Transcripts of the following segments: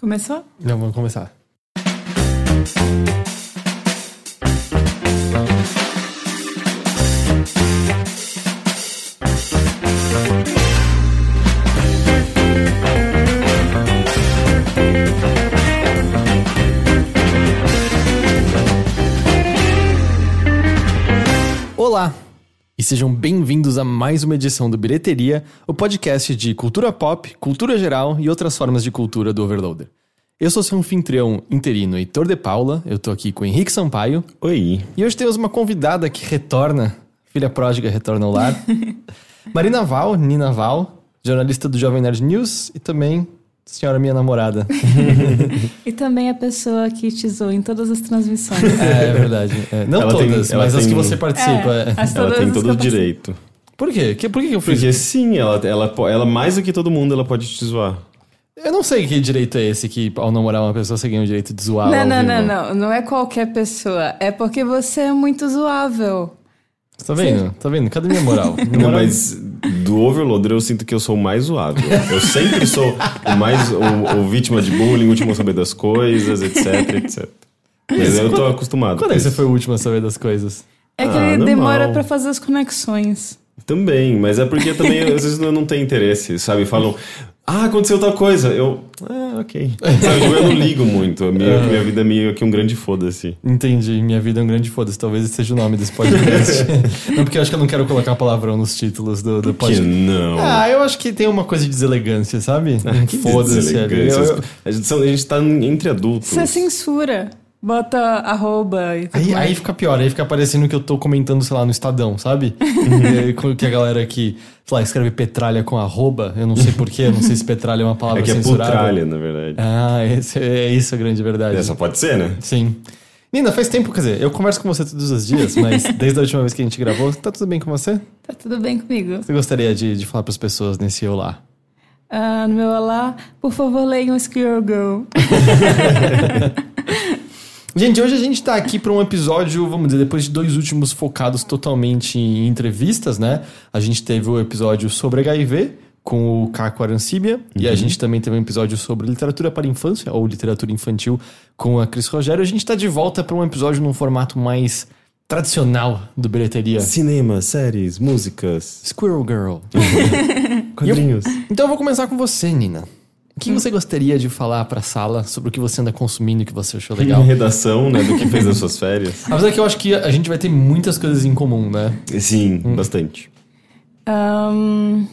Começou? Não, vamos começar. E sejam bem-vindos a mais uma edição do Bilheteria, o podcast de cultura pop, cultura geral e outras formas de cultura do Overloader. Eu sou seu anfitrião interino Heitor de Paula, eu tô aqui com o Henrique Sampaio. Oi. E hoje temos uma convidada que retorna, filha pródiga retorna ao lar. Marina Val, Nina Val, jornalista do Jovem Nerd News e também senhora minha namorada. E também a pessoa que te zoou em todas as transmissões. é, é verdade. É, não Ela tem- todas, ela mas as tem- que você participa. É, é. as Ela tem as todo o direito. Por quê? Que- Por que eu fiz Porque sim, ela, ela, ela mais do que todo mundo, ela pode te zoar. Eu não sei que direito é esse que, ao namorar uma pessoa, você ganha o direito de zoar. Não, não, não, não. Não é qualquer pessoa. É porque você é muito zoável. Tá vendo? Tá vendo? Cadê minha moral? Minha Não, moral- mas do Overloader eu sinto que eu sou o mais zoado. Eu sempre sou o mais o, o vítima de bullying, o último a saber das coisas, etc, etc. Mas eu tô acostumado. Quando com é que você isso. foi o último a saber das coisas? É que Ah, ele normal. demora pra fazer as conexões. Também, mas é porque também às vezes eu não tenho interesse, sabe? Falam, ah, aconteceu tal coisa. Eu, ah, ok. Tipo, eu não ligo muito. A minha, minha vida é meio que um grande foda-se. Entendi. Minha vida é um grande foda-se. Talvez esse seja o nome desse podcast. não, porque eu acho que eu não quero colocar palavrão nos títulos do, do Que podcast. não. Ah, eu acho que tem uma coisa de deselegância, sabe? Ah, que Foda-se. deselegância. Eu- A gente, são- a gente tá entre adultos. Você censura. Bota arroba e Aí, aí fica pior, aí fica parecendo que eu tô comentando, sei lá, no Estadão, sabe? Que a galera que, sei lá, escreve petralha com arroba, eu não sei porquê, eu não sei se petralha é uma palavra É que é censurável. putralha, na verdade. Ah, esse, é isso a grande verdade. É, só pode ser, né? Sim. Nina, faz tempo, quer dizer, eu converso com você todos os dias, mas desde a última vez que a gente gravou, tá tudo bem com você? Tá tudo bem comigo. Você gostaria de, de falar pras pessoas nesse olá? Ah, no meu olá, por favor, leiam Squirrel Girl. Gente, hoje a gente tá aqui para um episódio, vamos dizer, depois de dois últimos focados totalmente em entrevistas, né? A gente teve o episódio sobre HIV com o Caco Arancibia e a gente também teve um episódio sobre literatura para infância ou literatura infantil com a Cris Rogério. A gente tá de volta para um episódio num formato mais tradicional do bilheteria. Cinema, séries, músicas, Squirrel Girl. quadrinhos. Então eu vou começar com você, Nina. O que você gostaria de falar pra sala sobre o que você anda consumindo e que você achou legal? Redação, né, do que fez nas suas férias. Apesar que eu acho que a gente vai ter muitas coisas em comum, né? Sim, bastante. Ahn,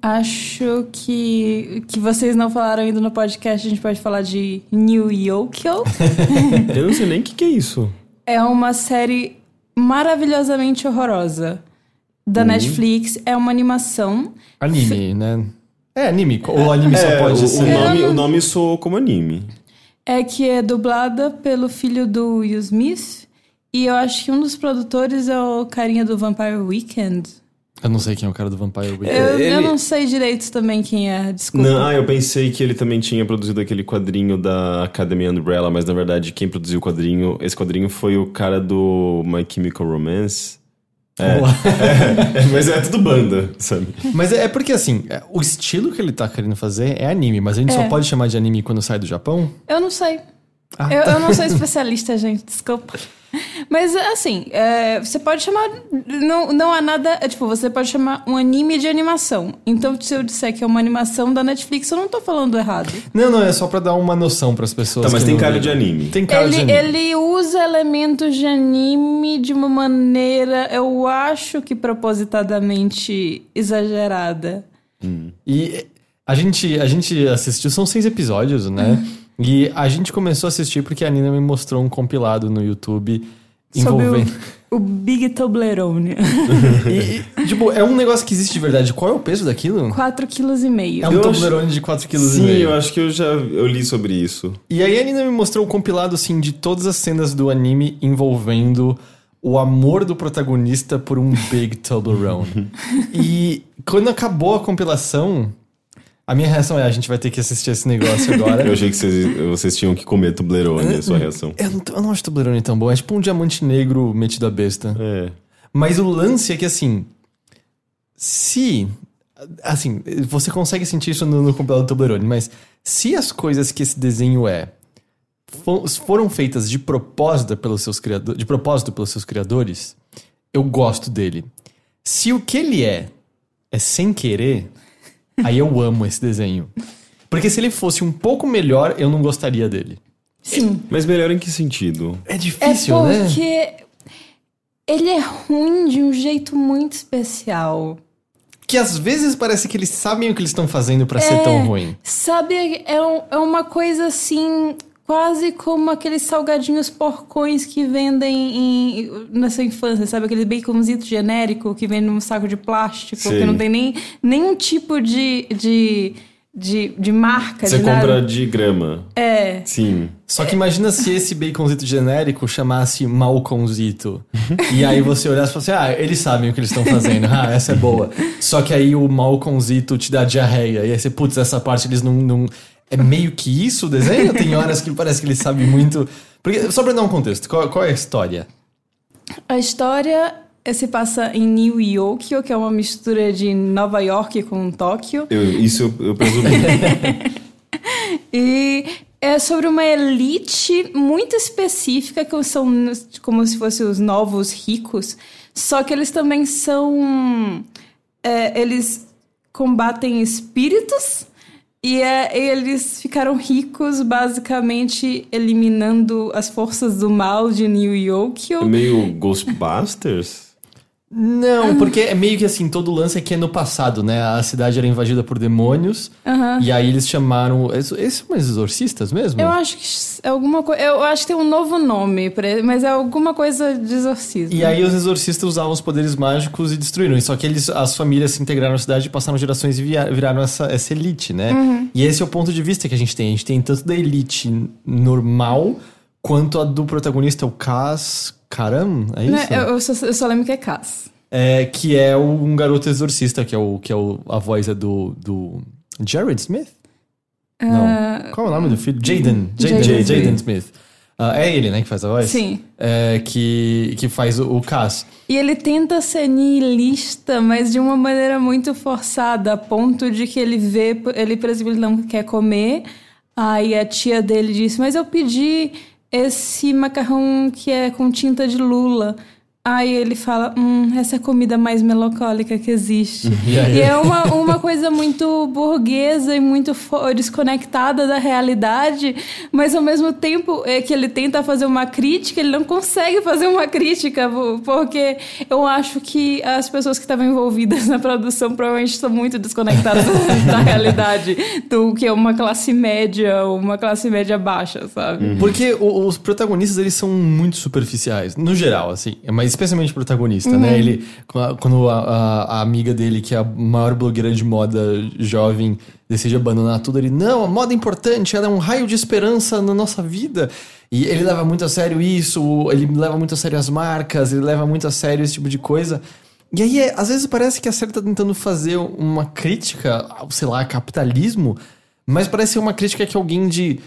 acho que que vocês não falaram ainda no podcast, a gente pode falar de New Yokio. Eu não sei nem o que, que é isso. é uma série maravilhosamente horrorosa da Netflix. É uma animação. Anime, né? É anime, ou anime só É, pode o, ser. o nome, o nome soou como anime. É que é dublada pelo filho do Will Smith. E eu acho que um dos produtores é o carinha do Vampire Weekend. Eu não sei quem é o cara do Vampire Weekend. Eu, eu ele- não sei direito também quem é, desculpa. Não, ah, eu pensei que ele também tinha produzido aquele quadrinho da Academy Umbrella, mas na verdade quem produziu o quadrinho, esse quadrinho foi o cara do My Chemical Romance. É, é, mas é tudo banda, sabe? Mas é, é porque assim, é, o estilo que ele tá querendo fazer é anime, mas a gente É. só pode chamar de anime quando sai do Japão? Eu não sei. Ah, eu, eu não sou especialista, gente, desculpa. Mas, assim, é, você pode chamar. Não, não há nada. É, tipo, você pode chamar um anime de animação. Então, se eu disser que é uma animação da Netflix, eu não tô falando errado. Não, não, é só pra dar uma noção pras pessoas. Tá, mas tem cara de anime. Tem cara de Ele, anime. ele usa elementos de anime de uma maneira, eu acho que propositadamente exagerada. E a gente, a gente assistiu, são seis episódios, né? E a gente começou a assistir porque a Nina me mostrou um compilado no YouTube Sobre envolvendo. o, o Big Toblerone. E, tipo, é um negócio que existe de verdade. Qual é o peso daquilo? 4,5 kg. É um Eu acho- Toblerone de 4,5 kg. Sim, eu acho que eu já eu li sobre isso. E aí a Nina me mostrou um compilado, assim, de todas as cenas do anime envolvendo o amor do protagonista por um Big Toblerone. e quando acabou a compilação, a minha reação é, a gente vai ter que assistir esse negócio agora. Eu achei que vocês, vocês tinham que comer Toblerone, a sua reação. Eu não, eu não acho Toblerone tão bom, é tipo um diamante negro metido a besta. É. Mas o lance é que, assim, se... Assim, você consegue sentir isso no, no compilado do Toblerone, mas Se as coisas que esse desenho é fo- foram feitas de propósito pelos seus criadores, de propósito pelos seus criadores, eu gosto dele. Se o que ele é é sem querer, aí eu amo esse desenho. Porque se ele fosse um pouco melhor, eu não gostaria dele. Sim. Mas melhor em que sentido? É É difícil, né? porque ele é ruim de um jeito muito especial. Que às vezes parece que eles sabem o que eles estão fazendo pra ser É. tão ruim. Sabe, é, um- é uma coisa assim, quase como aqueles salgadinhos porcões que vendem em, nessa infância, sabe? Aquele baconzito genérico que vem num saco de plástico, Sim. que não tem nem nenhum tipo de, de, de, de marca, Você de nada. compra de grama. É. Sim. Só que imagina se esse baconzito genérico chamasse Malconzito. e aí você olhasse e falasse, ah, eles sabem o que eles estão fazendo. Ah, essa é boa. Só que aí o Malconzito te dá diarreia. E aí você, putz, essa parte eles não... não... É meio que isso o desenho? Tem horas que parece que eles sabem muito... Porque, só pra dar um contexto, qual, qual é a história? A história eh, se passa em New York, que é uma mistura de Nova York com Tóquio. Eu- isso eu, eu presumi. E é sobre uma elite muito específica, que são como se fossem os novos ricos, só que eles também são. é, eles combatem espíritos. E é, eles ficaram ricos basicamente eliminando as forças do mal de New York. É meio Ghostbusters? Não, porque é meio que assim, todo o lance é que é no passado, né? A cidade era invadida por demônios. E aí eles chamaram... Esses são exorcistas mesmo? Eu acho que é alguma coisa. Eu acho que tem um novo nome, pra ele, mas é alguma coisa de exorcismo. E aí os exorcistas usavam os poderes mágicos e destruíram. Só que eles, as famílias se integraram na cidade e passaram gerações e viraram essa, essa elite, né? E esse é o ponto de vista que a gente tem. A gente tem tanto da elite normal quanto a do protagonista, o Kaz Karam, é isso? Né, eu, só, eu só lembro que é Cass. É, que é um garoto exorcista, que é o que é o, a voz é do, do Jared Smith? Não. Qual é o nome do filho? Jaden. Jaden, Jaden Smith. Ah, é ele, né, que faz a voz? Sim. É, que, que faz o, o Cass. E ele tenta ser nihilista, mas de uma maneira muito forçada, a ponto de que ele vê, ele, por exemplo, ele não quer comer. Aí a tia dele disse: Mas eu pedi esse macarrão que é com tinta de lula. Aí ele fala: Hum, essa é a comida mais melancólica que existe. E aí? E é uma, uma coisa muito burguesa e muito desconectada da realidade, mas ao mesmo tempo é que ele tenta fazer uma crítica, ele não consegue fazer uma crítica, po- porque eu acho que as pessoas que estavam envolvidas na produção provavelmente estão muito desconectadas da realidade do que é uma classe média ou uma classe média baixa, sabe? Porque o- os protagonistas, eles são muito superficiais, no geral, assim. Mas especialmente o protagonista, né? Ele, quando a, a- a amiga dele, que é a maior blogueira de moda jovem, decide abandonar tudo, ele, não, a moda é importante, ela é um raio de esperança na nossa vida. E ele leva muito a sério isso, ele leva muito a sério as marcas, ele leva muito a sério esse tipo de coisa. E aí, é- às vezes parece que a série tá tentando fazer uma crítica, ao, sei lá, capitalismo, mas parece ser uma crítica que alguém de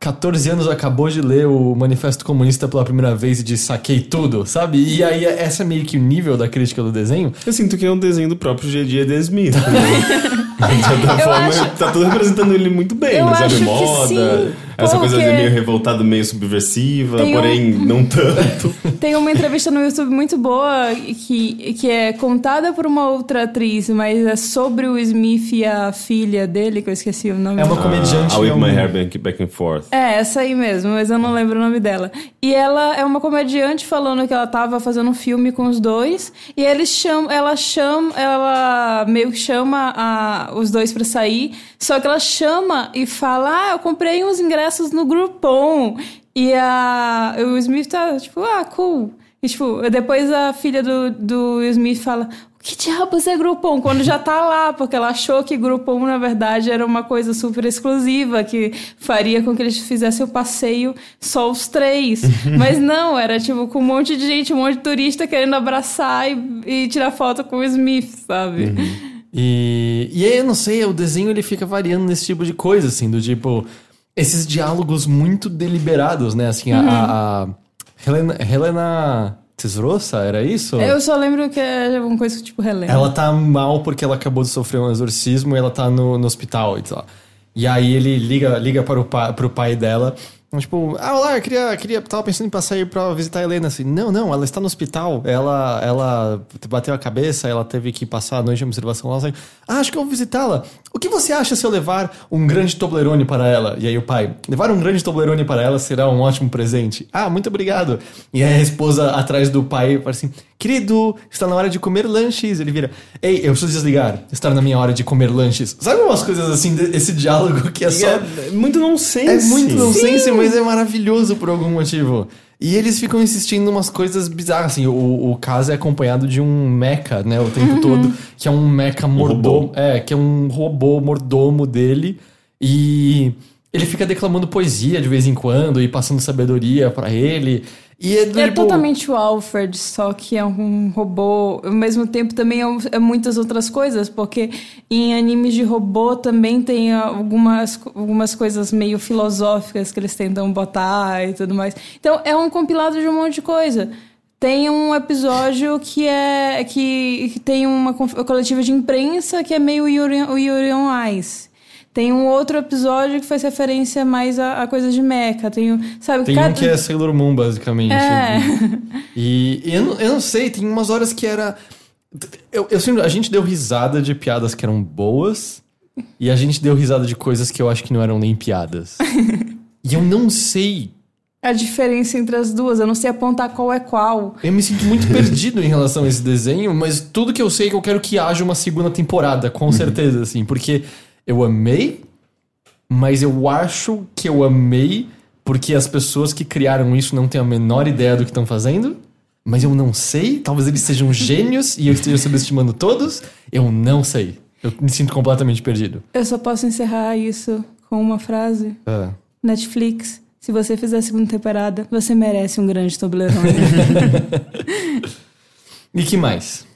14 anos acabou de ler o Manifesto Comunista pela primeira vez e disse saquei tudo, sabe? E aí, essa é meio que o nível da crítica do desenho. Eu sinto que é um desenho do próprio. Eden Smith. Né? De certa Eu forma, acho- tá tudo representando ele muito bem, Eu né? sabe? acho que Moda, sim, essa coisa meio revoltada, meio subversiva, Tem um- porém não tanto. Tem uma entrevista no YouTube muito boa que, que é contada por uma outra atriz, mas é sobre o Smith e a filha dele, que eu esqueci o nome. É uma comediante. Ah, é whip um- my hair back, back and forth. É, essa aí mesmo, mas eu não lembro o nome dela. E ela é uma comediante falando que ela tava fazendo um filme com os dois, e eles chamam, ela chama, ela meio que chama a, os dois pra sair, só que ela chama e fala: "Ah, eu comprei uns ingressos no Groupon". E a o Smith tá tipo: "Ah, cool". E tipo, depois a filha do, do Will Smith fala: o que diabos é Groupon? Quando já tá lá, porque ela achou que Groupon, na verdade, era uma coisa super exclusiva, que faria com que eles fizessem o passeio só os três. Mas não, era tipo com um monte de gente, um monte de turista querendo abraçar e, e tirar foto com o Smith, sabe? E, e aí, eu não sei, o desenho ele fica variando nesse tipo de coisa, assim, do tipo. Esses diálogos muito deliberados, né? Assim, a, a, a Helena, Helena era isso? Eu só lembro que é uma coisa tipo relembro. Ela tá mal porque ela acabou de sofrer um exorcismo e ela tá no, no hospital e tal. E aí ele liga, liga para o pai, pro pai dela. Tipo, ah, olá, eu queria, queria, tava pensando em passar aí pra visitar a Helena. Assim, não, não, ela está no hospital. Ela, ela bateu a cabeça, ela teve que passar a noite de observação lá. Assim, ah, acho que eu vou visitá-la. O que você acha se eu levar um grande Toblerone para ela? E aí o pai, levar um grande Toblerone para ela será um ótimo presente. Ah, muito obrigado. E aí a esposa atrás do pai fala assim, querido, está na hora de comer lanches. Ele vira, ei, eu preciso desligar. Está na minha hora de comer lanches. Sabe umas coisas assim, esse diálogo que é só... É muito nonsense. É muito nonsense, mas é maravilhoso por algum motivo. E eles ficam insistindo em umas coisas bizarras, assim, o, o caso é acompanhado de um mecha, né, o tempo todo, que é um mecha mordomo, é, que é um robô mordomo dele, e ele fica declamando poesia de vez em quando, e passando sabedoria para ele, e é, do, É tipo, totalmente o Alfred, só que é um robô. Ao mesmo tempo, também é, é muitas outras coisas, porque em animes de robô também tem algumas, algumas coisas meio filosóficas que eles tentam botar e tudo mais. Então, é um compilado de um monte de coisa. Tem um episódio que é que, que tem uma coletiva de imprensa que é meio Yuri, o Yuri on Ice. Tem um outro episódio que faz referência mais a, a coisas de mecha. Tem, um- sabe, Tem cada- um que é Sailor Moon, basicamente. É. E, e eu, não, eu não sei, tem umas horas que era. Eu, eu a gente deu risada de piadas que eram boas, e a gente deu risada de coisas que eu acho que não eram nem piadas. e eu não sei. a diferença entre as duas. Eu não sei apontar qual é qual. Eu me sinto muito perdido em relação a esse desenho, mas tudo que eu sei é que eu quero que haja uma segunda temporada, com certeza, assim, porque eu amei, mas eu acho que eu amei porque as pessoas que criaram isso não têm a menor ideia do que estão fazendo. Mas eu não sei, talvez eles sejam gênios e eu esteja subestimando todos. Eu não sei. Eu me sinto completamente perdido. Eu só posso encerrar isso com uma frase. Ah. Netflix, se você fizer a segunda temporada, você merece um grande Toblerone. E que mais?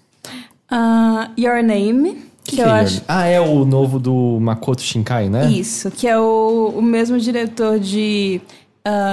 Ah, Your Name, que, eu é acho... Ah, é o novo do Makoto Shinkai, né? Isso, que é o, o mesmo diretor de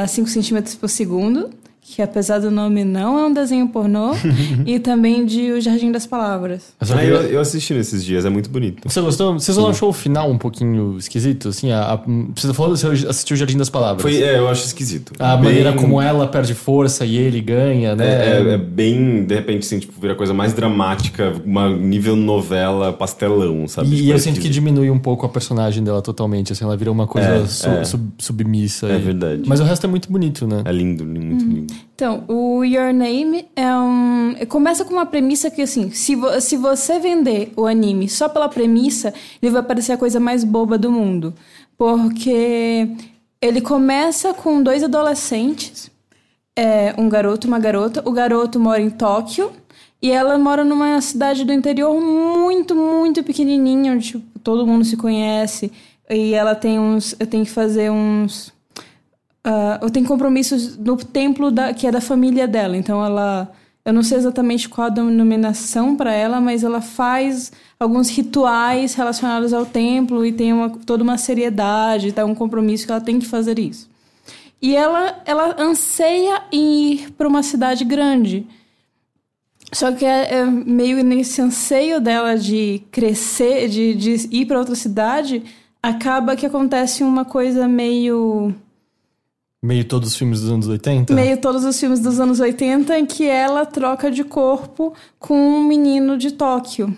5 centímetros por segundo, que apesar do nome não é um desenho pornô, e também de O Jardim das Palavras. Ah, eu, eu assisti nesses dias, é muito bonito. Você gostou? Você só achou o final um pouquinho esquisito? Assim, a, a- você falou que você assistiu o Jardim das Palavras. Foi, é, eu acho esquisito. A Bem- maneira como ela perde força e ele ganha, né? É, é- é bem, de repente, assim, tipo, vira coisa mais dramática, uma nível novela pastelão, sabe? E, Tipo, e eu é sinto que diminui um pouco a personagem dela totalmente, assim, ela vira uma coisa É, su- é. sub- submissa. É e- verdade. Mas o resto é muito bonito, né? É lindo, muito Uhum. lindo. Então, o Your Name é um. Começa com uma premissa que, assim, se, vo- se você vender o anime só pela premissa, ele vai parecer a coisa mais boba do mundo. Porque ele começa com dois adolescentes, é, um garoto e uma garota. O garoto mora em Tóquio e ela mora numa cidade do interior muito, muito pequenininha, onde tipo, todo mundo se conhece. E ela tem uns. Tem que fazer uns. Ah, eu tenho compromissos no templo da, que é da família dela. Então ela. Eu não sei exatamente qual a denominação para ela, mas ela faz alguns rituais relacionados ao templo e tem uma, toda uma seriedade, tá? um compromisso que ela tem que fazer isso. E ela, ela anseia em ir para uma cidade grande. Só que é, é meio nesse anseio dela de crescer, de, de ir para outra cidade, acaba que acontece uma coisa meio. Meio todos os filmes dos anos 80. Meio todos os filmes dos anos 80, em que ela troca de corpo com um menino de Tóquio.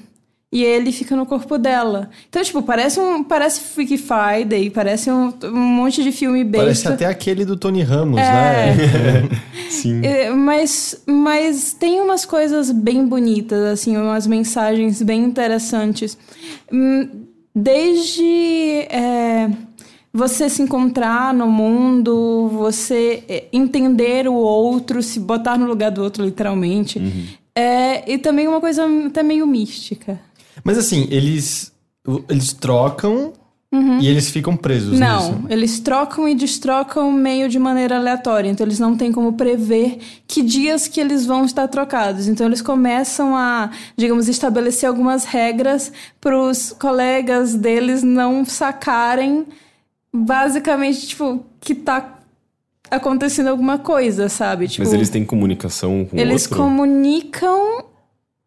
E ele fica no corpo dela. Então, tipo, parece um. Parece Freaky Friday, parece um, um monte de filme besta. Parece até aquele do Tony Ramos, É. né? Sim. É, mas, mas tem umas coisas bem bonitas, assim, umas mensagens bem interessantes. Hum, Desde é, você se encontrar no mundo, você é, entender o outro, se botar no lugar do outro, literalmente. É, e também uma coisa até meio mística. Mas assim, eles, eles trocam e eles ficam presos Uhum. Não, nisso. eles trocam e destrocam meio de maneira aleatória, então eles não têm como prever que dias que eles vão estar trocados. Então eles começam a, digamos, estabelecer algumas regras para os colegas deles não sacarem basicamente, tipo, que tá acontecendo alguma coisa, sabe? Tipo, Mas eles têm comunicação com eles outro? comunicam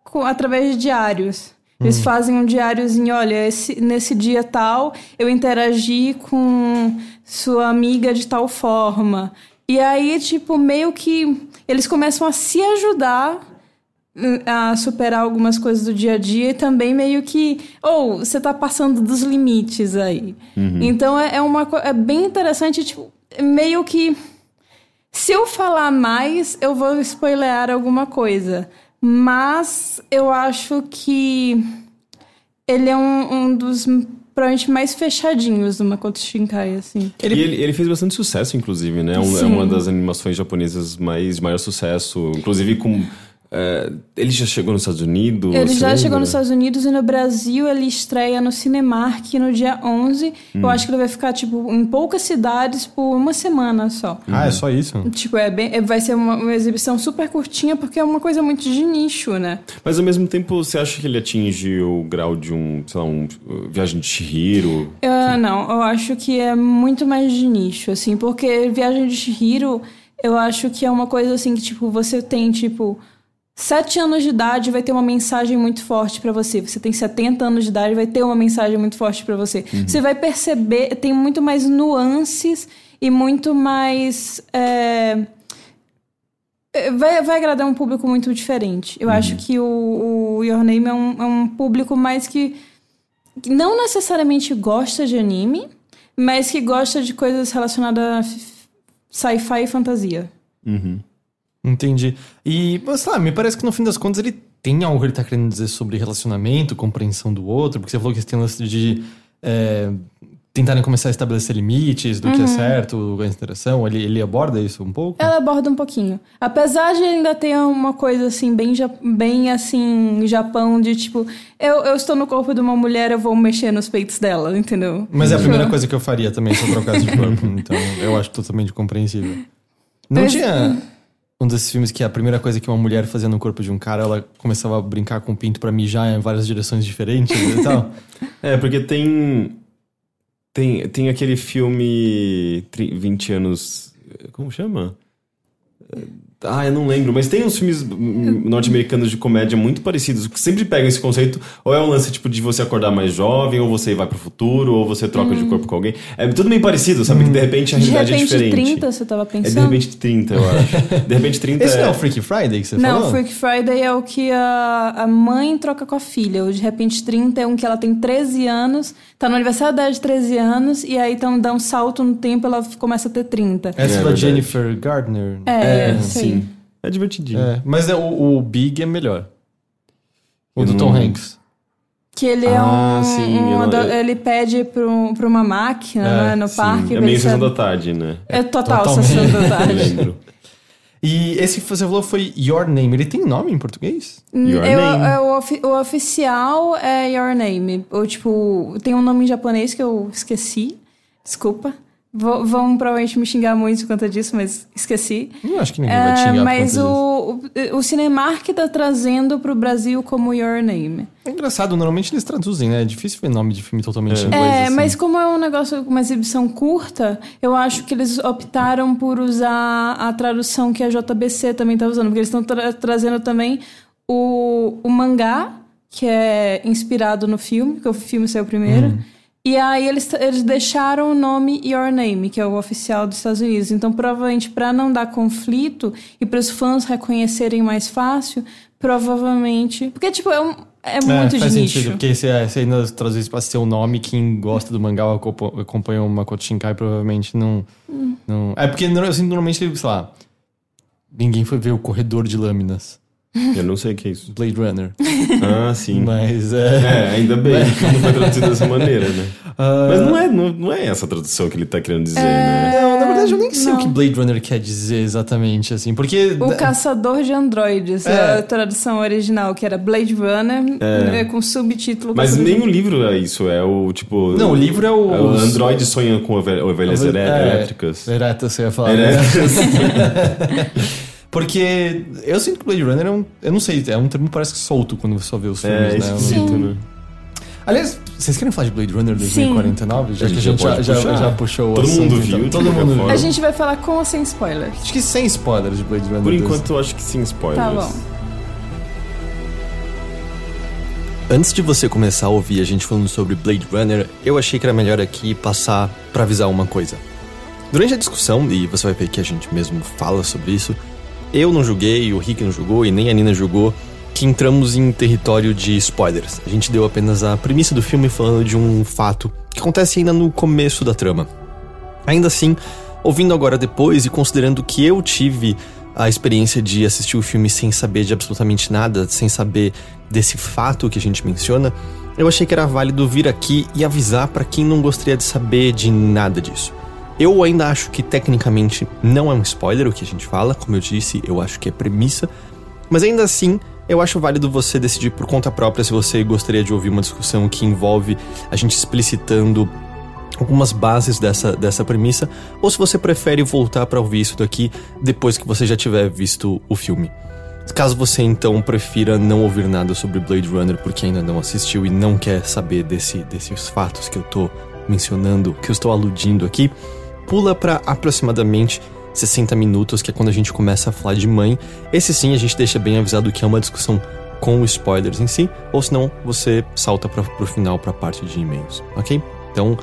com- através de diários. Eles fazem um diáriozinho, olha, esse, nesse dia tal, eu interagi com sua amiga de tal forma. E aí, tipo, meio que eles começam a se ajudar hum, a superar algumas coisas do dia a dia e também meio que, ou você tá passando dos limites aí. Então é, é uma é bem interessante, tipo, meio que se eu falar mais, eu vou spoilear alguma coisa. Mas eu acho que ele é um, um dos provavelmente mais fechadinhos do Makoto Shinkai, assim. E ele, ele fez bastante sucesso, inclusive, né? Um- é uma das animações japonesas mais de maior sucesso. Inclusive com. É, ele já chegou nos Estados Unidos? Ele já lembra? chegou nos Estados Unidos e no Brasil ele estreia no Cinemark no dia 11. Hum. Eu acho que ele vai ficar, tipo, em poucas cidades por uma semana só. Ah, é só isso? Tipo, é bem, é- vai ser uma, uma exibição super curtinha porque é uma coisa muito de nicho, né? Mas ao mesmo tempo, você acha que ele atinge o grau de um, sei lá, um uh, Viagem de Chihiro? Eu, não, eu acho que é muito mais de nicho, assim, porque Viagem de Chihiro, eu acho que é uma coisa assim que, tipo, você tem, tipo, sete anos de idade vai ter uma mensagem muito forte pra você. Você tem 70 anos de idade vai ter uma mensagem muito forte pra você. Você vai perceber, tem muito mais nuances e muito mais. é, Vai, vai agradar um público muito diferente. Eu acho que o, o Your Name é um, é um público mais que que não necessariamente gosta de anime, mas que gosta de coisas relacionadas a sci-fi e fantasia. Entendi. E, sei lá, me parece que no fim das contas ele tem algo que ele tá querendo dizer sobre relacionamento, compreensão do outro, porque você falou que tem lance de é, tentarem começar a estabelecer limites do que Uhum. é certo, a interação. Ele, ele aborda isso um pouco? Ela aborda um pouquinho. Apesar de ainda ter uma coisa assim, bem, bem assim, Japão, de tipo, eu, eu estou no corpo de uma mulher, eu vou mexer nos peitos dela, entendeu? Mas é a primeira coisa que eu faria também se eu trocasse de corpo. então eu acho totalmente compreensível. Não Mas- tinha um desses filmes que a primeira coisa que uma mulher fazia no corpo de um cara, ela começava a brincar com o pinto pra mijar em várias direções diferentes e tal? É, porque tem. Tem, tem aquele filme tri- 20 anos. Como chama? Ah, eu não lembro, mas tem uns filmes hum, norte-americanos de comédia muito parecidos, que sempre pegam esse conceito, ou é um lance tipo de você acordar mais jovem, ou você vai pro futuro, ou você troca de corpo com alguém. É tudo meio parecido, sabe? Que de repente a Hum. De realidade repente, é diferente. 30, você tava É de pensando? repente 30, eu acho. De repente 30 Esse é... não é o Freaky Friday que você Não, falou? Freak Friday é o que a, a mãe troca com a filha. O de repente 30 é um que ela tem 13 anos, tá no aniversário dela de 13 anos, e aí então dá um salto no tempo ela começa a ter 30. Essa É da verdade. Jennifer Gardner. É, É, sim. É divertidinho. É, mas é, o, o Big é melhor. O Eu do não- Tom Hanks. Que ele é Ah, um. sim, um eu não- ado- eu- Ele pede pra, um- pra uma máquina É, né, no Sim, parque. É meio sessão da tarde, né? É total sessão da Eu tarde. lembro. E esse que você falou foi Your Name. Ele tem nome em português? Your Eu- Name. é o, ofi- o oficial é Your Name. Ou, tipo, tem um nome em japonês que eu esqueci. Desculpa. Vou- vão provavelmente me xingar muito por conta disso, mas esqueci. Não acho que ninguém vai te É, xingar por mas conta o, o, o Cinemark tá trazendo pro Brasil como Your Name. É engraçado, normalmente eles traduzem, né? É difícil ver nome de filme totalmente em inglês. É, assim. mas como é um negócio com uma exibição curta, eu acho que eles optaram por usar a tradução que a JBC também tá usando, porque eles estão tra- trazendo também o, o mangá, que é inspirado no filme, porque o filme saiu primeiro. E aí eles, eles deixaram o nome Your Name, que é o oficial dos Estados Unidos. Então, provavelmente, para não dar conflito e para os fãs reconhecerem mais fácil, provavelmente. Porque, tipo, é, um, é muito é, faz de sentido, nicho. porque se, é, se ainda traduzir pra ser o nome, quem gosta do mangá acompanha o Makoto Shinkai provavelmente não, Hum. não... É porque sinto normalmente, sei lá, ninguém foi ver o Corredor de Lâminas, Eu não sei o que é isso. Blade Runner, Ah, sim. mas é... É, ainda bem que não foi traduzido dessa maneira, né? Ah, Mas não é, não, não é essa a tradução que ele tá querendo dizer, né? Não, na verdade eu nem sei não. o que Blade Runner quer dizer exatamente, assim, porque... O Caçador de Androides, É. a tradução original, que era Blade Runner, né, com subtítulo. Mas nem o livro é isso, é o tipo. Não, o livro é o- É o Android sonha com ove- ovelhas É, elé- elétricas. Ereta, você ia falar. né? Porque eu sinto que Blade Runner é um. Eu não sei, é um termo que parece solto quando você só vê os filmes, É, né? esquisito, né? Aliás, vocês querem falar de Blade Runner 2049? Já que a gente gente já já, já, já puxou o Todo assunto, mundo então. viu, de Todo mundo forma. A viu. gente vai falar com ou sem spoilers. Acho que sem spoilers de Blade Runner. Por 2. enquanto, eu acho que sim, spoilers. Tá bom. Antes de você começar a ouvir a gente falando sobre Blade Runner, eu achei que era melhor aqui passar para avisar uma coisa. Durante a discussão, e você vai ver que a gente mesmo fala sobre isso, eu não julguei, o Rick não julgou e nem a Nina julgou que entramos em território de spoilers. A gente deu apenas a premissa do filme falando de um fato que acontece ainda no começo da trama. Ainda assim, ouvindo agora depois e considerando que eu tive a experiência de assistir o filme sem saber de absolutamente nada, sem saber desse fato que a gente menciona, eu achei que era válido vir aqui e avisar para quem não gostaria de saber de nada disso. Eu ainda acho que tecnicamente não é um spoiler o que a gente fala, como eu disse, eu acho que é premissa, mas ainda assim eu acho válido você decidir por conta própria se você gostaria de ouvir uma discussão que envolve a gente explicitando algumas bases dessa, dessa premissa, ou se você prefere voltar para ouvir isso daqui depois que você já tiver visto o filme. Caso você então prefira não ouvir nada sobre Blade Runner porque ainda não assistiu e não quer saber desse, desses fatos que eu tô mencionando, que eu estou aludindo aqui, pula para aproximadamente 60 minutos, que é quando a gente começa a falar de mãe. Esse sim a gente deixa bem avisado que é uma discussão com spoilers em si, ou senão você salta para pro final para a parte de e-mails, ok? Então,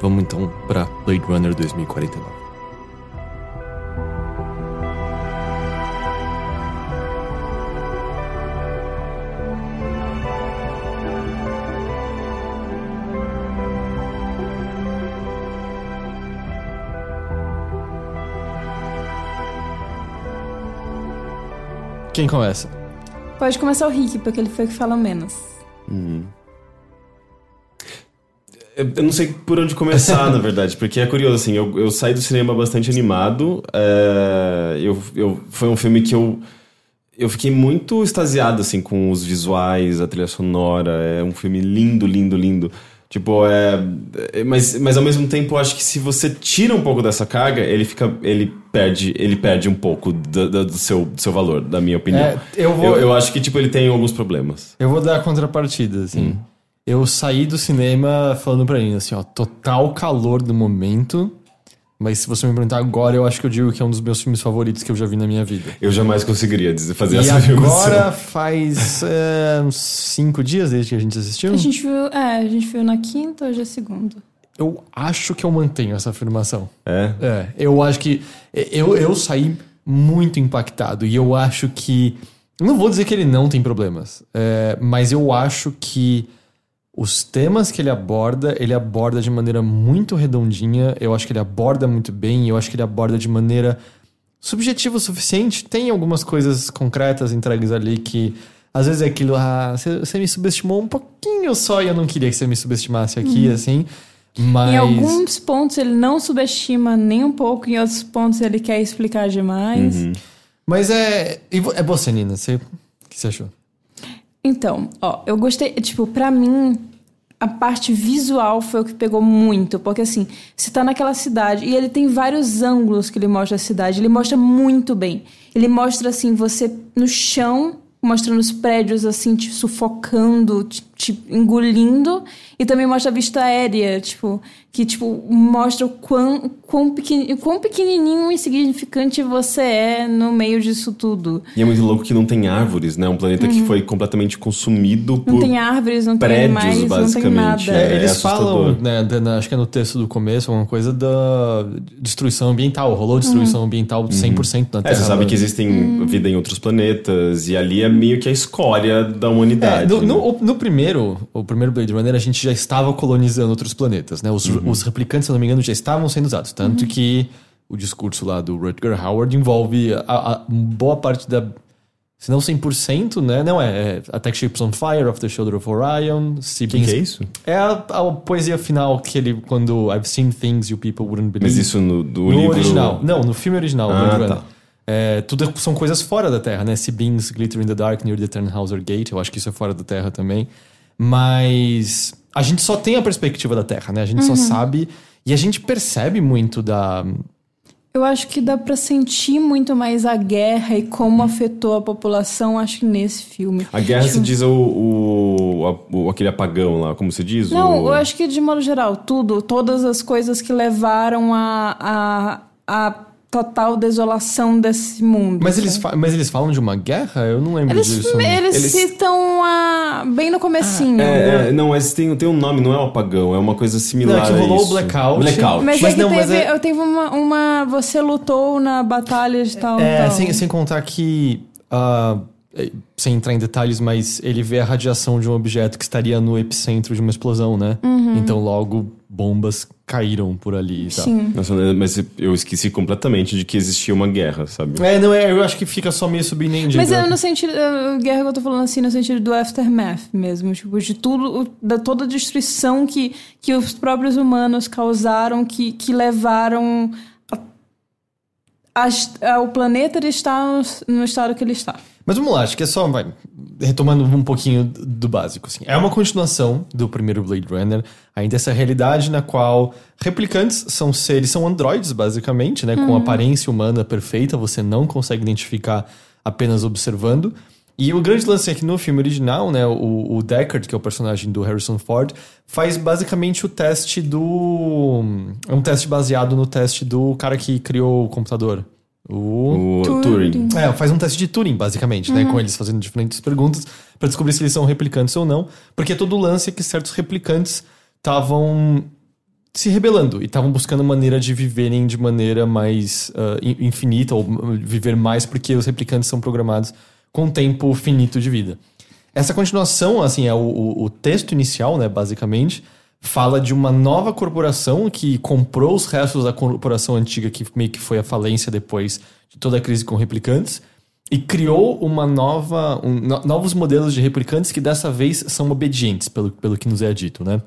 vamos então para Blade Runner 2049. Quem começa? Pode começar o Rick, porque ele foi o que fala menos. Eu eu não sei por onde começar, na verdade, porque é curioso, assim, eu, eu saí do cinema bastante animado. é, eu, eu, foi um filme que eu. Eu fiquei muito extasiado, assim, com os visuais, a trilha sonora. É um filme lindo, lindo, lindo. Tipo, é. é- Mas, mas ao mesmo tempo, eu acho que se você tira um pouco dessa carga, ele fica. Ele perde, ele perde um pouco do, do- seu, do seu valor, da minha opinião. É, eu vou- eu, eu acho que, tipo, ele tem alguns problemas. Eu vou dar a contrapartida, assim. Eu saí do cinema falando pra mim, assim, ó, total calor do momento. Mas se você me perguntar agora, eu acho que eu digo que é um dos meus filmes favoritos que eu já vi na minha vida. Eu jamais conseguiria dizer, fazer E essa agora afirmação. faz é, uns cinco dias desde que a gente assistiu. A gente viu, é, a gente viu na quinta, hoje é segunda. Eu acho que eu mantenho essa afirmação. É. É, eu acho que. Eu, eu saí muito impactado e eu acho que. Não vou dizer que ele não tem problemas, é, mas eu acho que os temas que ele aborda, ele aborda de maneira muito redondinha. Eu acho que ele aborda muito bem, eu acho que ele aborda de maneira subjetiva o suficiente. Tem algumas coisas concretas entregues ali que. Às vezes é aquilo, ah, você me subestimou um pouquinho só e eu não queria que você me subestimasse aqui, assim. Mas. Em alguns pontos ele não subestima nem um pouco, em outros pontos ele quer explicar demais. Mas é. É você, Nina. Você... O que você achou? Então, ó, eu gostei, tipo, pra mim, a parte visual foi o que pegou muito, porque assim, você tá naquela cidade e ele tem vários ângulos que ele mostra a cidade, ele mostra muito bem. Ele mostra assim, você no chão, mostrando os prédios assim, te sufocando, te, te engolindo, e também mostra a vista aérea, tipo, que tipo mostra o quão, quão, pequen, quão pequenininho e insignificante você é no meio disso tudo. E é muito louco que não tem árvores, né? Um planeta que foi completamente consumido por Não tem árvores, não tem prédios, animais, não tem basicamente. nada. É, É, eles assustador. falam, né, na- acho que é no texto do começo, alguma coisa da destruição ambiental. Rolou destruição ambiental 100% na É, Terra. você sabe que existem vida em outros planetas, e ali é meio que a escória da É, humanidade. no, né? no- no primeiro, o primeiro Blade Runner, a gente já estava colonizando outros planetas, né? Os, os replicantes, se eu não me engano, já estavam sendo usados. Tanto que o discurso lá do Rutger Howard envolve a, a- boa parte da. Se não 100%, né? Não é. é Attack Ships on Fire, Off the Shoulder of Orion, O Sea que, que é isso? É a, a poesia final que ele, quando I've seen things you people wouldn't believe. Mas isso no, do no livro... original. Não, no filme original. Ah, tá. É, tudo são coisas fora da Terra, né? Sea beams glitter in the dark near the Tannhauser Gate. Eu acho que isso é fora da Terra também. Mas a gente só tem a perspectiva da Terra, né? A gente só sabe e a gente percebe muito da Eu acho que dá pra sentir muito mais a guerra e como afetou a população, acho que nesse filme. A guerra Tipo, se diz o, o, a- o- aquele apagão lá, como se diz? Não, o... eu acho que de modo geral, tudo, todas as coisas que levaram a, a, a total desolação desse mundo. Mas eles, mas eles falam de uma guerra? Eu não lembro Eles, disso. eles, Eles- citam a, bem no comecinho. É, é, não, mas tem, tem um nome, não é o apagão, é uma coisa similar Não, é que a rolou o blackout. Blackout. Mas, Mas é que não, mas teve, é- eu teve uma, uma. Você lutou na batalha de tal. É, tal. sem, sem contar que. ah, é, sem entrar em detalhes, mas ele vê a radiação de um objeto que estaria no epicentro de uma explosão, né? Então logo bombas caíram por ali. Sim. Nossa, mas eu esqueci completamente de que existia uma guerra, sabe? É, não, é, eu acho que fica só meio subentendido. Mas é no sentido. é, Guerra que eu tô falando assim, no sentido do aftermath mesmo. Tipo, de tudo. Da toda a destruição que, que os próprios humanos causaram, que, que levaram. a- a- a- o planeta de estar no, no estado que ele está. Mas vamos lá, acho que é só, vai, retomando um pouquinho do básico, assim. É uma continuação do primeiro Blade Runner, ainda essa realidade na qual replicantes são seres, são androides, basicamente, né? Com aparência humana perfeita, você não consegue identificar apenas observando. E o grande lance é que no filme original, né, o, o Deckard, que é o personagem do Harrison Ford, faz basicamente o teste do... É um teste baseado no teste do cara que criou o computador. O... O Turing. Turing. É, faz um teste de Turing, basicamente, né? Com eles fazendo diferentes perguntas pra descobrir se eles são replicantes ou não. Porque todo o lance é que certos replicantes estavam se rebelando e estavam buscando maneira de viverem de maneira mais ah, in- infinita ou uh, viver mais porque os replicantes são programados com um tempo finito de vida. Essa continuação, assim, é o, o- o texto inicial, né, basicamente, fala de uma nova corporação que comprou os restos da corporação antiga que meio que foi a falência depois de toda a crise com replicantes e criou uma nova um- no- novos modelos de replicantes que dessa vez são obedientes pelo, pelo que nos é dito, né?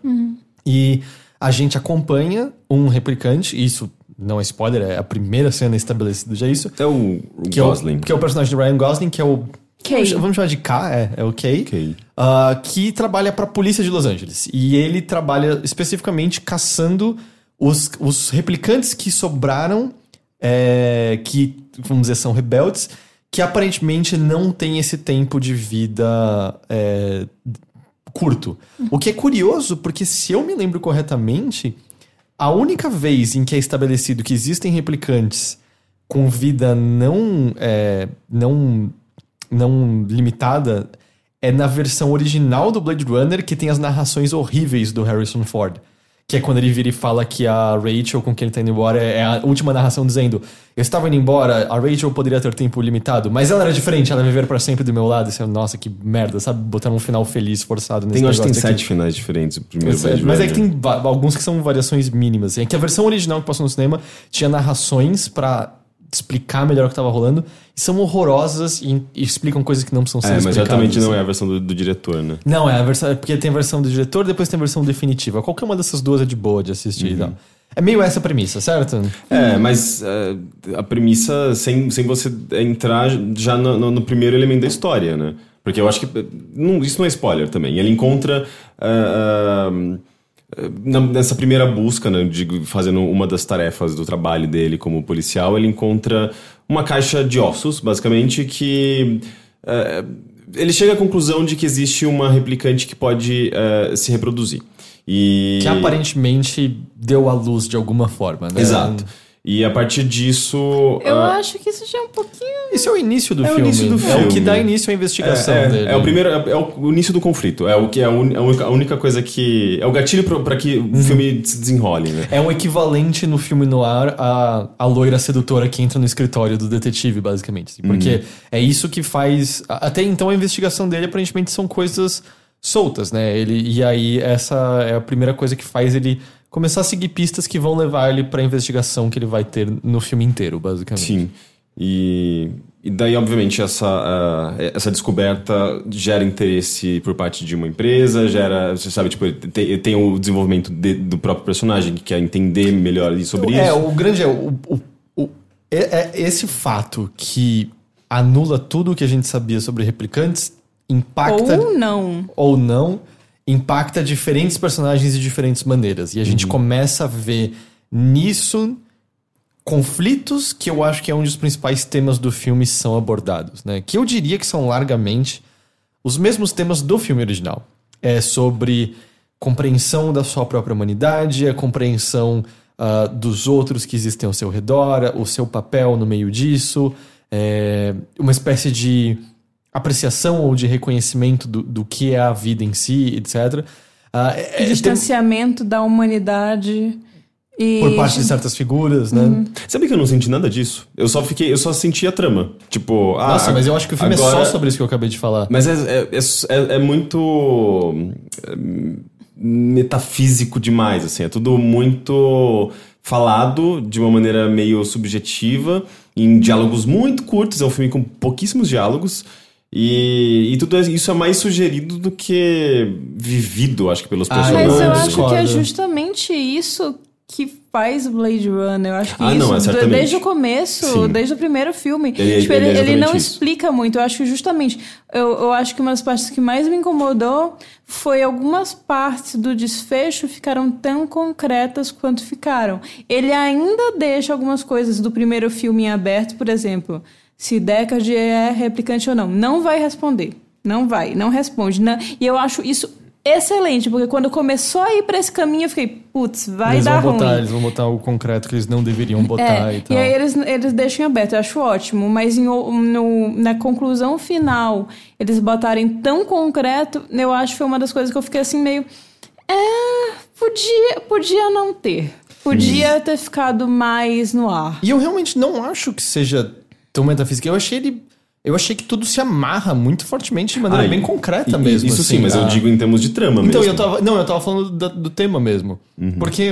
E a gente acompanha um replicante, e isso não é spoiler, é a primeira cena estabelecida já isso, Até o que é, o, Gosling. que é o personagem do Ryan Gosling, que é o Kay. Vamos, vamos chamar de K, é, é o Kay. Kay. Ah, que trabalha para a polícia de Los Angeles. E ele trabalha especificamente caçando os, os replicantes que sobraram, é, que, vamos dizer, são rebeldes, que aparentemente não têm esse tempo de vida é, curto. O que é curioso, porque se eu me lembro corretamente, a única vez em que é estabelecido que existem replicantes com vida não, é, não, não limitada é na versão original do Blade Runner, que tem as narrações horríveis do Harrison Ford. Que é quando ele vira e fala que a Rachel, com quem ele tá indo embora, é a última narração dizendo: Eu estava indo embora, a Rachel poderia ter tempo limitado, mas ela era diferente, ela viver para sempre do meu lado. E você, nossa, que merda, sabe? Botaram um final feliz, forçado nesse Tem, eu acho que tem negócio sete finais diferentes o primeiro Mas, é, Blade mas é que tem alguns que são variações mínimas. É que a versão original que passou no cinema tinha narrações pra explicar melhor o que tava rolando. E são horrorosas e, e explicam coisas que não precisam ser É, mas exatamente não assim. é a versão do, do diretor, né? Não, é a versão. é Porque tem a versão do diretor, depois tem a versão definitiva. Qualquer uma dessas duas é de boa de assistir Uhum. e tal. É meio essa a premissa, certo? É, mas é, a premissa, sem, sem você entrar já no, no- no primeiro elemento da história, né? Porque eu acho que. não- isso não é spoiler também. Ele encontra. ah, na- nessa primeira busca, né, de fazendo uma das tarefas do trabalho dele como policial, ele encontra uma caixa de ossos, basicamente, que. eh, ele chega à conclusão de que existe uma replicante que pode eh, se reproduzir. E... Que aparentemente deu à luz de alguma forma, né? Exato. E a partir disso. Eu ah, acho que isso já é um pouquinho. Esse é o início do É o filme. início do É o que filme. dá início à investigação é, é, dele. é o primeiro, é, é o início do conflito. É o que é a, única, a única coisa que. É o gatilho pra que Uhum. o filme se desenrole, né? É um equivalente no filme noir a, a loira sedutora que entra no escritório do detetive, basicamente. assim, Porque é isso que faz. Até então a investigação dele aparentemente são coisas soltas, né? Ele, e aí essa é a primeira coisa que faz ele começar a seguir pistas que vão levar ele pra investigação que ele vai ter no filme inteiro, basicamente. Sim. E, e daí, obviamente, essa, ah, essa descoberta gera interesse por parte de uma empresa, gera, você sabe, tipo, tem, tem o desenvolvimento de- do próprio personagem que quer entender melhor sobre É, isso. o grande é o, o, o- é, é esse fato que anula tudo o que a gente sabia sobre replicantes impacta Ou não. ou não, impacta diferentes personagens de diferentes maneiras. E a gente começa a ver nisso conflitos que eu acho que é um dos principais temas do filme são abordados, né? Que eu diria que são largamente os mesmos temas do filme original. É sobre compreensão da sua própria humanidade, a compreensão ah, dos outros que existem ao seu redor, o seu papel no meio disso, é, uma espécie de apreciação ou de reconhecimento do, do que é a vida em si, etc. É- é- tem- Distanciamento da humanidade e... por parte de certas figuras, né? Uhum. Sabe que eu não senti nada disso? Eu só fiquei, eu só senti a trama. Tipo, ah, Nossa, mas eu acho que o filme é agora- só sobre isso que eu acabei de falar. Mas é, é, é, é- é muito é, metafísico demais, assim. É tudo muito falado de uma maneira meio subjetiva, em diálogos muito curtos. É um filme com pouquíssimos diálogos. E, e tudo é- isso é mais sugerido do que vivido, acho que, pelos Ah, personagens. Mas eu acho que é justamente isso que faz Blade Runner. Eu acho que Ah, isso, não, é desde o começo, Sim. desde o primeiro filme. Ele- tipo, ele ele, é ele não isso. explica muito. Eu acho que justamente. Eu, eu acho que uma das partes que mais me incomodou foi algumas partes do desfecho ficaram tão concretas quanto ficaram. Ele ainda deixa algumas coisas do primeiro filme em aberto, por exemplo. Se Deckard é replicante ou não. Não vai responder. Não vai, não responde. Não- E eu acho isso excelente, porque quando começou a ir pra esse caminho, eu fiquei, putz, vai eles dar vão botar, ruim. eles vão botar o concreto que eles não deveriam botar É, e tal. e aí eles, eles deixam aberto, eu acho ótimo, mas em no- na conclusão final, eles botarem tão concreto, eu acho que foi uma das coisas que eu fiquei assim meio. É, podia, podia não ter. Podia ter ficado mais no ar. E eu realmente não acho que seja tão metafísica. Eu achei ele. Eu achei que tudo se amarra muito fortemente de maneira Ah, e- bem concreta e- mesmo. Isso assim, sim, mas eu a- digo em termos de trama Então, mesmo. eu tava. Não, eu tava falando da- do, tema mesmo. Porque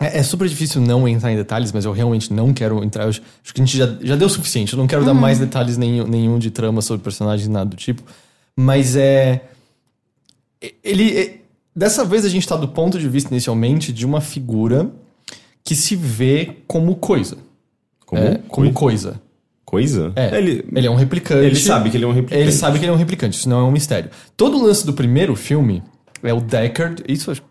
é, é super difícil não entrar em detalhes, mas eu realmente não quero entrar. Eu acho acho que a gente já, já deu o suficiente. Eu não quero dar mais detalhes nenhum, nenhum de trama sobre personagens, nada do tipo. Mas é. Ele. é- dessa vez a gente tá do ponto de vista, inicialmente, de uma figura que se vê como coisa. Como, É, como coisa? coisa. Coisa? É. Ele, Ele é um replicante. ele sabe que ele é um replicante. Ele sabe que ele é um replicante, isso não é um mistério. Todo o lance do primeiro filme é o Deckard. Isso acho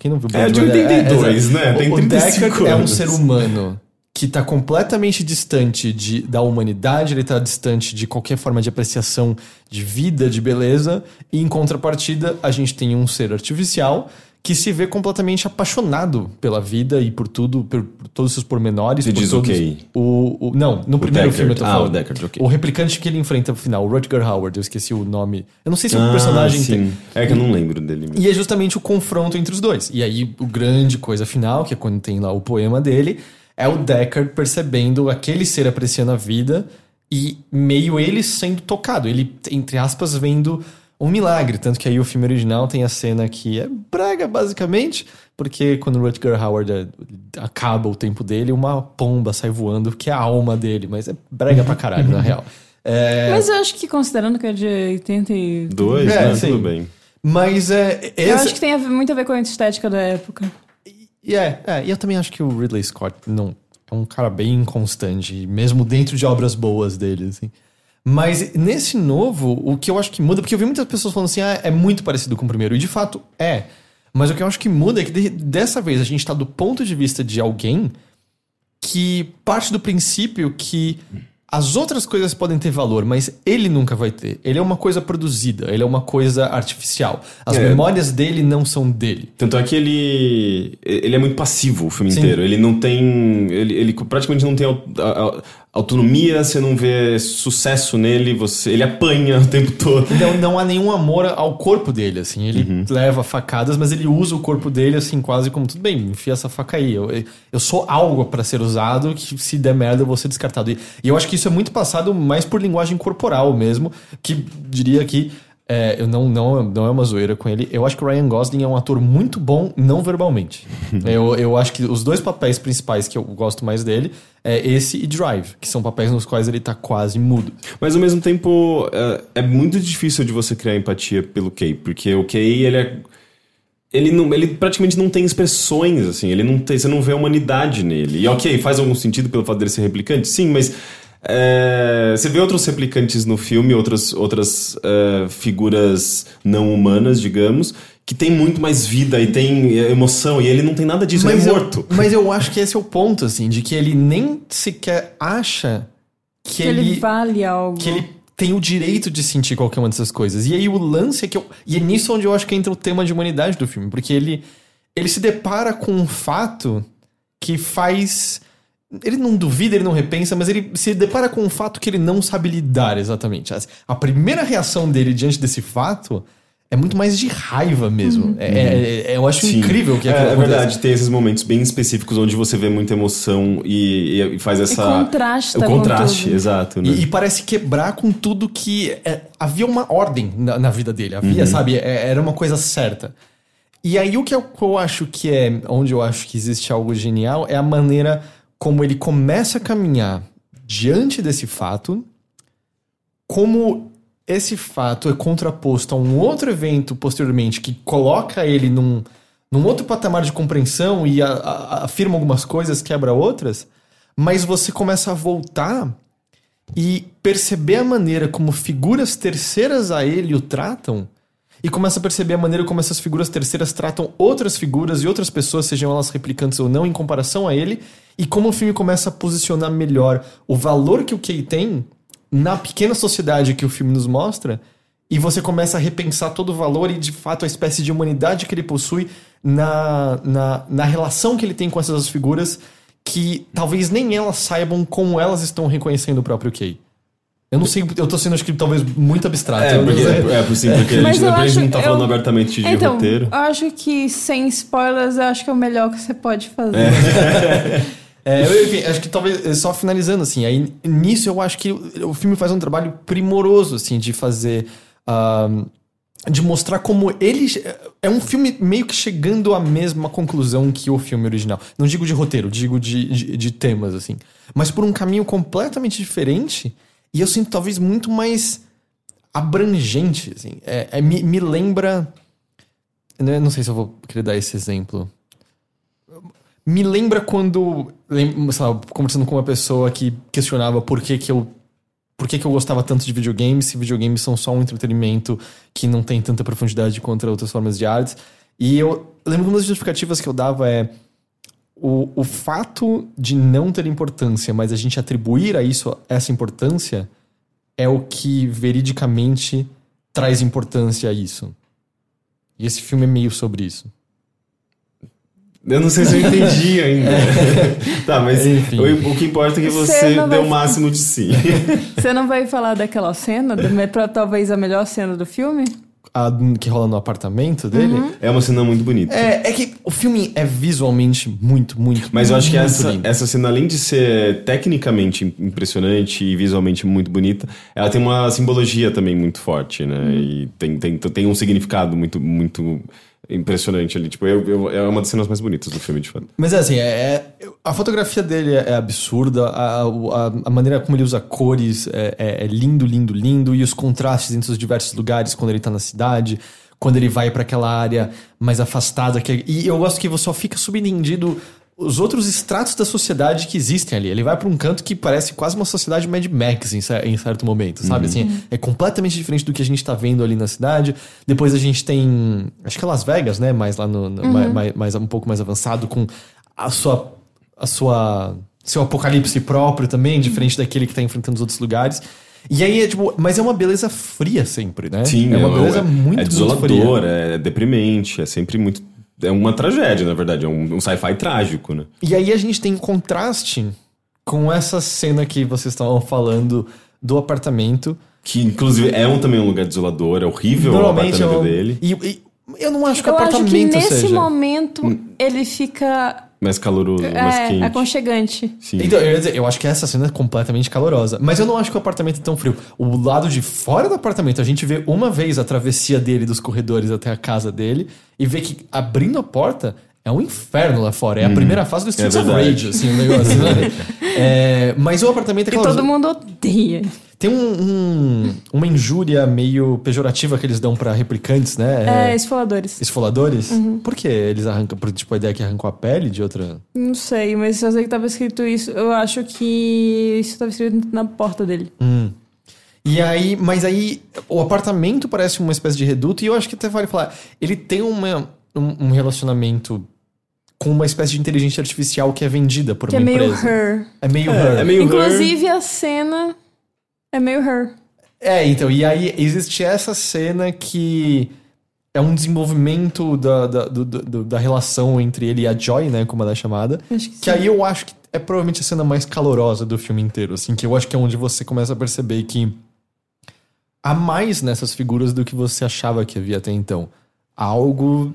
Quem não viu É de Blade Runner, 82, né? O- Tem o 35 Deckard é um anos. ser humano que tá completamente distante de, da humanidade, ele tá distante de qualquer forma de apreciação de vida, de beleza, e em contrapartida, a gente tem um ser artificial que se vê completamente apaixonado pela vida e por tudo, por, por todos os seus pormenores. Você por diz o todos, quê? O, o- não, no primeiro Deckard. filme eu tô Ah, falando. o Deckard, ok. O replicante que ele enfrenta no final, o Rutger Howard, eu esqueci o nome. Eu não sei se o Ah, personagem sim. tem. É que eu não lembro dele. mesmo. E é justamente o confronto entre os dois. E aí, o grande coisa final, que é quando tem lá o poema dele, é o Deckard percebendo aquele ser apreciando a vida e meio ele sendo tocado. Ele, entre aspas, vendo um milagre. Tanto que aí o filme original tem a cena que é brega, basicamente, porque quando o Rutger Howard é, acaba o tempo dele, uma pomba sai voando, que é a alma dele. Mas é brega pra caralho, na real. É, Mas eu acho que considerando que é de 80 e... Dois, É, né? sim. Tudo bem. mas é. Eu acho que tem a ver- muito a ver com a estética da época. E é, é, e eu também acho que o Ridley Scott não é um cara bem inconstante, mesmo dentro de obras boas dele, assim. Mas nesse novo, o que eu acho que muda, porque eu vi muitas pessoas falando assim, ah, é muito parecido com o primeiro, e de fato é. Mas o que eu acho que muda é que de- dessa vez a gente tá do ponto de vista de alguém que parte do princípio que as outras coisas podem ter valor, mas ele nunca vai ter. Ele é uma coisa produzida, ele é uma coisa artificial. As É. memórias dele não são dele. Tanto é que ele. Ele é muito passivo o filme Sim. inteiro. Ele não tem. Ele, ele praticamente não tem autonomia, você não vê sucesso nele, você, ele apanha o tempo todo. Não, não há nenhum amor ao corpo dele, assim. Ele leva facadas, mas ele usa o corpo dele, assim, quase como tudo bem, enfia essa faca aí. Eu, eu sou algo pra ser usado que se der merda eu vou ser descartado. E, e eu acho que isso é muito passado mais por linguagem corporal mesmo, que diria que. É, eu não, não, não é uma zoeira com ele. Eu acho que o Ryan Gosling é um ator muito bom não verbalmente. eu, eu acho que os dois papéis principais que eu gosto mais dele é esse e Drive, que são papéis nos quais ele tá quase mudo. Mas ao mesmo tempo, é, é muito difícil de você criar empatia pelo Kay, porque o Kay, ele é. Ele, não, ele praticamente não tem expressões, assim, ele não tem, você não vê a humanidade nele. E ok, faz algum sentido pelo fato dele ser replicante? Sim, mas é, você vê outros replicantes no filme, outras, outras é, figuras não humanas, digamos, que tem muito mais vida e tem é, emoção, e ele não tem nada disso, ele é eu- morto. mas eu acho que esse é o ponto, assim, de que ele nem sequer acha que, Que ele, ele, vale algo. que ele tem o direito de sentir qualquer uma dessas coisas. E aí o lance é que eu. E é nisso onde eu acho que entra o tema de humanidade do filme, porque ele, ele se depara com um fato que faz. Ele não duvida, ele não repensa, mas ele se depara com um fato que ele não sabe lidar exatamente. A primeira reação dele diante desse fato é muito mais de raiva mesmo. É, é- é- eu acho Sim. incrível que é, aquilo é aconteça. verdade, tem esses momentos bem específicos onde você vê muita emoção e, e faz essa. contrasta O com contraste, tudo. exato. Né? E, e parece quebrar com tudo que. é, havia uma ordem na, na vida dele. Havia, sabe? é- era uma coisa certa. E aí o que eu, que eu acho que é. Onde eu acho que existe algo genial é a maneira como ele começa a caminhar diante desse fato, como esse fato é contraposto a um outro evento posteriormente que coloca ele num, num outro patamar de compreensão e a- a- afirma algumas coisas, quebra outras, mas você começa a voltar e perceber a maneira como figuras terceiras a ele o tratam e começa a perceber a maneira como essas figuras terceiras tratam outras figuras e outras pessoas, sejam elas replicantes ou não, em comparação a ele, e como o filme começa a posicionar melhor o valor que o Kay tem na pequena sociedade que o filme nos mostra, e você começa a repensar todo o valor e, de fato, a espécie de humanidade que ele possui na, na, na relação que ele tem com essas figuras, que talvez nem elas saibam como elas estão reconhecendo o próprio Kay. Eu não sei, eu tô sendo, acho que talvez muito abstrato. É, não porque, é, por sim, porque a gente, eu a gente acho- não tá falando eu- abertamente de Então, roteiro. eu acho que sem spoilers, eu acho que é o melhor que você pode fazer. É, eu, enfim, acho que talvez, eh, só finalizando, assim, aí nisso eu acho que o, o filme faz um trabalho primoroso, assim, de fazer. de mostrar como ele. É um filme meio que chegando à mesma conclusão que o filme original. Não digo de roteiro, digo de, de, de temas, assim. Mas por um caminho completamente diferente. E eu sinto talvez muito mais abrangente, assim. É, é, me, me lembra. né, Não sei se eu vou querer dar esse exemplo. Me lembra quando, lá, conversando com uma pessoa que questionava por que, que eu por que, que eu gostava tanto de videogames, se videogames são só um entretenimento que não tem tanta profundidade contra outras formas de artes. E eu lembro que uma das justificativas que eu dava é o, o fato de não ter importância, mas a gente atribuir a isso essa importância é o que veridicamente traz importância a isso. E esse filme é meio sobre isso. Eu não sei se eu entendi ainda. tá, mas Enfim. o, o que importa é que Você você deu vai- o máximo de si. Você não vai falar daquela cena, da- pra- talvez a melhor cena do filme? A que rola no apartamento dele. é uma cena muito bonita. É, é que o filme é visualmente muito, muito Mas eu acho que essa, lindo. essa cena, além de ser tecnicamente impressionante e visualmente muito bonita, ela tem uma simbologia também muito forte, né? E tem, tem, tem um significado muito, muito impressionante ali. Tipo, eu, eu- é uma das cenas mais bonitas do filme, de fato. Mas é assim, é, é- a fotografia dele é, é absurda, a, a, a maneira como ele usa cores é, é- é lindo, lindo, lindo, e os contrastes entre os diversos lugares quando ele tá na cidade, quando ele vai pra aquela área mais afastada. Que, é, e eu gosto que você só fica subentendido os outros estratos da sociedade que existem ali. Ele vai pra um canto que parece quase uma sociedade Mad Max em, em certo momento, sabe? Assim, é completamente diferente do que a gente tá vendo ali na cidade. Depois a gente tem, acho que é Las Vegas, né? Mais lá no, no- mais, mais- mais- um pouco mais avançado com a sua a sua seu apocalipse próprio também, diferente daquele que tá enfrentando os outros lugares. E aí é tipo, mas é uma beleza fria sempre, né? Sim, é uma beleza muito é muito desolador, fria. é deprimente, é sempre muito. É uma tragédia, na verdade, é um, um sci-fi trágico, né? E aí a gente tem contraste com essa cena que vocês estavam falando do apartamento. Que inclusive é um, também um lugar desolador, é horrível o apartamento eu, dele, E, e eu não acho que o Eu acho apartamento que nesse seja. momento ele fica mais caloroso, mais é, quente. aconchegante. Sim. Então, eu ia dizer, eu acho que essa cena é completamente calorosa. Mas eu não acho que o apartamento é tão frio. O lado de fora do apartamento, a gente vê uma vez a travessia dele dos corredores até a casa dele e vê que abrindo a porta é um inferno lá fora. É a primeira fase do Streets of verdade. Rage, assim, o negócio, né? É, mas o apartamento é Que caloroso. todo mundo odeia. Tem um- um- uma injúria meio pejorativa que eles dão pra replicantes, né? É, esfoladores. Esfoladores? Por que eles arrancam? Por tipo a ideia que arrancou a pele de outra. Não sei, mas eu sei que tava escrito isso. Eu acho que isso tava escrito na porta dele. Hum. E aí, mas aí o apartamento parece uma espécie de reduto e eu acho que até vale falar, ele tem uma, um, um relacionamento com uma espécie de inteligência artificial que é vendida por Que é uma meio empresa. her. É meio É, her. é meio her. Inclusive a cena é meio her. É, então, e aí existe essa cena que é um desenvolvimento da, da, do- do- da relação entre ele e a Joy, né? Como ela é chamada. Acho que Que aí eu acho que é provavelmente a cena mais calorosa do filme inteiro, assim, que eu acho que é onde você começa a perceber que há mais nessas figuras do que você achava que havia até então. Há algo,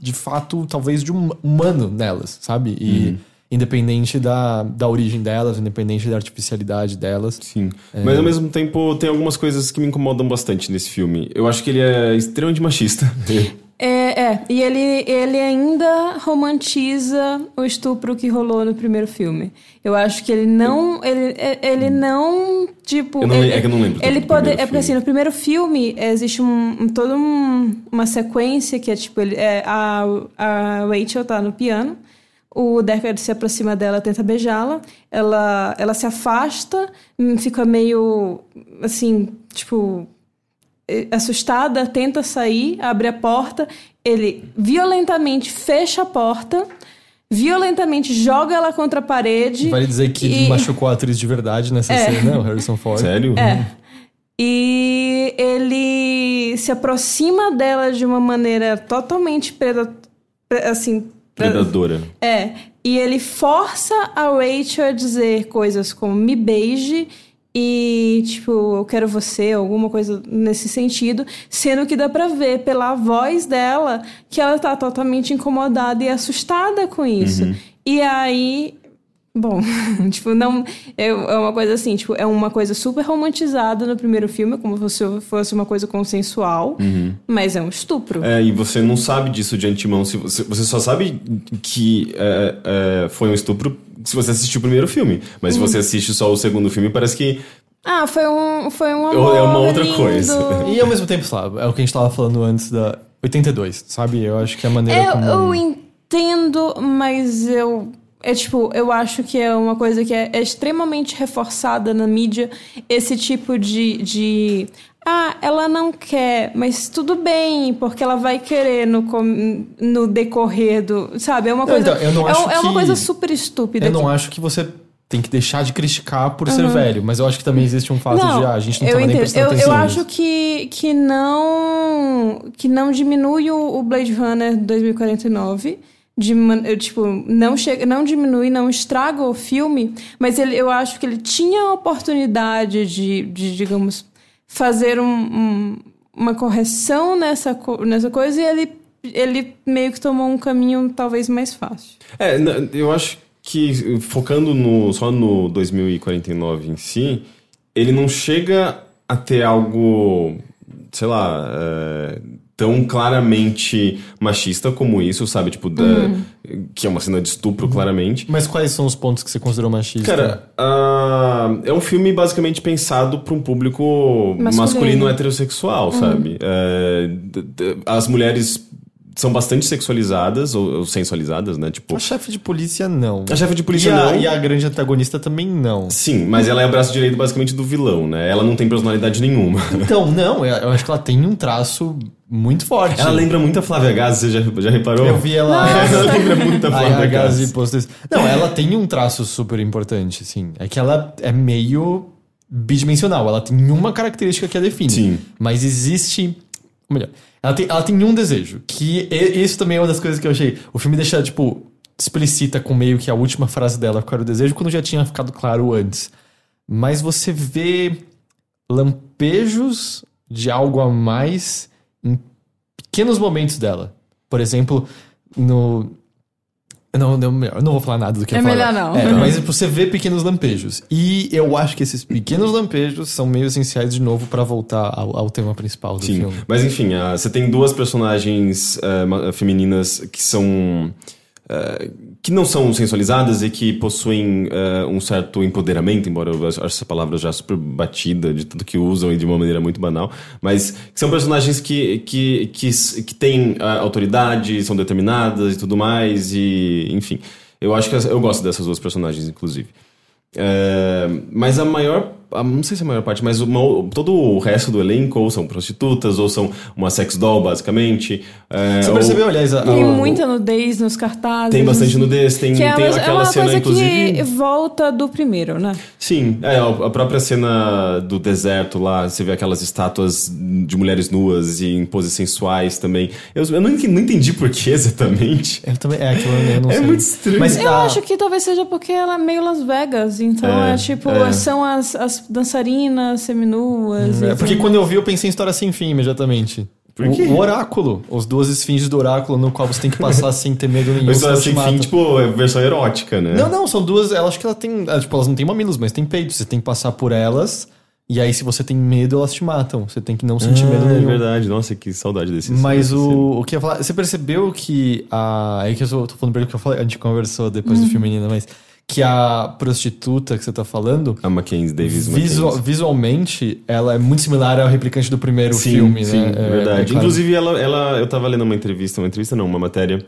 de fato, talvez de hum- humano nelas, sabe? E independente da, da origem delas, independente da artificialidade delas. Sim. Mas ao mesmo tempo tem algumas coisas que me incomodam bastante nesse filme. Eu acho que ele é extremamente machista. É, é. E ele, ele ainda romantiza o estupro que rolou no primeiro filme. Eu acho que ele não. Ele, é- ele não. Tipo. Eu não ele, le- é que eu não lembro Ele pode. É porque assim, no primeiro filme existe um, um, toda um- uma sequência que é tipo: ele, é, a, a Rachel tá no piano. O Deckard se aproxima dela, tenta beijá-la. Ela, ela se afasta, hum, fica meio assim, tipo, assustada, tenta sair, abre a porta, ele violentamente fecha a porta, violentamente joga ela contra a parede. Vale dizer que e- machucou a atriz de verdade nessa É. cena, o Harrison Ford. Sério? É. E ele se aproxima dela de uma maneira totalmente preda- pre- assim, pre- Predadora. É, e ele força a Rachel a dizer coisas como me beije e, tipo, eu quero você, alguma coisa nesse sentido, sendo que dá pra ver pela voz dela que ela tá totalmente incomodada e assustada com isso. E aí. Bom, tipo, não. É é uma coisa assim, tipo, é uma coisa super romantizada no primeiro filme, como se fosse uma coisa consensual, mas é um estupro. É, e você não sabe disso de antemão. Se você, você só sabe que é, é, foi um estupro se você assistiu o primeiro filme. Mas se você assiste só o segundo filme, parece que. Ah, foi um, foi um É amor uma outra lindo. coisa. E ao mesmo tempo, Slava, é o que a gente tava falando antes da 82, sabe? Eu acho que a maneira Eu, como... eu entendo, mas eu. É tipo, eu acho que é uma coisa que é, é extremamente reforçada na mídia, esse tipo de, de. Ah, ela não quer, mas tudo bem, porque ela vai querer no, com- no decorrer do. Sabe? É uma Não, coisa. então, eu não é, acho é uma que- coisa super estúpida. Eu não que- acho que você tem que deixar de criticar por ser velho, mas eu acho que também existe um fato de, ah, a gente não eu tava nem prestando eu, atenção eu acho que, que não que não diminui o, o Blade Runner 2049. De, tipo, não, chega, não diminui, não estraga o filme, mas ele, eu acho que ele tinha a oportunidade de, de digamos, fazer um- um- uma correção nessa, nessa coisa e ele, ele meio que tomou um caminho talvez mais fácil. É, eu acho que focando no, só no 2049 em si, ele não chega a ter algo, sei lá, é, tão claramente machista como isso, sabe? Tipo, da- que é uma cena de estupro, claramente. Mas quais são os pontos que você considerou machista? Cara, ah, é um filme basicamente pensado para um público masculino, Masculino. heterossexual, sabe? É, d- d- as mulheres são bastante sexualizadas ou, ou sensualizadas, né? Tipo, a chefe de polícia, não. a chefe de polícia e a, não. E a grande antagonista também não. Sim, mas ela é o braço direito basicamente do vilão, né? Ela não tem personalidade nenhuma. Então, não, eu eu acho que ela tem um traço muito forte. Ela lembra muito a Flávia Gazi, você já, já reparou? Eu vi ela. ela lembra muito a Flávia a Gazi Gazi. Não, ela tem um traço super importante, sim. É que ela é meio bidimensional. Ela tem uma característica que a define. Sim. Mas existe. ou Melhor, ela tem, ela tem um desejo. Que e- isso também é uma das coisas que eu achei. O filme deixa, tipo, explicita com meio que a última frase dela qual era o desejo, quando já tinha ficado claro antes. Mas você vê lampejos de algo a mais em pequenos momentos dela. Por exemplo, no. Não, não, eu não vou falar nada do que É eu falar melhor não. É, mas você vê pequenos lampejos. E eu acho que esses pequenos lampejos são meio essenciais de novo pra voltar ao, ao tema principal do Sim, filme. mas enfim, ah, você tem duas personagens ma- femininas que são. Ah, que não são sensualizadas e que possuem ah, um certo empoderamento, embora eu acho essa palavra já super batida de tudo que usam e de uma maneira muito banal, mas que são personagens que, que, que, que têm ah, autoridade, são determinadas e tudo mais, e enfim. Eu acho que eu gosto dessas duas personagens, inclusive. Mas a maior não sei se a maior parte, mas uma- todo o resto do elenco ou são prostitutas, ou são uma sex doll, basicamente. é, Você ou- percebeu, aliás, a, Tem a- muita nudez nos cartazes. Tem bastante nudez, tem, Que tem ela- é aquela uma cena, coisa inclusive. que volta do primeiro, né? Sim, é, a própria cena do deserto lá, você vê aquelas estátuas de mulheres nuas e em poses sensuais também. Eu, eu não, entendi, não entendi por que exatamente. Eu também. É, aquilo eu não É sei. muito estranho. Mas Eu a- acho que talvez seja porque ela é meio Las Vegas, então é, É, tipo, é. são as, as dançarinas seminuas. É, porque tudo. quando eu vi, eu pensei em história sem fim imediatamente. Por O- quê? O, oráculo, as duas esfinges do oráculo no qual você tem que passar sem ter medo nenhum. Mas senão assim, fim, tipo, é versão erótica, né? Não, não, são duas. Elas acho que ela tem. ah, Tipo, elas não têm mamilos, mas tem peitos. Você tem que passar por elas. E aí, se você tem medo, elas te matam. Você tem que não sentir medo Ah, é nenhum. verdade. Nossa, que saudade desse Mas o, o que eu ia falar, você percebeu que a. É que eu tô falando pelo que eu falei, a gente conversou depois Hum. do filme ainda, mas. Que a prostituta que você tá falando, A Mackenzie Davis visual- Mackenzie. visualmente, ela é muito similar ao replicante do primeiro sim, filme, sim, né? É, verdade. é claro. Inclusive, ela, ela, eu tava lendo uma entrevista, uma entrevista não, uma matéria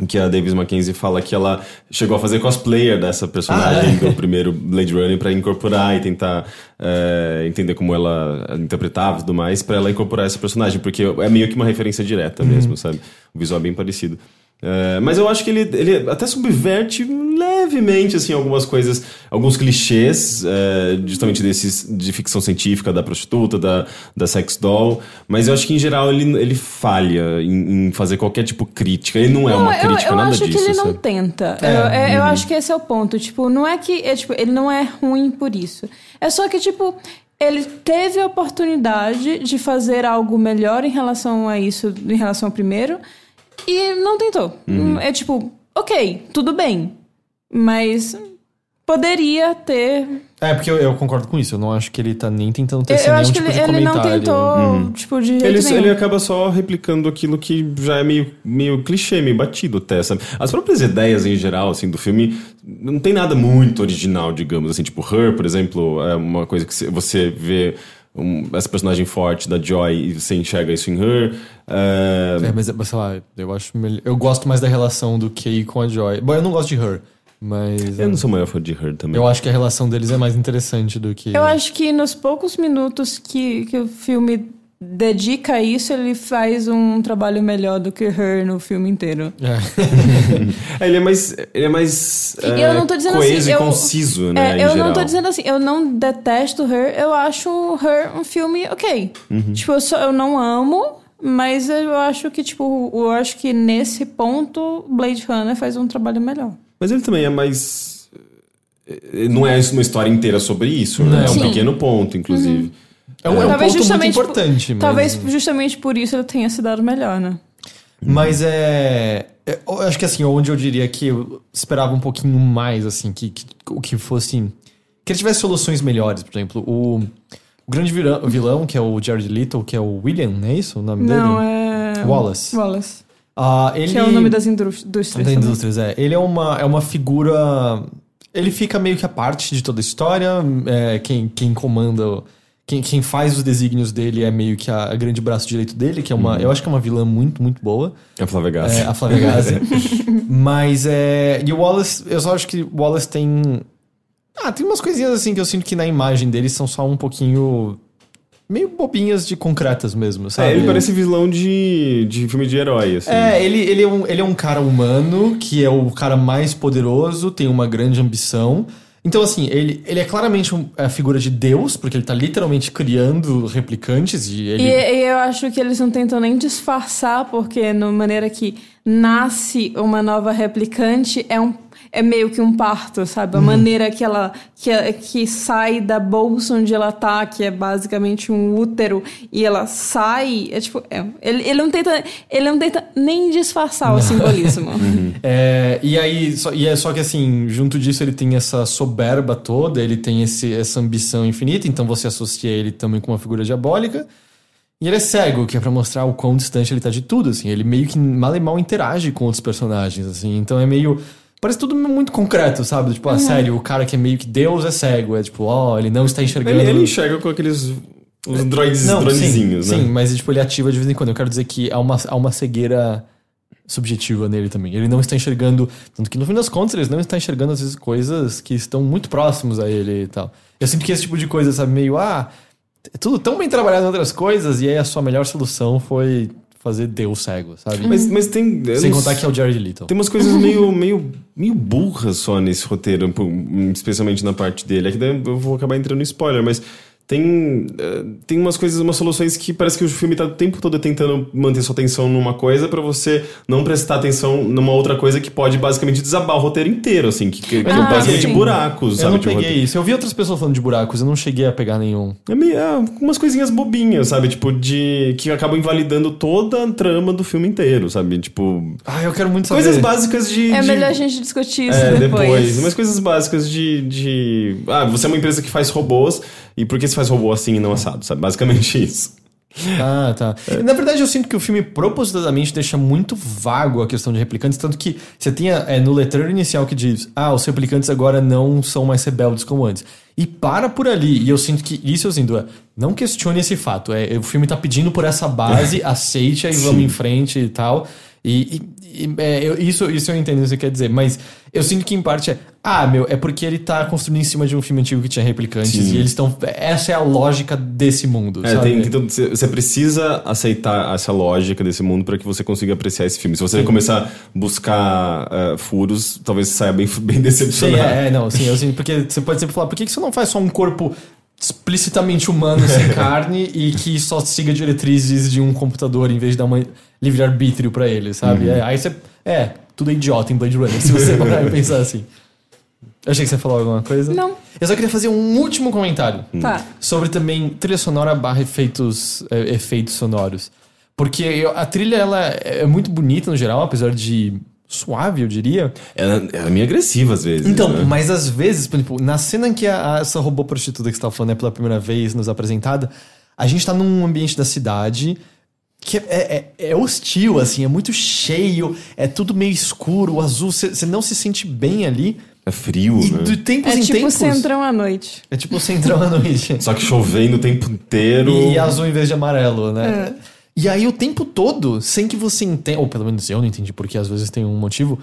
em que a Davis Mackenzie fala que ela chegou a fazer cosplayer dessa personagem Ah, é? do primeiro Blade Runner pra incorporar e tentar é, entender como ela interpretava e tudo mais, pra ela incorporar essa personagem, porque é meio que uma referência direta Uhum. mesmo, sabe? O visual é bem parecido. É, mas eu acho que ele, ele até subverte levemente assim algumas coisas, alguns clichês, é, justamente desses de ficção científica da prostituta, da, da sex doll. Mas eu acho que em geral ele, ele falha em, em fazer qualquer tipo crítica. Ele não é uma eu, crítica, eu nada acho disso. que ele não sabe? tenta. É, Eu, é, eu uhum. acho que esse é o ponto. Tipo, não é que. É, tipo, ele não é ruim por isso. É só que, tipo, ele teve a oportunidade de fazer algo melhor em relação a isso, em relação ao primeiro, e não tentou. Uhum. É tipo, ok, tudo bem. Mas poderia ter. É, porque eu, eu concordo com isso. Eu não acho que ele tá nem tentando Eu, tecer eu nenhum acho que tipo ele, de ele não tentou, tipo, de jeito Ele, nenhum. ele acaba só replicando aquilo que já é meio, meio clichê, meio batido até, sabe? As próprias ideias em geral, assim, do filme, não tem nada muito original, digamos, assim, tipo Her, por exemplo, é uma coisa que você vê um- essa personagem forte da Joy e você enxerga isso em Her. É, É, mas, mas, sei lá, eu acho melhor. Eu gosto mais da relação do Kay com a Joy. Bom, eu não gosto de Her, mas. eu não sou maior fã de Her também. Eu acho que a relação deles é mais interessante do que. Eu acho que nos poucos minutos que, que o filme dedica a isso, ele faz um trabalho melhor do que Her no filme inteiro. É. É, ele é mais, ele é mais E é, eu não tô dizendo coeso assim, e eu- conciso, né, É, eu geral. não tô dizendo assim, eu não detesto Her, eu acho Her um filme ok. Uhum. Tipo, eu, só, eu não amo, mas eu acho que, tipo, eu acho que nesse ponto Blade Runner faz um trabalho melhor. Mas ele também é mais. eh, Não é uma história inteira sobre isso, né? Não. É um Sim. pequeno ponto, inclusive. É um, é um Talvez ponto muito justamente por- importante. mas- Talvez justamente por isso ele tenha se dado melhor, né? Mas é, é, Eu acho que assim, onde eu diria que eu esperava um pouquinho mais, assim, que, que, o que fosse. Que ele tivesse soluções melhores, por exemplo. O, o grande vilão, vilão, que é o Jared Leto, que é o William, não é isso o nome Não, dele? é. Wallace. Wallace. Ah, ele... Que é o nome das indústrias. indústrias Da também. indústrias, é. Ele é uma, é uma figura. Ele fica meio que a parte de toda a história. é, quem, quem comanda. Quem, quem faz os desígnios dele é meio que a, a grande braço direito dele, que é uma. Eu acho que é uma vilã muito, muito boa. A Flávia Gassi. É, a Flávia Gazi. Mas é. E o Wallace, eu só acho que o Wallace tem. Ah, tem umas coisinhas assim que eu sinto que na imagem dele são só um pouquinho. meio bobinhas de concretas mesmo, sabe? É, ele parece vilão de, de filme de herói, assim. É, ele, ele, é um, ele é um cara humano, que é o cara mais poderoso, tem uma grande ambição. Então, assim, ele, ele é claramente a figura de Deus, porque ele tá literalmente criando replicantes e ele. E, e eu acho que eles não tentam nem disfarçar, porque na maneira que nasce uma nova replicante é um é meio que um parto, sabe? A Uhum. maneira que ela que, que sai da bolsa onde ela tá, que é basicamente um útero, e ela sai, é tipo, é, ele, ele não tenta ele não tenta nem disfarçar o simbolismo. É, e aí, só, e é só que assim, junto disso ele tem essa soberba toda, ele tem esse, essa ambição infinita, então você associa ele também com uma figura diabólica. E ele é cego, que é pra mostrar o quão distante ele tá de tudo, assim. Ele meio que mal e mal interage com outros personagens, assim. Então é meio. Parece tudo muito concreto, sabe? Tipo, ah, sério, o cara que é meio que Deus é cego. É tipo, ó, ele não está enxergando. Ele, ele enxerga com aqueles os droids, Não, dronezinhos, sim, né? Sim, mas tipo, ele ativa de vez em quando. Eu quero dizer que há uma, há uma cegueira subjetiva nele também. Ele não está enxergando. Tanto que no fim das contas, ele não está enxergando, às vezes, coisas que estão muito próximos a ele e tal. Eu sinto que esse tipo de coisa, sabe, meio, ah, é tudo tão bem trabalhado em outras coisas, e aí a sua melhor solução foi fazer Deus cego, sabe? Mas, mas tem. Sem contar que é o Jared Leto. Tem umas coisas meio, meio, meio burras só nesse roteiro, especialmente na parte dele. É que daí eu vou acabar entrando em spoiler, mas tem, eh, tem umas coisas, umas soluções que parece que o filme tá o tempo todo tentando manter sua atenção numa coisa pra você não prestar atenção numa outra coisa que pode basicamente desabar o roteiro inteiro, assim, que, que, que Ah, basicamente sim. buracos, Eu sabe? não de peguei roteiro. isso. Eu vi outras pessoas falando de buracos, eu não cheguei a pegar nenhum. É meio, é, umas coisinhas bobinhas, sabe? Tipo, de. que acabam invalidando toda a trama do filme inteiro, sabe? Tipo. Ah, eu quero muito saber. Coisas básicas de. É de- melhor a gente discutir isso É, depois. depois. Umas coisas básicas de, de. Ah, você é uma empresa que faz robôs, e por que você faz robô assim e não assado, sabe? Basicamente isso. Ah, tá. Na verdade, eu sinto que o filme propositadamente deixa muito vago a questão de replicantes, tanto que você tinha é, no letreiro inicial que diz: ah, os replicantes agora não são mais rebeldes como antes. E para por ali. E eu sinto que isso eu sinto é. Não questione esse fato. É, o filme tá pedindo por essa base, aceite e vamos em frente e tal. E, e- e, é, eu- isso, isso eu entendo o que você quer dizer, mas eu sinto que em parte é. Ah, meu, é porque ele tá construindo em cima de um filme antigo que tinha replicantes Sim. e eles estão. Essa é a lógica desse mundo. É, tem, todo- você precisa aceitar essa lógica desse mundo para que você consiga apreciar esse filme. Se você começar a buscar eh, furos, talvez você saia bem, bem Sim, decepcionado. é, é, não, sim, eu, sim, porque você pode sempre falar, por que que você não faz só um corpo explicitamente humano, sem carne, e que só siga diretrizes de um computador em vez de dar uma livre-arbítrio pra ele, sabe? É, aí você. É, tudo é idiota em Blade Runner, se você parar e pensar assim. Eu achei que você falou alguma coisa. Não. Eu só queria fazer um último comentário Tá. sobre também trilha sonora barra efeitos, é, efeitos sonoros. Porque eu- a trilha, ela é muito bonita no geral, apesar de suave, eu diria. Ela, ela é meio agressiva às vezes. Então, né? mas às vezes, por exemplo, na cena em que a, a- essa robô prostituta que você tava falando é pela primeira vez nos apresentada, a gente tá num ambiente da cidade que é, é- é hostil, assim, é muito cheio, é tudo meio escuro, azul, você não se sente bem ali. É frio, E né? de tempos É em tipo tempos. Centrão à noite. É tipo o centrão à noite. Só que chovendo o tempo inteiro. E azul em vez de amarelo, né? E aí o tempo todo, sem que você entenda, ou pelo menos eu não entendi porque às vezes tem um motivo.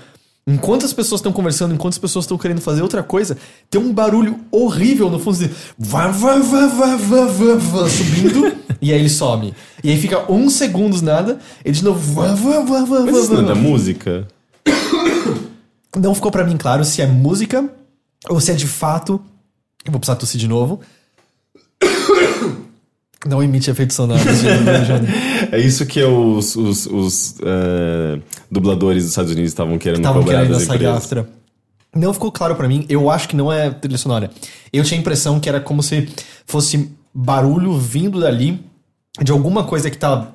Enquanto as pessoas estão conversando, enquanto as pessoas estão querendo fazer outra coisa, tem um barulho horrível no fundo de vá, vá, vá, vá, vá, vá, vá, subindo, e aí ele some. E aí fica uns segundos nada, e de novo vá, vá, vá, vá, Mas isso não é da música? Não ficou pra mim claro se é música ou se é de fato. Eu vou precisar tossir de novo. Não emite efeitos sonoros, Júnior. É isso que os, os, os, eh, dubladores dos Estados Unidos estavam querendo Estavam cobrar querendo das essa empresas. gaftra. Não ficou claro pra mim. Eu acho que não é trilha sonora. Eu tinha a impressão que era como se fosse barulho vindo dali de alguma coisa que tá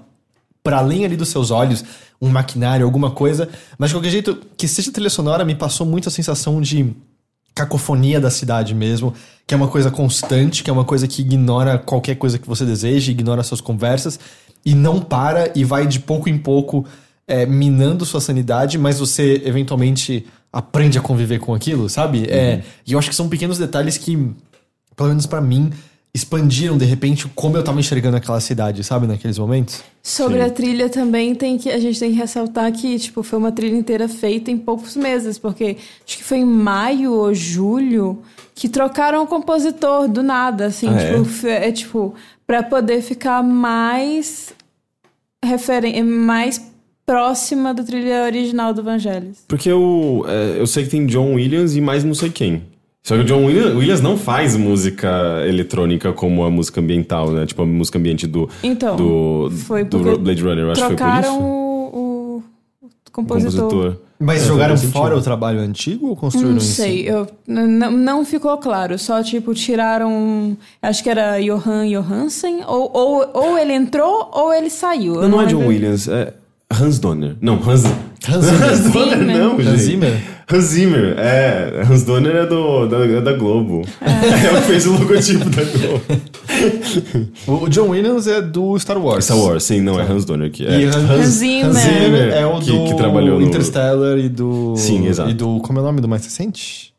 para além ali dos seus olhos, um maquinário, alguma coisa. Mas de qualquer jeito, que seja trilha sonora, me passou muito a sensação de cacofonia da cidade mesmo, que é uma coisa constante, que é uma coisa que ignora qualquer coisa que você deseje, ignora suas conversas e não para e vai de pouco em pouco é, minando sua sanidade, mas você eventualmente aprende a conviver com aquilo, sabe? É, e eu acho que são pequenos detalhes que, pelo menos pra mim, expandiram de repente como eu tava enxergando aquela cidade, sabe, naqueles momentos. Sobre Sim. a trilha também tem que a gente tem que ressaltar que tipo foi uma trilha inteira feita em poucos meses, porque acho que foi em maio ou julho que trocaram o compositor do nada, assim, Ah, tipo, fe- é? tipo para poder ficar mais referen mais próxima da trilha original do Vangelis. Porque eu, é, eu sei que tem John Williams e mais não sei quem. Só que o John Williams, não faz música eletrônica como a música ambiental, né? Tipo a música ambiente do, Então, do, do Blade Runner. Eu acho que foi por trocaram isso. o, o compositor. Mas É, jogaram fora sentido. o trabalho antigo ou construíram Não sei, si? eu, não, não ficou claro. Só, tipo, tiraram. Acho que era Johan Johansen. Ou, ou, ou ele entrou ou ele saiu. Eu Não, não é John. Williams, é Hans Donner. Não, Hans... Hans Zimmer. Donner não, Hans gente. Zimmer? Hans Zimmer, é. Hans Donner é do, da, é da Globo. É. o que fez o logotipo da Globo. O o John Williams é do Star Wars. Star Wars, sim, não, é Hans Donner que é. E Hans, Hans Zimmer. Hans Zimmer é o Que- do que trabalhou no- Interstellar e do... Sim, exato. E do... Como é o nome do mais recente?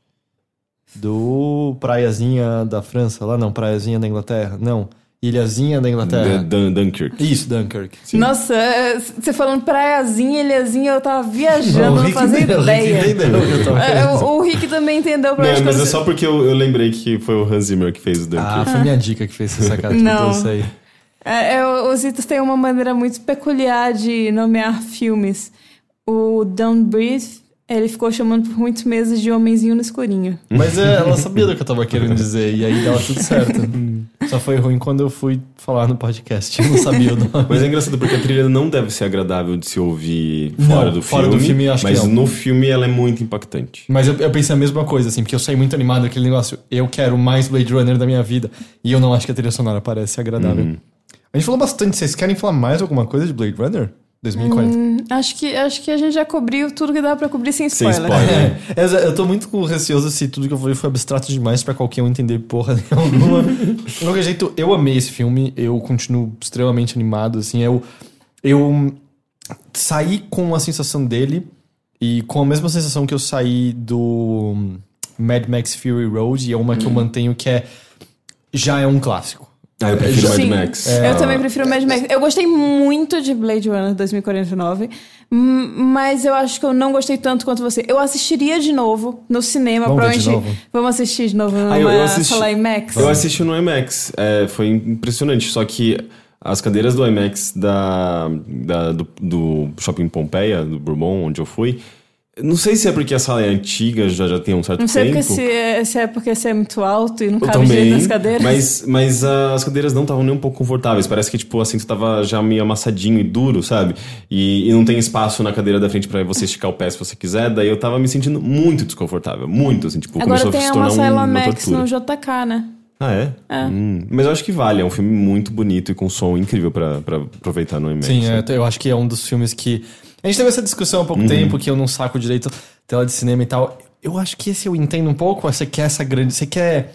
Do Praiazinha da França lá? Não, Praiazinha da Inglaterra. Não. Ilhazinha da Inglaterra. Dun- Dunkirk. Isso, Dunkirk. Nossa, é, você falando praiazinha, ilhazinha, eu tava viajando, O não Rick fazia entendeu, o Rick ideia. entendeu o que eu tava É, o, o Rick também entendeu pra Não, mas é só porque eu, eu lembrei que foi o Hans Zimmer que fez o Dunkirk. Ah, foi minha dica que fez essa sacada. Não. Isso aí. É, é, os Itos têm uma maneira muito peculiar de nomear filmes. O Don't Breathe, ele ficou chamando por muitos meses de Homenzinho no Escurinho. Mas é, ela sabia do que eu tava querendo dizer, e aí dava tudo certo. Só foi ruim quando eu fui falar no podcast. Eu não sabia o nome. Mas é engraçado porque a trilha não deve ser agradável de se ouvir Não, fora do fora filme. do filme, acho que mas não. no filme ela é muito impactante. Mas eu, eu pensei a mesma coisa, assim, porque eu saí muito animado daquele negócio. Eu quero mais Blade Runner da minha vida. E eu não acho que a trilha sonora parece agradável. Uhum. A gente falou bastante. Vocês querem falar mais alguma coisa de Blade Runner? 2040. Hum, acho, que, acho que a gente já cobriu tudo que dá pra cobrir sem Sem spoiler. spoiler. É, eu- tô muito receoso se tudo que eu falei foi abstrato demais pra qualquer um entender porra nenhuma. De qualquer jeito, eu amei esse filme, eu continuo extremamente animado, assim, eu, eu saí com a sensação dele e com a mesma sensação que eu saí do Mad Max Fury Road, e é uma que eu mantenho que é já é um clássico. Ah, eu prefiro Sim, Mad Max. Eu Ah, também prefiro Mad Max. Eu gostei muito de Blade Runner 2049, hum, mas eu acho que eu não gostei tanto quanto você. Eu assistiria de novo no cinema, Vamos ver de provavelmente. novo? Vamos assistir de novo numa Ah, eu- eu assisti- sala IMAX. Eu assisti no IMAX, é, foi impressionante. Só que as cadeiras do IMAX da, da- do, do Shopping Pompeia, do Bourbon, onde eu fui, não sei se é porque a sala é antiga, já, já tem um certo Não sei tempo. porque se é, se é porque você é muito alto e não cabe direito também, nas cadeiras. mas, mas as cadeiras não estavam nem um pouco confortáveis. Parece que tipo, o assento tava já meio amassadinho e duro, sabe? E, e não tem espaço na cadeira da frente pra você esticar o pé se você quiser. Daí eu tava me sentindo muito desconfortável. Muito, assim, tipo, Agora começou tem a se tornar Marcela um, uma Max tortura. no JK, né? Ah, é? Hum, mas eu acho que vale. É um filme muito bonito e com som incrível pra, pra aproveitar no IMAX. Sim, é, eu acho que é um dos filmes que. A gente teve essa discussão há pouco tempo, que eu não saco direito tela de cinema e tal. Eu acho que esse eu entendo um pouco. Você quer essa grande. Você quer.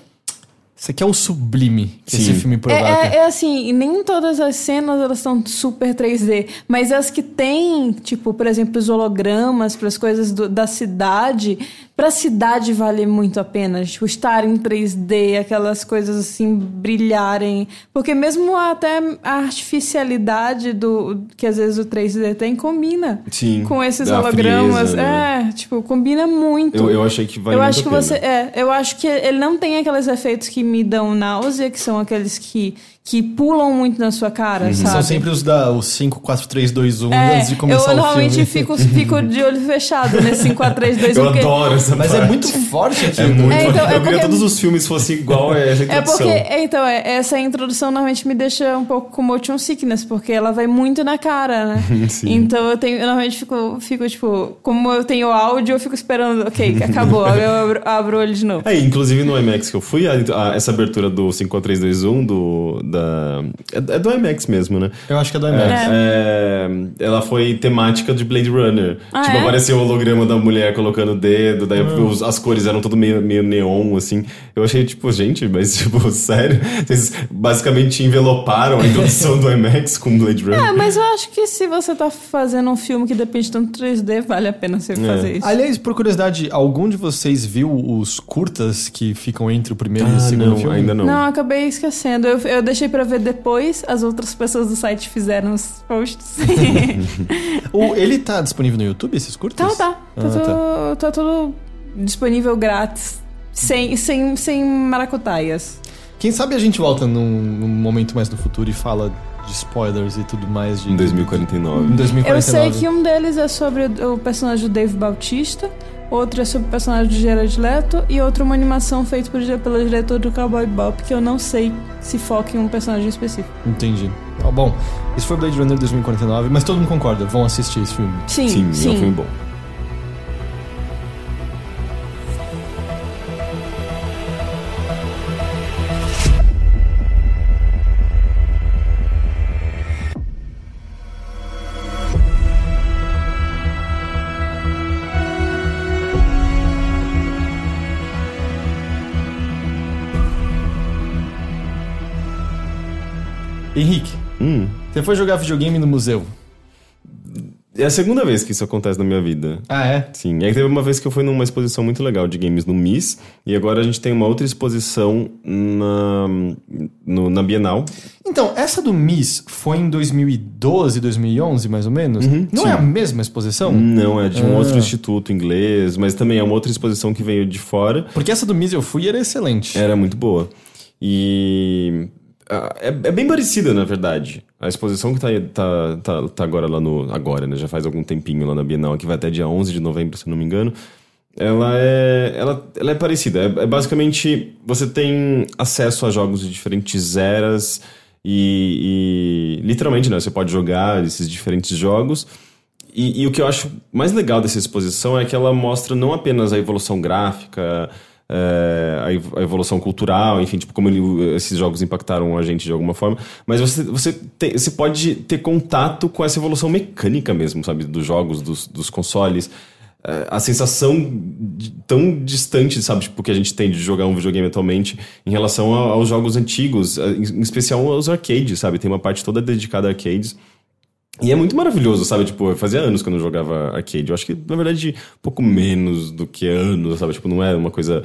Você quer o sublime que esse Sim. filme É, provoca. é, é assim, nem todas as cenas elas são super 3D, mas as que tem, tipo, por exemplo, os hologramas para as coisas do- da cidade, pra cidade vale muito a pena, tipo, estar em 3D, aquelas coisas assim brilharem, porque mesmo até a artificialidade do que às vezes o 3D tem combina Sim, com esses hologramas, frieza, né? é, tipo, combina muito. Eu, eu achei que vale eu muito acho a que pena. você. É, eu acho que ele não tem aqueles efeitos que me dão náusea, que são aqueles que, que pulam muito na sua cara, sabe? São sempre os da os 5, 4, 3, 2, 1 É, antes de começar eu o normalmente filme. fico, fico de olho fechado nesse 5, 4, 3, 2, 1. Eu porque- adoro essa Mas é parte. muito forte aqui. É muito. É, então, é eu queria porque- todos os filmes fossem igual a essa É introdução. porque, é, então, é, essa introdução normalmente me deixa um pouco com motion sickness, porque ela vai muito na cara, né? Sim. Então eu tenho, eu normalmente fico, fico, tipo, como eu tenho áudio, eu fico esperando, ok, acabou, aí eu abro, abro o olho de novo. É, inclusive no IMAX que eu fui, a- a- essa abertura do 54321 do, da, é, é do IMAX mesmo, né? Eu acho que é do É, IMAX. é, ela foi temática de Blade Runner. Ah, tipo, é? apareceu o holograma da mulher colocando o dedo, daí os- as cores eram tudo meio, meio neon, assim. Eu achei, tipo, gente, mas, tipo, sério? Vocês basicamente enveloparam a introdução do IMAX com Blade Runner. É, mas eu acho que se você tá fazendo um filme que depende tanto de 3D, vale a pena você fazer isso. Aliás, por curiosidade, algum de vocês viu os curtas que ficam entre o primeiro e o Ah, segundo não, filme? ainda não. Não, acabei esquecendo. Eu, eu deixei pra ver depois, as outras pessoas do site fizeram os posts. O, ele tá disponível no YouTube, esses curtas? tá, tá. Tá, Ah, tudo, tá tudo disponível grátis. Sem, sem, sem maracutaias. Quem sabe a gente volta num, num momento mais no futuro e fala de spoilers e tudo mais de... Em 2049. Em 2049. Eu sei que um deles é sobre o personagem do Dave Bautista, outro é sobre o personagem do Gerard Leto e outro uma animação feita por, pelo diretor do Cowboy Bop, que eu não sei se foca em um personagem específico. Entendi. Ah, bom, esse foi Blade Runner 2049, mas todo mundo concorda, vão assistir esse filme. Sim, Sim, sim. é um filme bom. Você foi jogar videogame no museu. É a segunda vez que isso acontece na minha vida. Ah, é? Sim. E aí teve uma vez que eu fui numa exposição muito legal de games no MIS, e agora a gente tem uma outra exposição na, no- na Bienal. Então, essa do Miss foi em 2012, 2011, mais ou menos? Não Uhum, sim. é a mesma exposição? Não, é de um Ah. outro instituto inglês, mas também é uma outra exposição que veio de fora. Porque essa do Miss eu fui e era excelente. Era muito boa. E. ah, É, é bem parecida, na verdade. A exposição que tá, tá, tá, tá agora lá no. Agora, né? Já faz algum tempinho lá na Bienal, que vai até dia 11 de novembro, se não me engano. Ela é, ela, ela é parecida. É, é basicamente. Você tem acesso a jogos de diferentes eras. E, e, literalmente, né? Você pode jogar esses diferentes jogos. E, e o que eu acho mais legal dessa exposição é que ela mostra não apenas a evolução gráfica, a ev- a evolução cultural, enfim, tipo, como ele- esses jogos impactaram a gente de alguma forma, mas você, você, tem- você pode ter contato com essa evolução mecânica mesmo, sabe? Dos jogos, dos, dos consoles. É, a sensação tão distante, sabe, tipo, que a gente tem de jogar um videogame atualmente em relação aos jogos antigos, em em especial aos arcades, sabe? Tem uma parte toda dedicada a arcades. E é muito maravilhoso, sabe? Tipo, fazia anos que eu não jogava arcade. Eu acho que, na verdade, pouco menos do que anos, sabe? Tipo, não é uma coisa.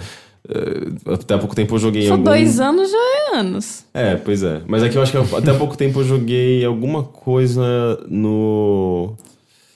eh, até há pouco tempo eu joguei Só algum... dois anos já é anos. É, pois é. Mas é que eu acho que eu- até há pouco tempo eu joguei alguma coisa no.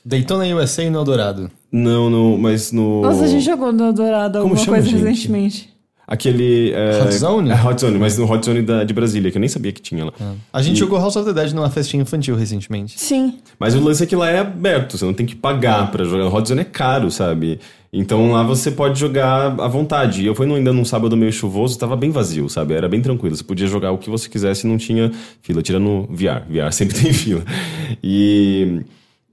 Daytona USA no Eldorado. Não, no. Mas no. Nossa, a gente jogou no Dourado Como alguma chama, coisa gente? recentemente. Aquele. é, Hot Zone? É, Hot Zone, mas no Hot Zone da, de Brasília, que eu nem sabia que tinha lá. A gente E- jogou House of the Dead numa festinha infantil recentemente. Sim. Mas o lance é que lá é aberto, você não tem que pagar pra jogar. O Hot Zone é caro, sabe? Então lá você pode jogar à vontade. E Eu fui no- ainda num sábado meio chuvoso, tava bem vazio, sabe? Era bem tranquilo. Você podia jogar o que você quisesse e não tinha fila. Tira no VR. VR sempre tem fila. E.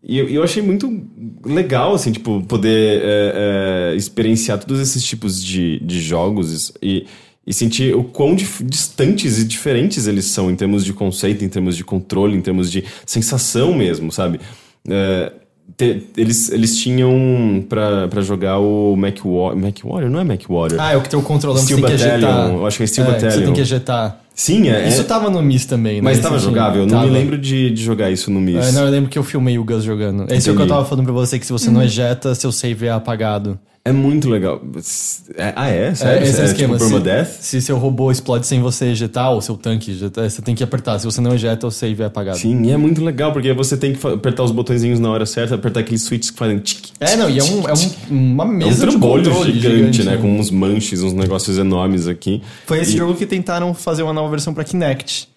E eu, eu achei muito legal, assim, tipo, poder é, é, experienciar todos esses tipos de, de jogos e, e sentir o quão dif- distantes e diferentes eles são em termos de conceito, em termos de controle, em termos de sensação mesmo, sabe? É, te- eles, eles tinham pra, pra jogar o Mac, Wa- Mac Warrior, não é Mac Warrior? Ah, é o que tem o controlão que você tem que ejetar. eu acho que é Steel Você Battalion. tem que ejetar. Sim, é. Isso é- tava no Miss também, né? mas tava jogável? Não me Tava. lembro de, de jogar isso no Miss. É, não, eu lembro que eu filmei o Gus jogando. Esse é o que eu Entendi. tava falando pra você, que se você não ejeta, seu save é apagado. É muito legal. É- ah, é? Sério? esse é esquema. tipo permadeath? se, se seu robô explode sem você ejetar, ou seu tanque ejetar, você tem que apertar. Se você não ejeta, o save é apagado. Sim, e é muito legal, porque você tem que apertar os botõezinhos na hora certa, apertar aqueles switches que fazem tic. É, não, e é, um, é um- uma É um mesa de controle gigante, né? Com uns manches, uns negócios enormes aqui. Foi esse E- jogo que tentaram fazer uma nova versão pra Kinect.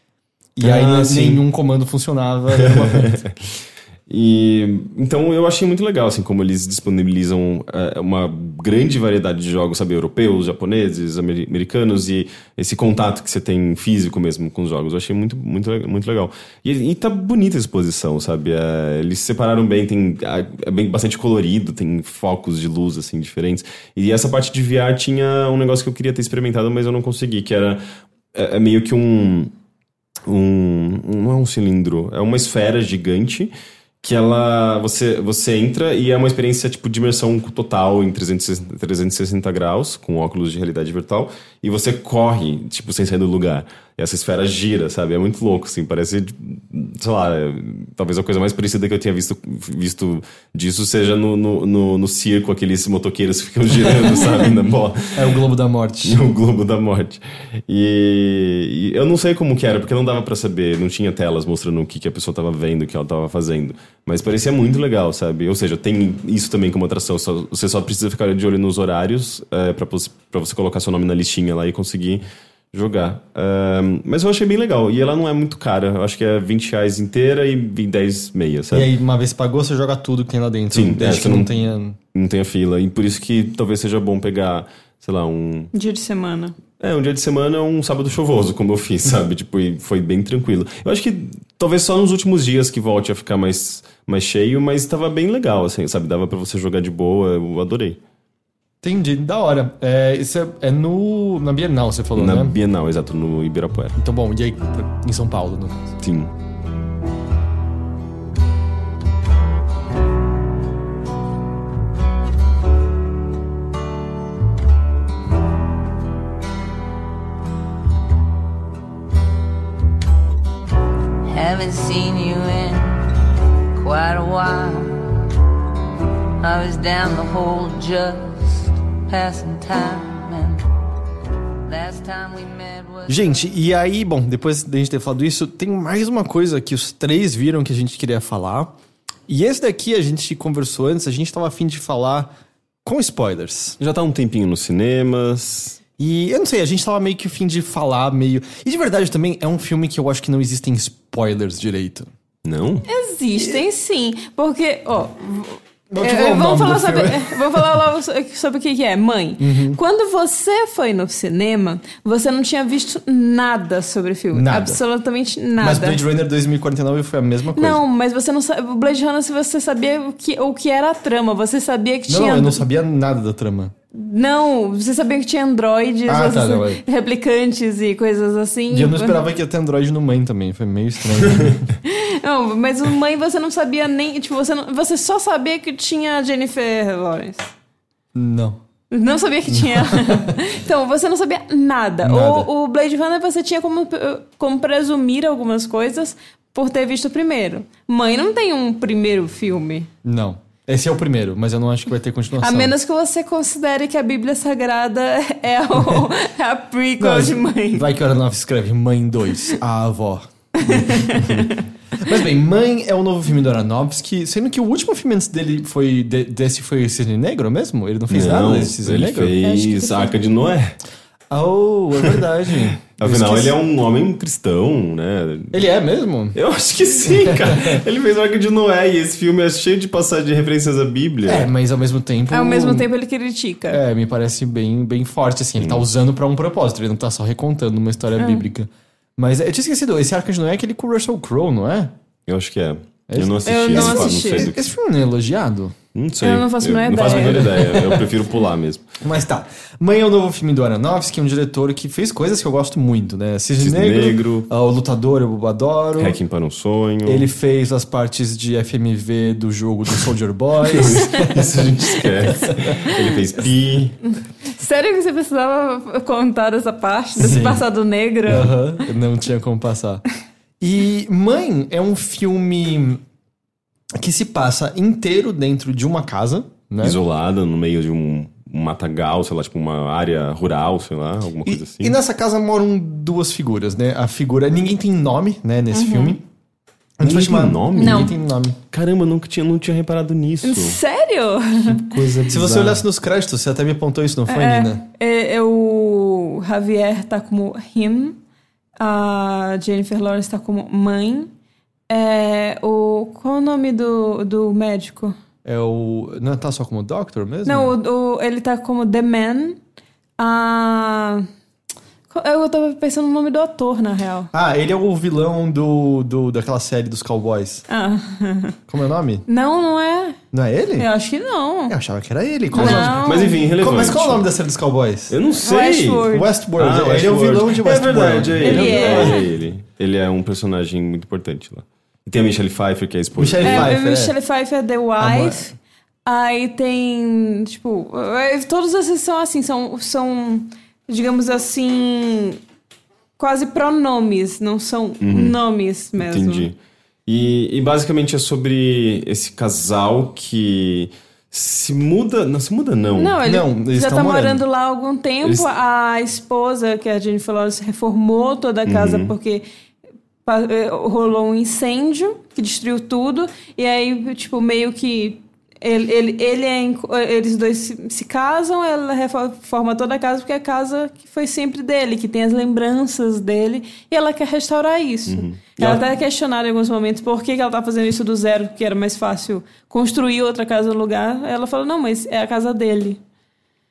E Ah, aí sim. nenhum comando funcionava. E então eu achei muito legal assim como eles disponibilizam eh, uma grande variedade de jogos, sabe, europeus, japoneses, ameri- americanos e esse contato que você tem físico mesmo com os jogos. Eu achei muito muito muito legal. E, e tá bonita a exposição, sabe? Eh, eles separaram bem, tem é bem bastante colorido, tem focos de luz assim diferentes. E essa parte de VR tinha um negócio que eu queria ter experimentado, mas eu não consegui, que era é, é meio que um, um- não é um cilindro, é uma esfera gigante que ela você você entra e é uma experiência tipo de imersão total em 360, 360 graus com óculos de realidade virtual e você corre tipo sem sair do lugar e essa esfera gira sabe é muito louco assim parece sei lá talvez a coisa mais parecida que eu tinha visto visto disso seja no, no, no, no circo aqueles motoqueiros que ficam girando sabe na bola É o Globo da Morte. o Globo da Morte. E, e eu não sei como que era, porque não dava pra saber, não tinha telas mostrando o que, que a pessoa tava vendo, o que ela tava fazendo. Mas parecia muito legal, sabe? Ou seja, tem isso também como atração. só- você só precisa ficar de olho nos horários é, pos- pra você colocar seu nome na listinha lá e conseguir jogar. Ahn, mas eu achei bem legal. E ela não é muito cara. Eu acho que é 20 reais inteira e 10 meia, E sabe? aí, uma vez pagou, você joga tudo que tem lá dentro. Sim, desde é, que não, não- tenha. Não tem a fila. E por isso que talvez seja bom pegar, sei lá, um Dia de semana. É, um dia de semana, um sábado chuvoso, como eu fiz, sabe? Tipo, e foi bem tranquilo. Eu acho que talvez só nos últimos dias que volte a ficar mais, mais cheio, mas tava bem legal, assim, sabe? Dava pra você jogar de boa, eu adorei. Entendi, da hora. É, isso é, é no, na Bienal, você falou, Na né? Bienal, exato, no Ibirapuera. Então, bom, e aí, em São Paulo, no caso. Sim. Haven't seen you in quite a while. I was down the hole just Gente, e aí, bom, depois da gente ter falado isso, tem mais uma coisa que os três viram que a gente queria falar. E esse daqui a gente conversou antes, a gente tava afim de falar com spoilers. Já tá um tempinho nos cinemas. E eu não sei, a gente tava meio que afim de falar meio. E de verdade também é um filme que eu acho que não existem spoilers direito. Não? Existem sim, porque, ó. Não é, vamos, falar sobre. Uhum. vamos falar logo so- sobre o que é. Mãe, quando você foi no cinema, você não tinha visto nada sobre o filme. Nada. Absolutamente nada. Mas Blade Runner 2049 foi a mesma coisa. Não, mas você não sabe. Blade Runner, se você sabia o que, o que era a trama, você sabia que não, tinha. não, eu não sabia nada da trama. Não, você sabia que tinha androides, Ah, tá, não, é. replicantes e coisas assim. E eu não esperava que ia ter Android no Mãe também, foi meio estranho. Não, mas o mãe você não sabia nem. Tipo, você, não- você só sabia que tinha Jennifer Lawrence. não. Não sabia que tinha. então, você não sabia nada. Nada. O, o Blade Runner você tinha como, como presumir algumas coisas por ter visto o primeiro. Mãe não tem um primeiro filme. Não. Esse é o primeiro, mas eu não acho que vai ter continuação. A menos que você considere que a Bíblia Sagrada é, o, é a prequel Não, de mãe. Vai que o Aronofsky escreve Mãe 2, a avó. Mas bem, Mãe é o novo filme do Aronofsky, sendo que o último filme antes dele foi de- desse foi Cisne Negro mesmo? Ele não fez nada não, desse Cisne ele Negro? Acho que fez a Arca de Noé. Oh, é verdade. Afinal, ele é um homem cristão, né? Ele é mesmo? Eu acho que sim, cara. ele fez a Arca de Noé e esse filme é cheio de passagens de referências à Bíblia. É, mas ao mesmo tempo. Ao mesmo tempo ele critica. É, me parece bem, bem forte, assim. Ele tá usando pra um propósito, ele não tá só recontando uma história É. bíblica. Mas eu tinha esquecido, esse Arca de Noé é aquele com o Russell Crowe, não é? Eu acho que é. Esse- Eu não assisti Eu esse não assisti. Esse, que- esse filme não é elogiado? Não sei. Eu não faço a menor Não faço a menor ideia. ideia. Eu prefiro pular mesmo. Mas tá. Mãe é o novo filme do Aronofsky, um diretor que fez coisas que eu gosto muito, né? Cisne, Cisne Negro, Negro. ah, O Lutador, eu adoro. Hacking para um sonho. Ele fez as partes de FMV do jogo do Soldier Boys. Isso a gente esquece. Ele fez Pi. Sério que você precisava contar essa parte desse Sim. passado negro? Aham, não tinha como passar. E Mãe é um filme que se passa inteiro dentro de uma casa, né? Isolada no meio de um, um matagal, sei lá, tipo uma área rural, sei lá, alguma coisa E, assim. e nessa casa moram duas figuras, né? A figura. Ninguém tem nome, né, nesse filme. A gente Ninguém vai chamar- tem nome? Ninguém Não. tem nome. Caramba, eu nunca tinha, não tinha reparado nisso. Sério? Coisa Se você olhasse nos créditos, você até me apontou isso, não foi, Nina? É, é o Javier tá como him, a Jennifer Lawrence tá como mãe. É, o, qual é o nome do, do médico? É o. Não tá só como Doctor mesmo? Não, o, o- ele tá como The Man. A. Eu tava pensando no nome do ator, na real. Ah, ele é o vilão do, do, daquela série dos Cowboys. Ah. Como é o nome? Não, não é. Não é ele? Eu acho que não. Eu achava que era ele. Qual é o nome? Não. Mas enfim, relevante. Mas qual é o nome da série dos Cowboys? Eu não sei. Westworld. Westworld. Ah, ele é o vilão de É Westworld. verdade, é ele. Ele é. é ele. Ele é um personagem muito importante lá. E tem a Michelle Pfeiffer, que é a esposa. Michelle. É, Pfeiffer, é. Michelle Pfeiffer, The Wife. Aí tem, tipo, é, todos esses são assim, são, são, digamos assim, quase pronomes, não são nomes mesmo. Entendi. E, e basicamente é sobre esse casal que se muda. Não, se muda não. Não, ele Não, já estão tá morando. morando lá há algum tempo. Eles- A esposa, que é a Jennifer Lawrence, reformou toda a casa Uhum. porque rolou um incêndio que destruiu tudo. E aí, tipo, meio que. Ele, ele, ele é, inc- eles dois se, se casam, ela reforma toda a casa porque é a casa que foi sempre dele, que tem as lembranças dele, e ela quer restaurar isso. Uhum. Ela ela- até questionaram em alguns momentos por que, que ela tá fazendo isso do zero, que era mais fácil construir outra casa no lugar. Ela falou, não, mas é a casa dele.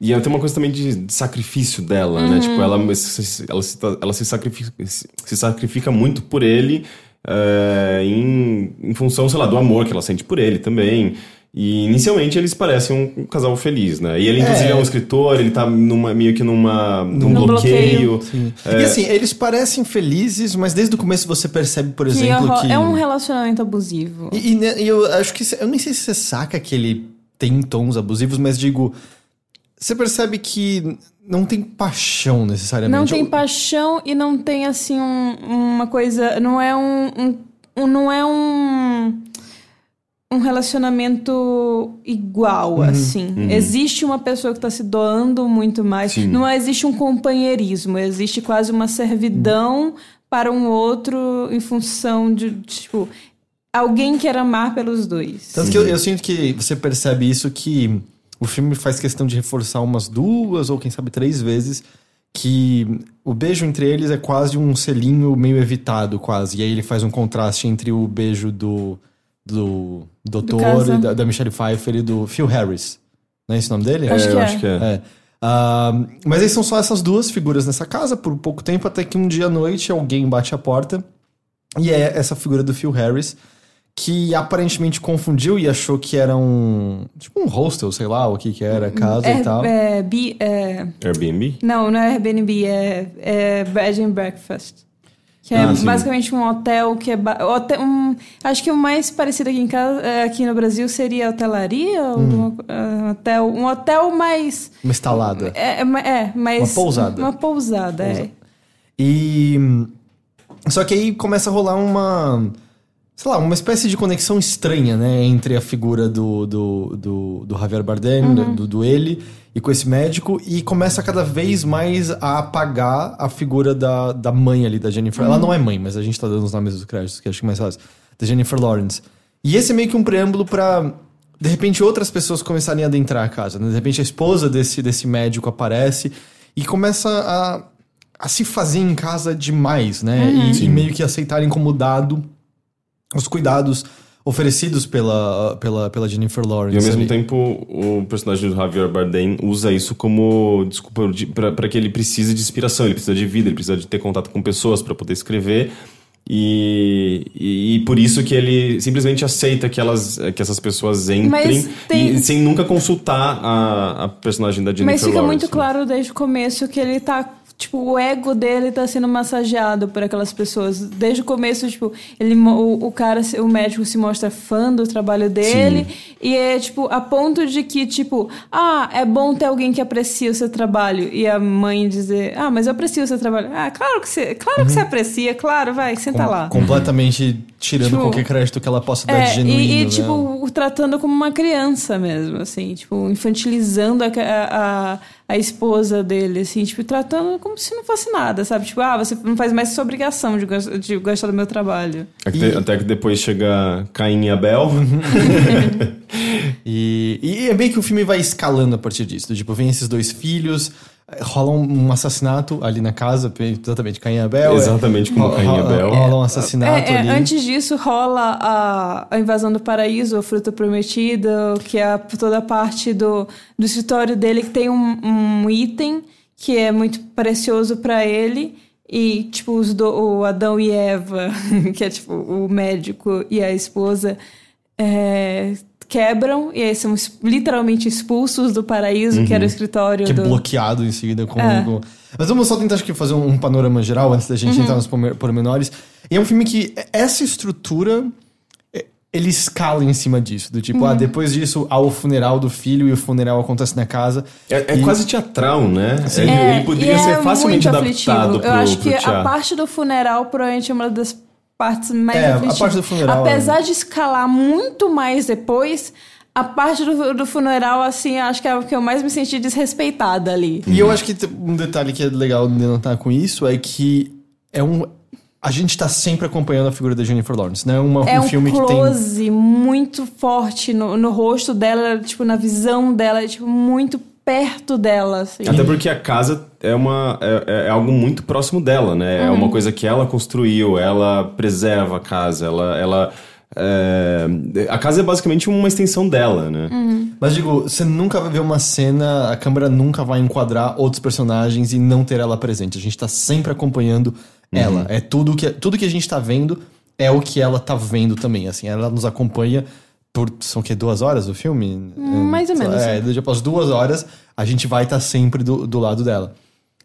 E tem uma coisa também de, de sacrifício dela, Uhum. né? Tipo, ela, se- ela, se, ela se, sacrifica, se se sacrifica muito por ele é, em, em função, sei lá, do amor que ela sente por ele também. E inicialmente eles parecem um, casal feliz, né? E ele, inclusive, é, um escritor, ele tá numa, meio que numa, num Num bloqueio. bloqueio. E assim, eles parecem felizes, mas desde o começo você percebe, por Que exemplo, é, que... é um relacionamento abusivo. E, e, né, e eu acho que... Eu nem sei se você saca que ele tem tons abusivos, mas digo... Você percebe que não tem paixão necessariamente. Não tem paixão e não tem, assim, um- uma coisa... Não é um, um- um- Não é um... um relacionamento igual, assim. Existe uma pessoa que está se doando muito mais. Sim. Não existe um companheirismo, existe quase uma servidão para um outro em função de, tipo, alguém quer amar pelos dois. Tanto que eu, eu sinto que você percebe isso que o filme faz questão de reforçar umas duas ou quem sabe três vezes que o beijo entre eles é quase um selinho meio evitado, quase. E aí ele faz um contraste entre o beijo do, do doutor, e da, da Michelle Pfeiffer e do Phil Harris. Não é esse o nome dele? Acho é, que eu é. acho que é. É. Ah, mas aí são só essas duas figuras nessa casa por pouco tempo, até que um dia à noite alguém bate a porta e é essa figura do Phil Harris que aparentemente confundiu e achou que era um tipo um hostel, sei lá, o que que era, a casa e tal. É, é, bi- é- Airbnb? não, não é Airbnb, é, é Bed and Breakfast. Que é Ah, sim. basicamente um hotel que é. hotel- um, acho que o mais parecido aqui em casa, é, aqui no Brasil, seria hotelaria. ou Hum. um, um hotel, um hotel mais. Uma estalada. É, é, ma- é, mais. Uma pousada. Uma pousada, é. E. Só que aí começa a rolar uma. Sei lá, uma espécie de conexão estranha, né? Entre a figura do, do, do, do Javier Bardem, do, do ele, e com esse médico, e começa cada vez mais a apagar a figura da, da mãe ali, da Jennifer. Ela não é mãe, mas a gente tá dando os nomes dos créditos, que acho que é mais fácil. Da Jennifer Lawrence. E esse é meio que um preâmbulo pra. De repente, outras pessoas começarem a adentrar a casa. Né? De repente, a esposa desse, desse médico aparece e começa a, a se fazer em casa demais, né? E, e meio que aceitarem como dado os cuidados oferecidos pela, pela, pela Jennifer Lawrence. E ao mesmo ali. tempo, o personagem do Javier Bardem usa isso como desculpa pra que ele precise de inspiração, ele precisa de vida, ele precisa de ter contato com pessoas pra poder escrever. E, e, e por isso que ele simplesmente aceita que, elas, que essas pessoas entrem tem- e- sem nunca consultar a, a personagem da Jennifer Mas fica Lawrence, muito né? claro desde o começo que ele tá. Tipo, o ego dele tá sendo massageado por aquelas pessoas. Desde o começo, tipo, ele, o, o cara, o médico se mostra fã do trabalho dele. E é, tipo, a ponto de que, tipo, ah, é bom ter alguém que aprecia o seu trabalho. E a mãe dizer, ah, mas eu aprecio o seu trabalho. Ah, claro que você, claro que você aprecia, claro, vai, senta lá. Completamente tirando Tipo, qualquer crédito que ela possa dar de É, genuíno. e, e, né? tipo, o tratando como uma criança mesmo, assim, tipo, infantilizando a, a, a esposa dele, assim, tipo, tratando como se não fosse nada, sabe? Tipo, ah, você não faz mais sua obrigação de, de gostar do meu trabalho. Até, até que depois chega Caim e Abel. E, e é meio que o filme vai escalando a partir disso. Tipo, vem esses dois filhos, rola um, assassinato ali na casa, exatamente, Caim e Abel. é- Exatamente como Caim e Abel. Rola um assassinato É, é, ali. antes disso rola a, a invasão do paraíso, a fruta prometida, que é toda a parte do, do escritório dele que tem um, um item que é muito precioso pra ele. E, tipo, os do, o Adão e Eva, que é tipo o médico e a esposa, é, quebram e aí são literalmente expulsos do paraíso, que era o escritório Que é do. bloqueado em seguida com, É. com- Mas vamos só tentar acho que fazer um, panorama geral antes da gente Uhum. entrar nos porme- pormenores. E é um filme que essa estrutura eh, ele escala em cima disso. Do tipo, Uhum. ah, depois disso há o funeral do filho e o funeral acontece na casa. É, é E- quase teatral, né? Ele, É, ele poderia e ser é facilmente muito adaptado aflitivo. pro, Eu acho pro que a parte do funeral provavelmente é uma das partes mais É, a parte do funeral é- Apesar de escalar muito mais depois, a parte do, do funeral, assim, acho que é o que eu mais me senti desrespeitada ali. E eu acho que um detalhe que é legal de notar com isso é que é um. A gente tá sempre acompanhando a figura da Jennifer Lawrence, né? Uma, É um um filme que tem. close muito forte no, no rosto dela, tipo, na visão dela, tipo, muito perto dela, assim. Até porque a casa é, uma, é, é algo muito próximo dela, né? É uma Uhum. coisa que ela construiu, ela preserva a casa, ela. ela é, a casa é basicamente uma extensão dela, né? Uhum. Mas digo, você nunca vai ver uma cena, a câmera nunca vai enquadrar outros personagens e não ter ela presente. A gente tá sempre acompanhando ela. É tudo que, tudo que a gente tá vendo é o que ela tá vendo também. Assim, ela nos acompanha por. São o quê? Duas horas do filme? mais ou menos, É, de após duas horas, a gente vai estar sempre do, do lado dela.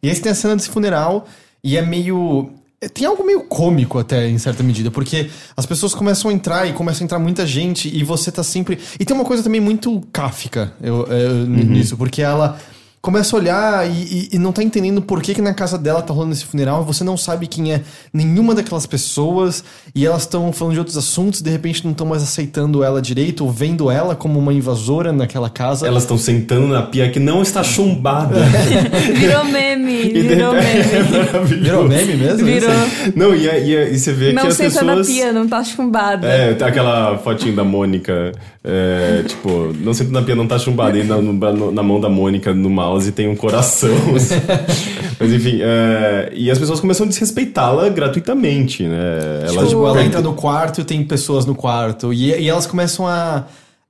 E aí você tem a cena desse funeral e é meio. é, Tem algo meio cômico até, em certa medida, porque as pessoas começam a entrar e começa a entrar muita gente e você tá sempre. E tem uma coisa também muito cáfica eu, eu, nisso, porque ela começa a olhar e, e- e não tá entendendo por que, que na casa dela tá rolando esse funeral. Você não sabe quem é nenhuma daquelas pessoas e elas estão falando de outros assuntos. De repente não estão mais aceitando ela direito ou vendo ela como uma invasora naquela casa. Elas estão sentando na pia que não está chumbada. Virou meme, de virou meme. É. Virou meme mesmo? Virou. Não, e, e, e você vê que Não as senta pessoas... na pia, não tá chumbada. É, tem aquela fotinho da Mônica, é, tipo, não senta na pia, não tá chumbada, e na, no- na mão da Mônica no mouse tem um coração. Mas enfim, é, e as pessoas começam a desrespeitá-la gratuitamente, né? Ela, tipo, ela perde- entra no quarto e tem pessoas no quarto. E, e elas começam a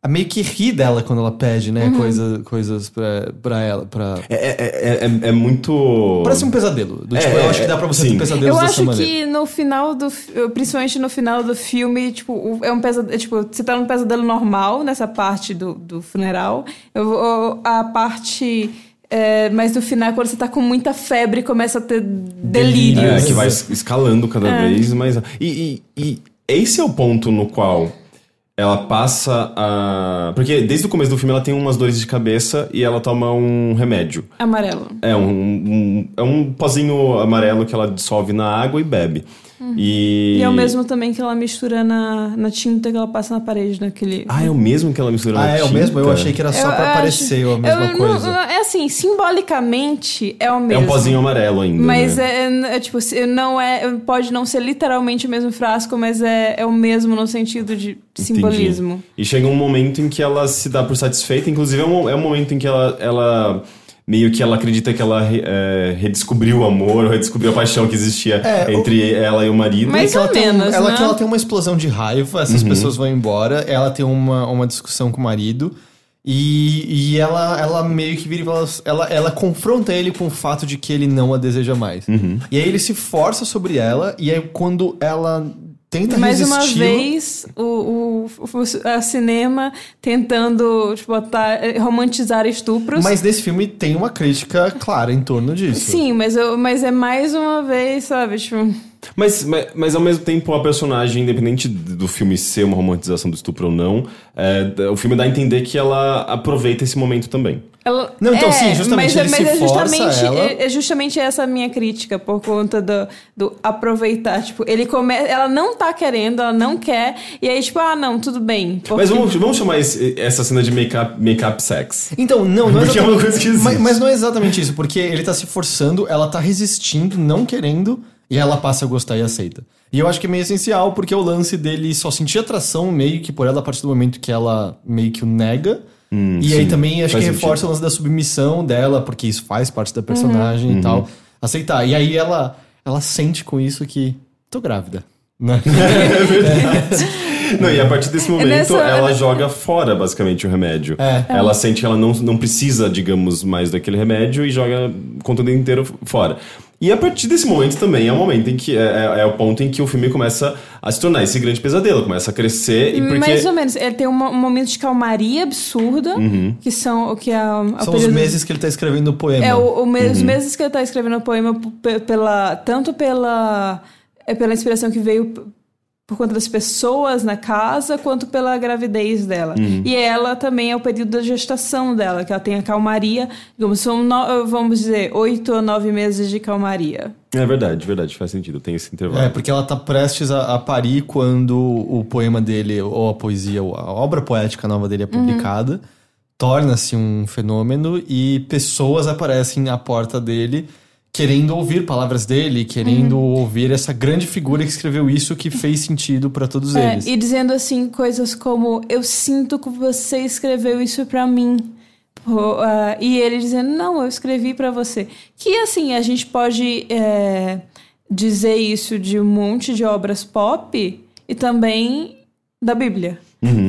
meio que rir dela quando ela pede, né? Coisa, coisas pra, pra ela. Pra... É, é, é, é- é muito. Parece um pesadelo. Do, É, tipo, eu é, acho que dá pra você sim. ter pesadelos Eu acho maneira. que no final do. Principalmente no final do filme, tipo, é um pesadelo. Tipo, você tá num pesadelo normal nessa parte do, do funeral. Eu, a parte. é, mas no final, quando você tá com muita febre, começa a ter delírios. É, que vai es- escalando cada vez mais. E, e- e esse é o ponto no qual ela passa a. Porque desde o começo do filme ela tem umas dores de cabeça e ela toma um remédio. Amarelo. É um, um- é um pozinho amarelo que ela dissolve na água e bebe. E... E é o mesmo também que ela mistura na, na tinta que ela passa na parede, naquele. Ah, é o mesmo que ela mistura Ah, na é o tinta? mesmo? Eu achei que era só Eu- pra eu parecer acho- a mesma eu- coisa. não- é assim, simbolicamente é o mesmo. É um pozinho amarelo ainda. Mas né? é, é, tipo, se- não é. Pode não ser literalmente o mesmo frasco, mas é, é o mesmo no sentido de simbolismo. Entendi. E chega um momento em que ela se dá por satisfeita, inclusive é um, é um momento em que ela, ela meio que ela acredita que ela é, redescobriu o amor, redescobriu a paixão que existia É, o- entre ela e o marido. Mas- que ela, ou tem, um- menos, ela, né? que ela tem uma explosão de raiva, essas Uhum. pessoas vão embora, ela tem uma, uma discussão com o marido. E, e ela, ela meio que vira e fala, ela, ela confronta ele com o fato de que ele não a deseja mais. Uhum. E aí ele se força sobre ela, e aí quando ela tenta Mais uma resistir. vez, o, o, o- a cinema tentando tipo, botar, eh, romantizar estupros. Mas nesse filme tem uma crítica clara em torno disso. Sim, mas, eu, mas é mais uma vez, sabe? Tipo, Mas, mas, mas ao mesmo tempo, a personagem, independente do filme ser uma romantização do estupro ou não, é, o filme dá a entender que ela aproveita esse momento também. Ela, Não, então, é, sim, justamente, Mas, é- ele mas se é força justamente, ela. é, é justamente essa a minha crítica, por conta do, do aproveitar. Tipo, ele come, ela não tá querendo, ela não quer, e aí, tipo, ah, não, tudo bem. porque- Mas vamos, vamos chamar esse- essa cena de make-up make sex. Então, não, não é Porque é uma exatamente, coisa que existe. mas, mas não é exatamente isso, porque ele tá se forçando, ela tá resistindo, não querendo, e ela passa a gostar e aceita. E eu acho que é meio essencial, porque o lance dele só sentir atração meio que por ela a partir do momento que ela meio que o nega. Hum, e sim, aí também acho que reforça o lance da submissão dela, porque isso faz parte da personagem Uhum. e tal. Aceitar. E aí ela, ela sente com isso que tô grávida. Né? Não, e a partir desse momento, nessa- ela joga fora, basicamente, o remédio. É. Ela sente que ela não, não precisa, digamos, mais daquele remédio e joga o conteúdo inteiro fora. E a partir desse momento também é o momento em que é, é- é o ponto em que o filme começa a se tornar esse grande pesadelo, começa a crescer e porque Mais ou menos. Ele tem um, mo- um momento de calmaria absurda, que são o que é a, a São os período- meses que ele tá escrevendo o poema. É, o, o me- os meses que ele tá escrevendo o poema, p- pela, tanto pela, é pela inspiração que veio p- por conta das pessoas na casa, quanto pela gravidez dela. E ela também é o período da gestação dela, que ela tem a calmaria, digamos, são, no- vamos dizer, oito ou nove meses de calmaria. É verdade, verdade, faz sentido, tem esse intervalo. É, porque ela tá prestes a, a parir quando o poema dele, ou a poesia, ou a obra poética nova dele é publicada. Torna-se um fenômeno e pessoas aparecem à porta dele querendo ouvir palavras dele, querendo ouvir essa grande figura que escreveu isso que fez sentido pra todos É, eles. e dizendo assim coisas como eu sinto que você escreveu isso pra mim. Pô, ah, e ele dizendo não, eu escrevi pra você. Que assim a gente pode é, dizer isso de um monte de obras pop e também da Bíblia.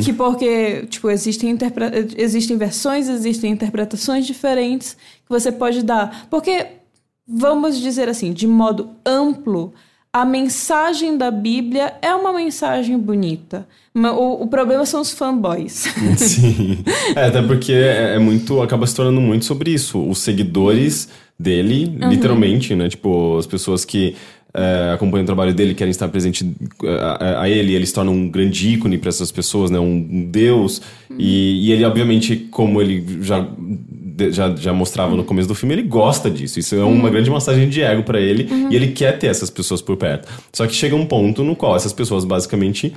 Que porque, tipo, existem, interpre- existem versões, existem interpretações diferentes que você pode dar. Porque, vamos dizer assim, de modo amplo, a mensagem da Bíblia é uma mensagem bonita. O, o problema são os fanboys. Sim. É, até porque é, é muito. acaba se tornando muito sobre isso. Os seguidores dele, literalmente, né? Tipo, as pessoas que é, acompanham o trabalho dele querem estar presente é, a, a ele, ele se torna um grande ícone para essas pessoas, né? Um, um deus. E, e ele, obviamente, como ele já já, já mostrava no começo do filme, ele gosta disso. Isso é uma grande massagem de ego pra ele e ele quer ter essas pessoas por perto. Só que chega um ponto no qual essas pessoas basicamente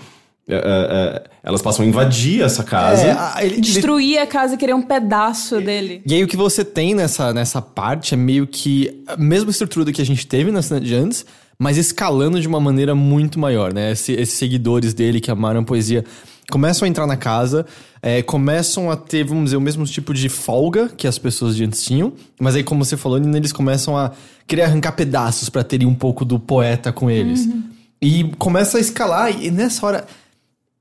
é, é, é, elas passam a invadir essa casa. É, a- ele- ele- Destruir a casa e querer um pedaço dele. E aí o que você tem nessa, nessa parte é meio que a mesma estrutura que a gente teve na cena de antes, mas escalando de uma maneira muito maior, né? Esse- esses seguidores dele que amaram a poesia começam a entrar na casa, é, começam a ter, vamos dizer, o mesmo tipo de folga que as pessoas de antes tinham, mas aí, como você falou, Nina, eles começam a querer arrancar pedaços pra terem um pouco do poeta com eles. E começa a escalar, e nessa hora.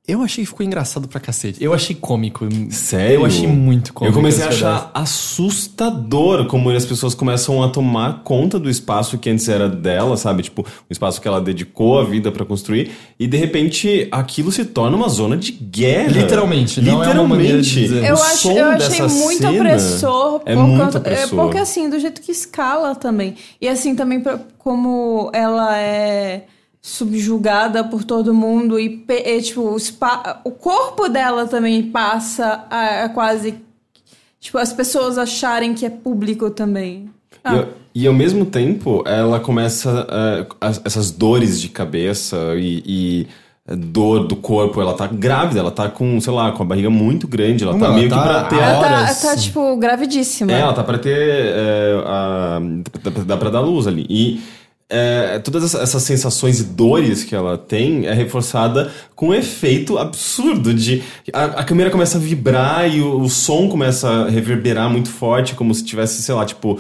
Eu achei que ficou engraçado pra cacete. Eu achei cômico. Sério? Eu achei muito cômico. Eu comecei a pedaço. achar assustador como as pessoas começam a tomar conta do espaço que antes era dela, sabe? Tipo, um espaço que ela dedicou a vida pra construir. E de repente aquilo se torna uma zona de guerra. Literalmente, não é uma maneira de Literalmente. dizer. Eu, O acho, eu achei muito opressor. É por muito conta- opressor. É porque assim, do jeito que escala também. E assim, também pra- como ela é subjugada por todo mundo e, e, tipo, o, o corpo dela também passa a, a quase... Tipo, as pessoas acharem que é público também. Ah, E, ao- e ao mesmo tempo, ela começa eh, as- essas dores de cabeça e, e dor do corpo. Ela tá grávida, ela tá com, sei lá, com a barriga muito grande. Ela Não, tá ela meio tá- que pra ter. ela tá, horas. tá, tipo, gravidíssima. É, ela tá pra ter. É, a, dá, dá pra dar luz ali. E é, todas essa- essas sensações e dores que ela tem é reforçada com um efeito absurdo de. A, a câmera começa a vibrar e o, o som começa a reverberar muito forte, como se tivesse, sei lá, tipo.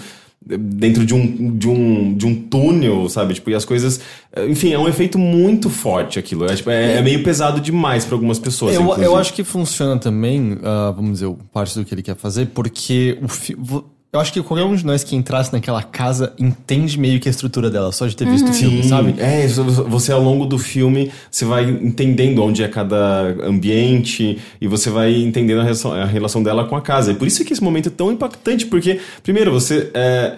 Dentro de um, de, um, de um túnel, sabe? Tipo, e as coisas. Enfim, é um efeito muito forte aquilo. É, tipo, é, é meio pesado demais pra algumas pessoas. Eu, inclusive. eu acho que funciona também, ah, vamos dizer, parte do que ele quer fazer, porque o fi- vo- eu acho que qualquer um de nós que entrasse naquela casa entende meio que a estrutura dela, só de ter visto o filme, Sim, sabe? É, você ao longo do filme, você vai entendendo onde é cada ambiente e você vai entendendo a relação, a relação dela com a casa. E por isso que esse momento é tão impactante, porque, primeiro, você. É,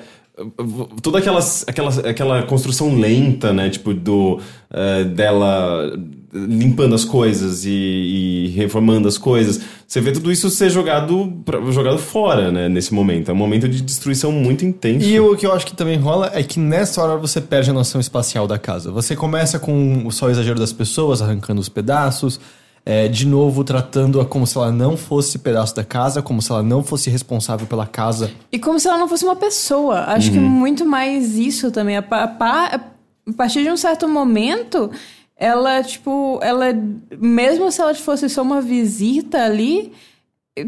toda aquelas, aquela, aquela construção lenta, né? Tipo, do, é, dela limpando as coisas e, e reformando as coisas. Você vê tudo isso ser jogado, jogado fora, né? Nesse momento. É um momento de destruição muito intenso. E o que eu acho que também rola é que nessa hora você perde a noção espacial da casa. Você começa com o só o exagero das pessoas, arrancando os pedaços, é, de novo tratando-a como se ela não fosse pedaço da casa, como se ela não fosse responsável pela casa. E como se ela não fosse uma pessoa. Acho que muito mais isso também. A, a pa- a partir de um certo momento, ela, tipo, ela, mesmo se ela fosse só uma visita ali,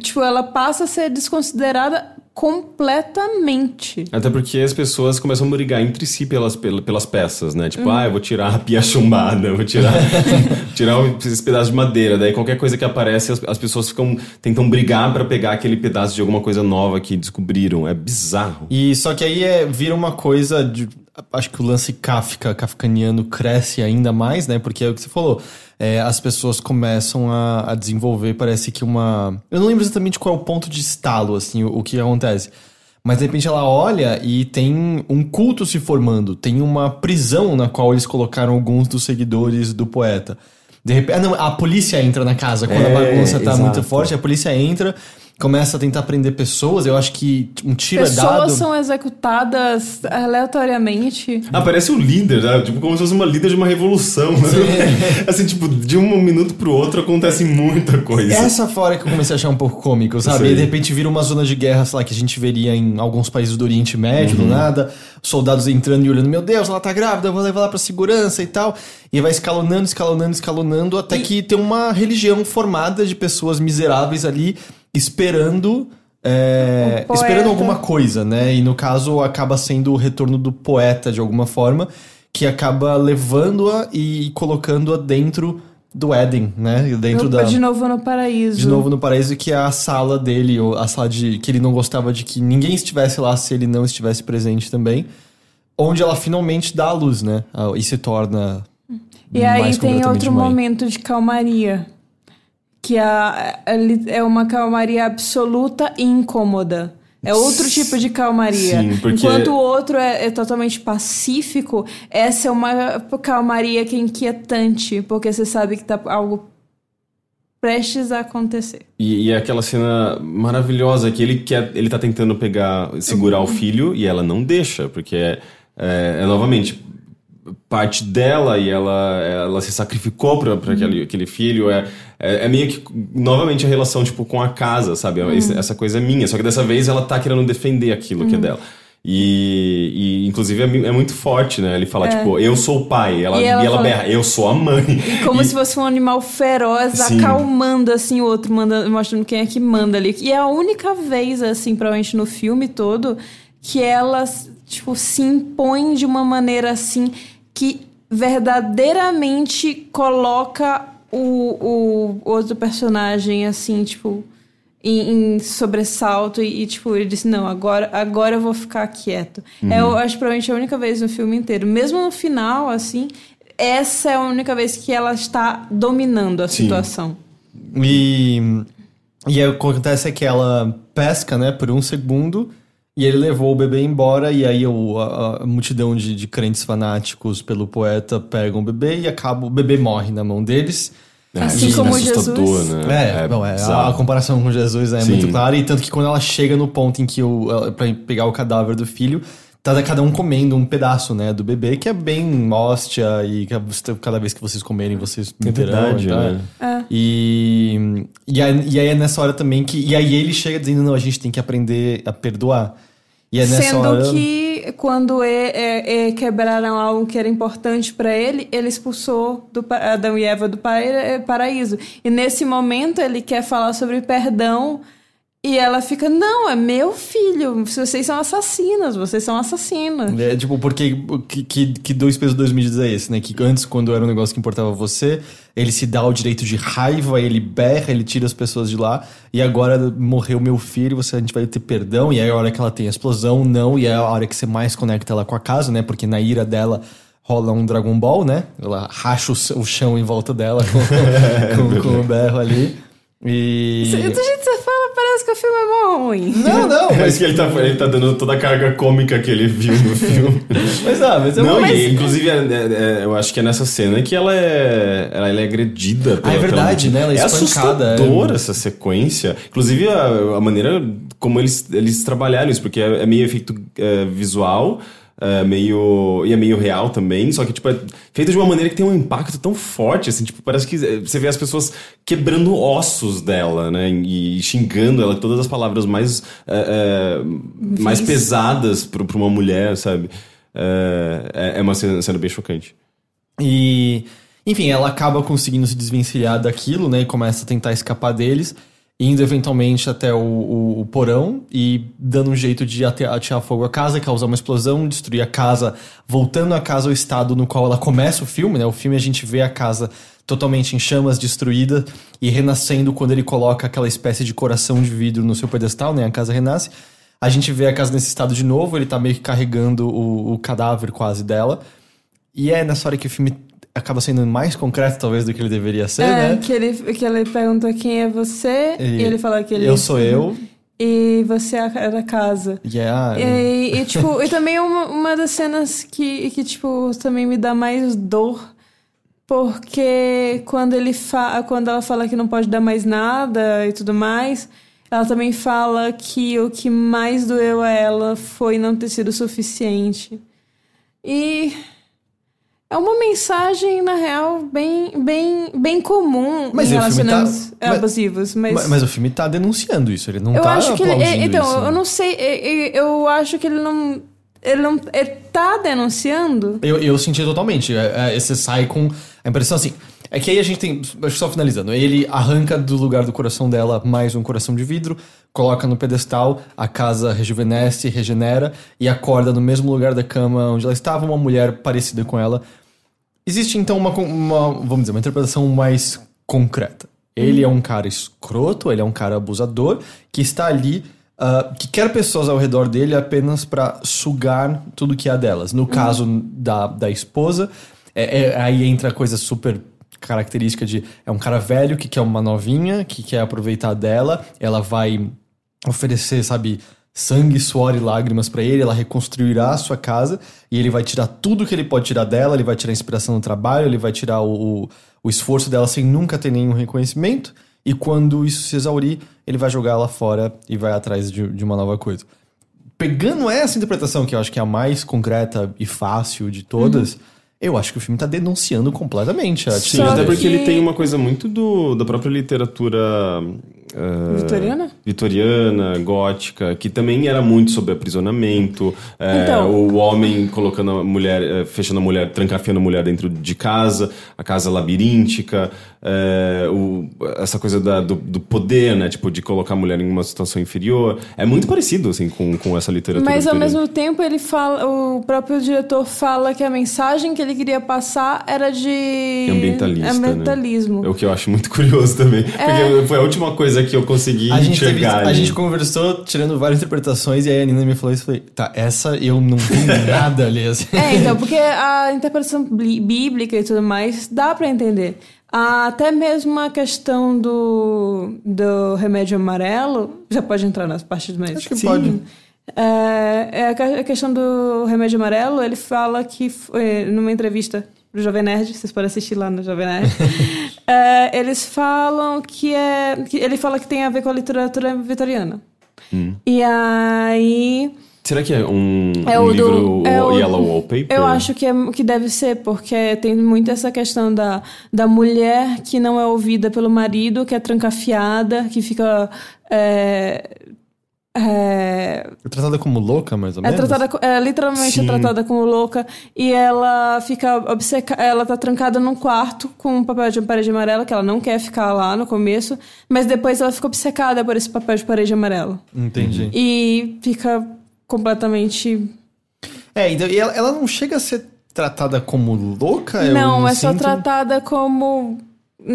tipo, ela passa a ser desconsiderada completamente. Até porque as pessoas começam a brigar entre si pelas, pel- pelas peças, né? Tipo, ah, eu vou tirar a pia chumbada, vou tirar, tirar esse pedaço de madeira. Daí qualquer coisa que aparece, as, as pessoas ficam tentam brigar pra pegar aquele pedaço de alguma coisa nova que descobriram. É bizarro. E só que aí é, vira uma coisa de. Acho que o lance Kafka, kafkaniano, cresce ainda mais, né? Porque é o que você falou. É, as pessoas começam a, a desenvolver, parece que uma. Eu não lembro exatamente qual é o ponto de estalo, assim, o, o que acontece. Mas de repente ela olha e tem um culto se formando. Tem uma prisão na qual eles colocaram alguns dos seguidores do poeta. De repente. Ah, não, a polícia entra na casa. Quando É, a bagunça tá exato. muito forte, a polícia entra, começa a tentar prender pessoas. Eu acho que um tiro é dado. Pessoas são executadas aleatoriamente. Ah, parece o líder, né? Tipo, como se fosse uma líder de uma revolução. Né? assim, tipo, de um minuto pro outro acontece muita coisa. Essa fora que eu comecei a achar um pouco cômico, sabe? E de repente vira uma zona de guerra, sei lá, que a gente veria em alguns países do Oriente Médio, Uhum. do nada. Soldados entrando e olhando, meu Deus, ela tá grávida, eu vou levar ela pra segurança e tal. E vai escalonando, escalonando, escalonando, até que tem uma religião formada de pessoas miseráveis ali esperando. é, poeta. esperando alguma coisa, né? E no caso acaba sendo o retorno do poeta de alguma forma, que acaba levando-a e colocando-a dentro do Éden, né? Dentro da De novo no paraíso. de novo no paraíso, que é a sala dele, ou a sala de que ele não gostava de que ninguém estivesse lá se ele não estivesse presente também. Onde ela finalmente dá a luz, né? Ah, E se torna. E aí tem outro mãe. momento de calmaria. Que a- é uma calmaria absoluta e incômoda. É outro tipo de calmaria. Sim, porque- Enquanto o outro é, é totalmente pacífico, essa é uma calmaria que é inquietante, porque você sabe que tá algo prestes a acontecer. E, e é aquela cena maravilhosa que ele quer, ele tá tentando pegar, segurar o filho e ela não deixa, porque é, é, é novamente parte dela e ela, ela se sacrificou pra, pra aquele, aquele filho. É, é, é meio que, novamente, a relação, tipo, com a casa, sabe? Esse- Essa coisa é minha. Só que dessa vez ela tá querendo defender aquilo que é dela. E, e, inclusive, é, é muito forte, né? Ele fala, tipo, eu sou o pai. Ela, E e ela ela, fala- berra, eu sou a mãe. Como E- se fosse um animal feroz, Sim. acalmando assim o outro, manda, mostrando quem é que manda ali. E é a única vez, assim, provavelmente no filme todo, que ela, tipo, se impõe de uma maneira assim que verdadeiramente coloca o, o outro personagem, assim, tipo, em, em sobressalto e, e, tipo, ele disse, não, agora, agora eu vou ficar quieto. É, eu acho provavelmente a única vez no filme inteiro. Mesmo no final, assim, essa é a única vez que ela está dominando a Sim. situação. E, e aí o que acontece é que ela pesca, né, por um segundo, e ele levou o bebê embora, e aí o, a, a multidão de, de crentes fanáticos pelo poeta pegam o bebê e acaba, o bebê morre na mão deles. É, Assim é como assustador, Jesus. Né? É, bom, é, a, a comparação com Jesus é Sim. muito clara, e tanto que quando ela chega no ponto em que o, pra pegar o cadáver do filho, tá cada um comendo um pedaço, né, do bebê, que é bem hóstia, e que cada vez que vocês comerem, vocês É verdade, tá? né? E, e, aí, e aí é nessa hora também que. E aí ele chega dizendo, não, a gente tem que aprender a perdoar. E é nessa Sendo hora. que quando e, e- e quebraram algo que era importante para ele, ele expulsou do, Adão e Eva do eh, paraíso. E nesse momento ele quer falar sobre perdão e ela fica: Não, é meu filho. Vocês são assassinas, vocês são assassinas. É, tipo, porque que, que, que dois pesos dois medidas é esse, né? Que antes, quando era um negócio que importava você, ele se dá o direito de raiva, ele berra, ele tira as pessoas de lá, e agora morreu meu filho, você, a gente vai ter perdão, e aí a hora que ela tem a explosão, não, e é a hora que você mais conecta ela com a casa, né? Porque na ira dela rola um Dragon Ball, né? Ela racha o chão em volta dela com, com, com o berro ali. E. Do jeito que você fala, parece que o filme é bom ruim. Não, não, Mas mas, que ele tá, ele tá dando toda a carga cômica que ele viu no filme. mas, ah, mas é Não, uma- e inclusive é- é- é- eu acho que é nessa cena que ela é, ela, ela é agredida. Pela, Ah, é verdade, pela- né? Ela é é espancada, é. assustadora essa sequência. Inclusive a, a maneira como eles, eles trabalharam isso, porque é, é meio efeito é, visual. É meio. E é meio real também, só que, tipo, é feito de uma maneira que tem um impacto tão forte, assim, tipo, parece que é, você vê as pessoas quebrando ossos dela, né? E xingando ela, todas as palavras mais. é, é, mais pesadas pra, pra uma mulher, sabe? É, é- é uma cena, cena bem chocante. E, enfim, ela acaba conseguindo se desvencilhar daquilo, né? E começa a tentar escapar deles, indo eventualmente até o, o- o porão e dando um jeito de ate- atear fogo à casa, causar uma explosão, destruir a casa, voltando a casa ao estado no qual ela começa o filme, né? O filme a gente vê a casa totalmente em chamas, destruída e renascendo quando ele coloca aquela espécie de coração de vidro no seu pedestal, né? A casa renasce. A gente vê a casa nesse estado de novo, ele tá meio que carregando o, o cadáver quase dela. E é nessa hora que o filme acaba sendo mais concreto, talvez, do que ele deveria ser, É, né? que, ele, que ele pergunta quem é você e, ele fala que ele Eu sou eu. e você é a da casa. E a- E, e, tipo, e também uma, uma das cenas que, que, tipo, também me dá mais dor. Porque quando ele fa quando ela fala que não pode dar mais nada e tudo mais, ela também fala que o que mais doeu a ela foi não ter sido suficiente. E é uma mensagem, na real, bem, bem, bem comum Mas em tá- relacionamentos mas- abusivos. Mas, Mas, mas o filme tá denunciando isso, ele não eu tá acho que ele. é- Então, isso. eu não sei. é- é- Eu acho que ele não. Ele não. Ele tá denunciando? Eu, eu senti totalmente. É, é, Você sai com a impressão assim. É que aí a gente tem. Só finalizando. Ele arranca do lugar do coração dela mais um coração de vidro, coloca no pedestal, a casa rejuvenesce, regenera e acorda no mesmo lugar da cama onde ela estava, uma mulher parecida com ela. Existe então uma, uma vamos dizer, uma interpretação mais concreta. Ele é um cara escroto, ele é um cara abusador que está ali, ah, que quer pessoas ao redor dele apenas para sugar tudo que há delas. No caso da, da esposa, é- é- aí entra a coisa super característica de é um cara velho que quer uma novinha, que quer aproveitar dela, ela vai oferecer, sabe, sangue, suor e lágrimas pra ele, ela reconstruirá a sua casa e ele vai tirar tudo que ele pode tirar dela, ele vai tirar a inspiração no trabalho, ele vai tirar o, o, o esforço dela sem nunca ter nenhum reconhecimento E quando isso se exaurir, ele vai jogar ela fora e vai atrás de, de uma nova coisa. Pegando essa interpretação, que eu acho que é a mais concreta e fácil de todas, eu acho que o filme tá denunciando completamente a Sim, até porque que- ele tem uma coisa muito do, da própria literatura. Eh, Vitoriana? Vitoriana, gótica, que também era muito sobre aprisionamento. eh, Então. o homem colocando a mulher, eh, fechando a mulher, trancafiando a mulher dentro de casa, a casa labiríntica, eh, o- essa coisa da- do, do poder, né? Tipo, de colocar a mulher em uma situação inferior. É muito parecido, assim, com, com essa literatura. Mas ao mesmo tempo ele fala, o próprio diretor fala que a mensagem que ele queria passar era de Ambientalista, né? ambientalismo. É o que eu acho muito curioso também. Porque foi a última coisa que eu consegui A gente, teve- enxergar. a gente conversou tirando várias interpretações e aí a Nina me falou isso e eu falei, tá, essa eu não vi nada ali. Assim. É, então, porque a interpretação bí- bíblica e tudo mais dá pra entender. Ah, Até mesmo a questão do, do remédio amarelo, já pode entrar nas partes mais. Acho que pode. É, é a que- a questão do remédio amarelo, ele fala que foi, numa entrevista pro Jovem Nerd, vocês podem assistir lá no Jovem Nerd, é, eles falam que é. Que ele fala que tem a ver com a literatura vitoriana. Hum. E aí. Será que é um, É um o do- livro é o- Yellow Wallpaper? Eu acho que, é, que deve ser, porque tem muito essa questão da, da mulher que não é ouvida pelo marido, que é trancafiada, que fica. É, é, É tratada como louca, mais ou é menos? tratada, co- é, literalmente é Sim. tratada como louca e ela fica obcecada, ela tá trancada num quarto com um papel de parede amarela que ela não quer ficar lá no começo, mas depois ela fica obcecada por esse papel de parede amarelo Entendi. e fica completamente É, então, e ela, ela não chega a ser tratada como louca? eu não, é só sinto. tratada como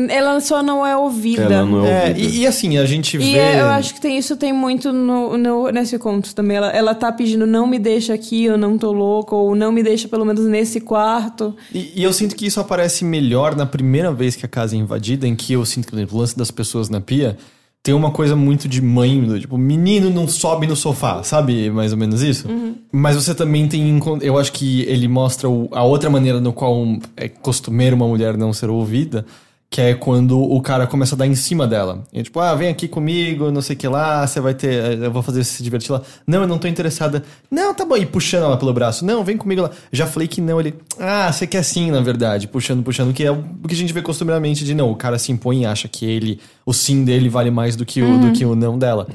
ela só não é ouvida. Ela não é É, ouvida. e, e assim, a gente E vê... é, eu acho que tem isso tem muito no, no- nesse conto também. Ela, ela tá pedindo não me deixa aqui, eu não tô louca, ou não me deixa pelo menos nesse quarto. E, e eu sinto que isso aparece melhor na primeira vez que a casa é invadida, em que eu sinto que, por exemplo, o lance das pessoas na pia tem uma coisa muito de mãe, do tipo, menino não sobe no sofá, sabe? Mais ou menos isso. Mas você também tem. Eu acho que ele mostra o- a outra maneira no qual é costumeiro uma mulher não ser ouvida. Que é quando o cara começa a dar em cima dela. E tipo, ah, vem aqui comigo, não sei o que lá, você vai ter. Eu vou fazer você se divertir lá. Não, eu não tô interessada. Não, tá bom. E puxando ela pelo braço. Não, vem comigo lá. Já falei que não. Ele. Ah, você quer sim, na verdade. Puxando, puxando. Que é o que a gente vê costumeiramente de não. O cara se impõe e acha que ele. O sim dele vale mais do que o, do que o não dela.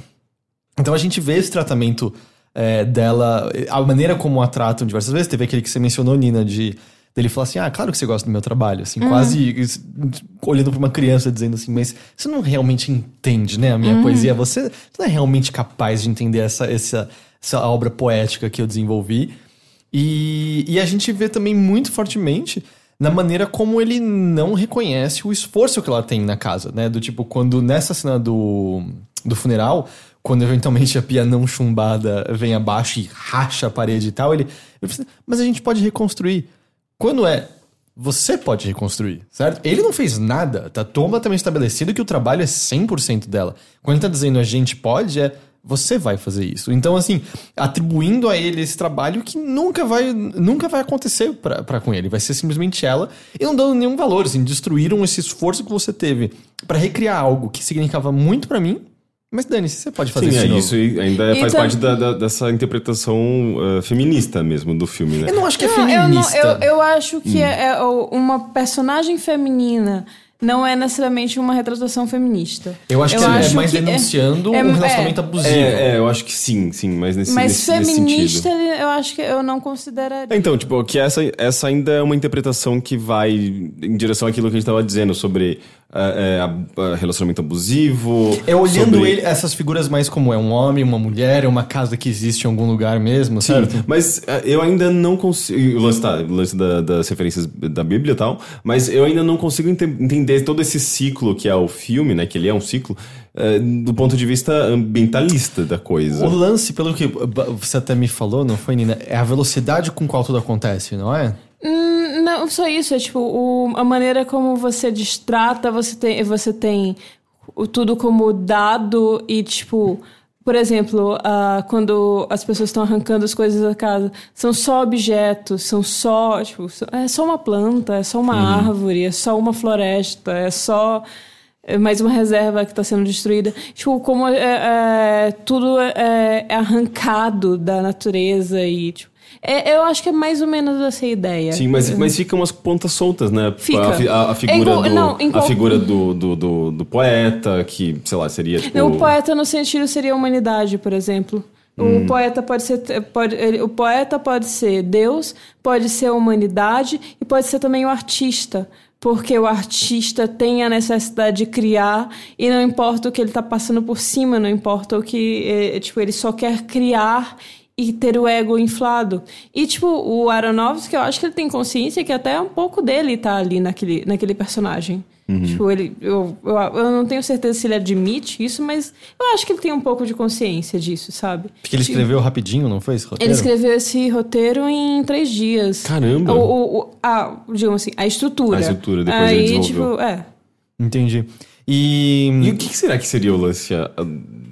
Então a gente vê esse tratamento é, dela, a maneira como a tratam diversas vezes. Teve aquele que você mencionou, Nina, de dele falar assim: Ah, claro que você gosta do meu trabalho. Assim, quase es- olhando pra uma criança dizendo assim, mas você não realmente entende, né, a minha poesia. Você não é realmente capaz de entender essa, essa, essa obra poética que eu desenvolvi. E, e a gente vê também muito fortemente na maneira como ele não reconhece o esforço que ela tem na casa, né? Do tipo, quando nessa cena do, do funeral, quando eventualmente a pia não chumbada vem abaixo e racha a parede e tal, ele. ele fala assim, Mas a gente pode reconstruir. Quando é. Você pode reconstruir, certo? Ele não fez nada, tá completamente estabelecido que o trabalho é 100% dela. Quando ele tá dizendo a gente pode, é você vai fazer isso. Então, assim, atribuindo a ele esse trabalho que nunca vai, nunca vai acontecer pra, pra com ele. Vai ser simplesmente ela e não dando nenhum valor. Assim, destruíram esse esforço que você teve pra recriar algo que significava muito pra mim. Mas dane-se, você pode fazer Sim, isso. é isso e ainda E faz tam- parte da- da- dessa interpretação uh, feminista mesmo do filme, né? Eu não acho que é Não, eu, não, feminista. eu, eu acho que Hum. é, é uma personagem feminina não é necessariamente uma retratação feminista. Eu acho que Eu é acho mais que é- denunciando é- um relacionamento é. abusivo. É, é, eu acho que sim, sim, mas nesse, Mas nesse, nesse feminista, eu acho que eu não consideraria. Então, tipo, que essa, essa ainda é uma interpretação que vai em direção àquilo que a gente tava dizendo sobre é, é, a relacionamento abusivo. É olhando sobre- ele, essas figuras mais como é um homem, uma mulher, é uma casa que existe em algum lugar mesmo, Sim, certo? mas é, eu ainda não consigo. O lance, tá, o lance da- das referências da Bíblia e tal, mas eu ainda não consigo ente- entender todo esse ciclo que é o filme, né? Que ele é um ciclo, é, do ponto de vista ambientalista da coisa. O lance, pelo que você até me falou, não foi, Nina? É a velocidade com qual tudo acontece, não é? Hum, não só isso, é tipo o- a maneira como você distrata, você tem, você tem o, tudo como dado e tipo. Por exemplo, ah, quando as pessoas estão arrancando as coisas da casa, são só objetos, são só, tipo, é só uma planta, é só uma árvore, é só uma floresta, é só é mais uma reserva que está sendo destruída. Tipo, como é, é, tudo é, é arrancado da natureza e, tipo, é, eu acho que é mais ou menos essa ideia. Sim, mas, mas fica umas pontas soltas, né? Fica. A, a- É figura, igual- do, não, a qual- figura do, do, do, do poeta, que, sei lá, seria tipo. Não, o poeta no sentido seria a humanidade, por exemplo. O poeta pode ser pode, o poeta pode ser Deus, pode ser a humanidade e pode ser também o artista, porque o artista tem a necessidade de criar e não importa o que ele está passando por cima, não importa o que eh, tipo ele só quer criar e ter o ego inflado. E, tipo, o Aronofsky, eu acho que ele tem consciência que até um pouco dele tá ali naquele, naquele personagem. Tipo, ele... Eu, eu, eu não tenho certeza se ele admite isso, mas eu acho que ele tem um pouco de consciência disso, sabe? Porque ele escreveu rapidinho, não foi esse roteiro? Ele escreveu esse roteiro em três dias. Caramba! O, o, o- a, digamos assim, a estrutura. A estrutura, depois Aí, ele desenvolveu. tipo, é. Entendi. E... E o que, será que seria o lance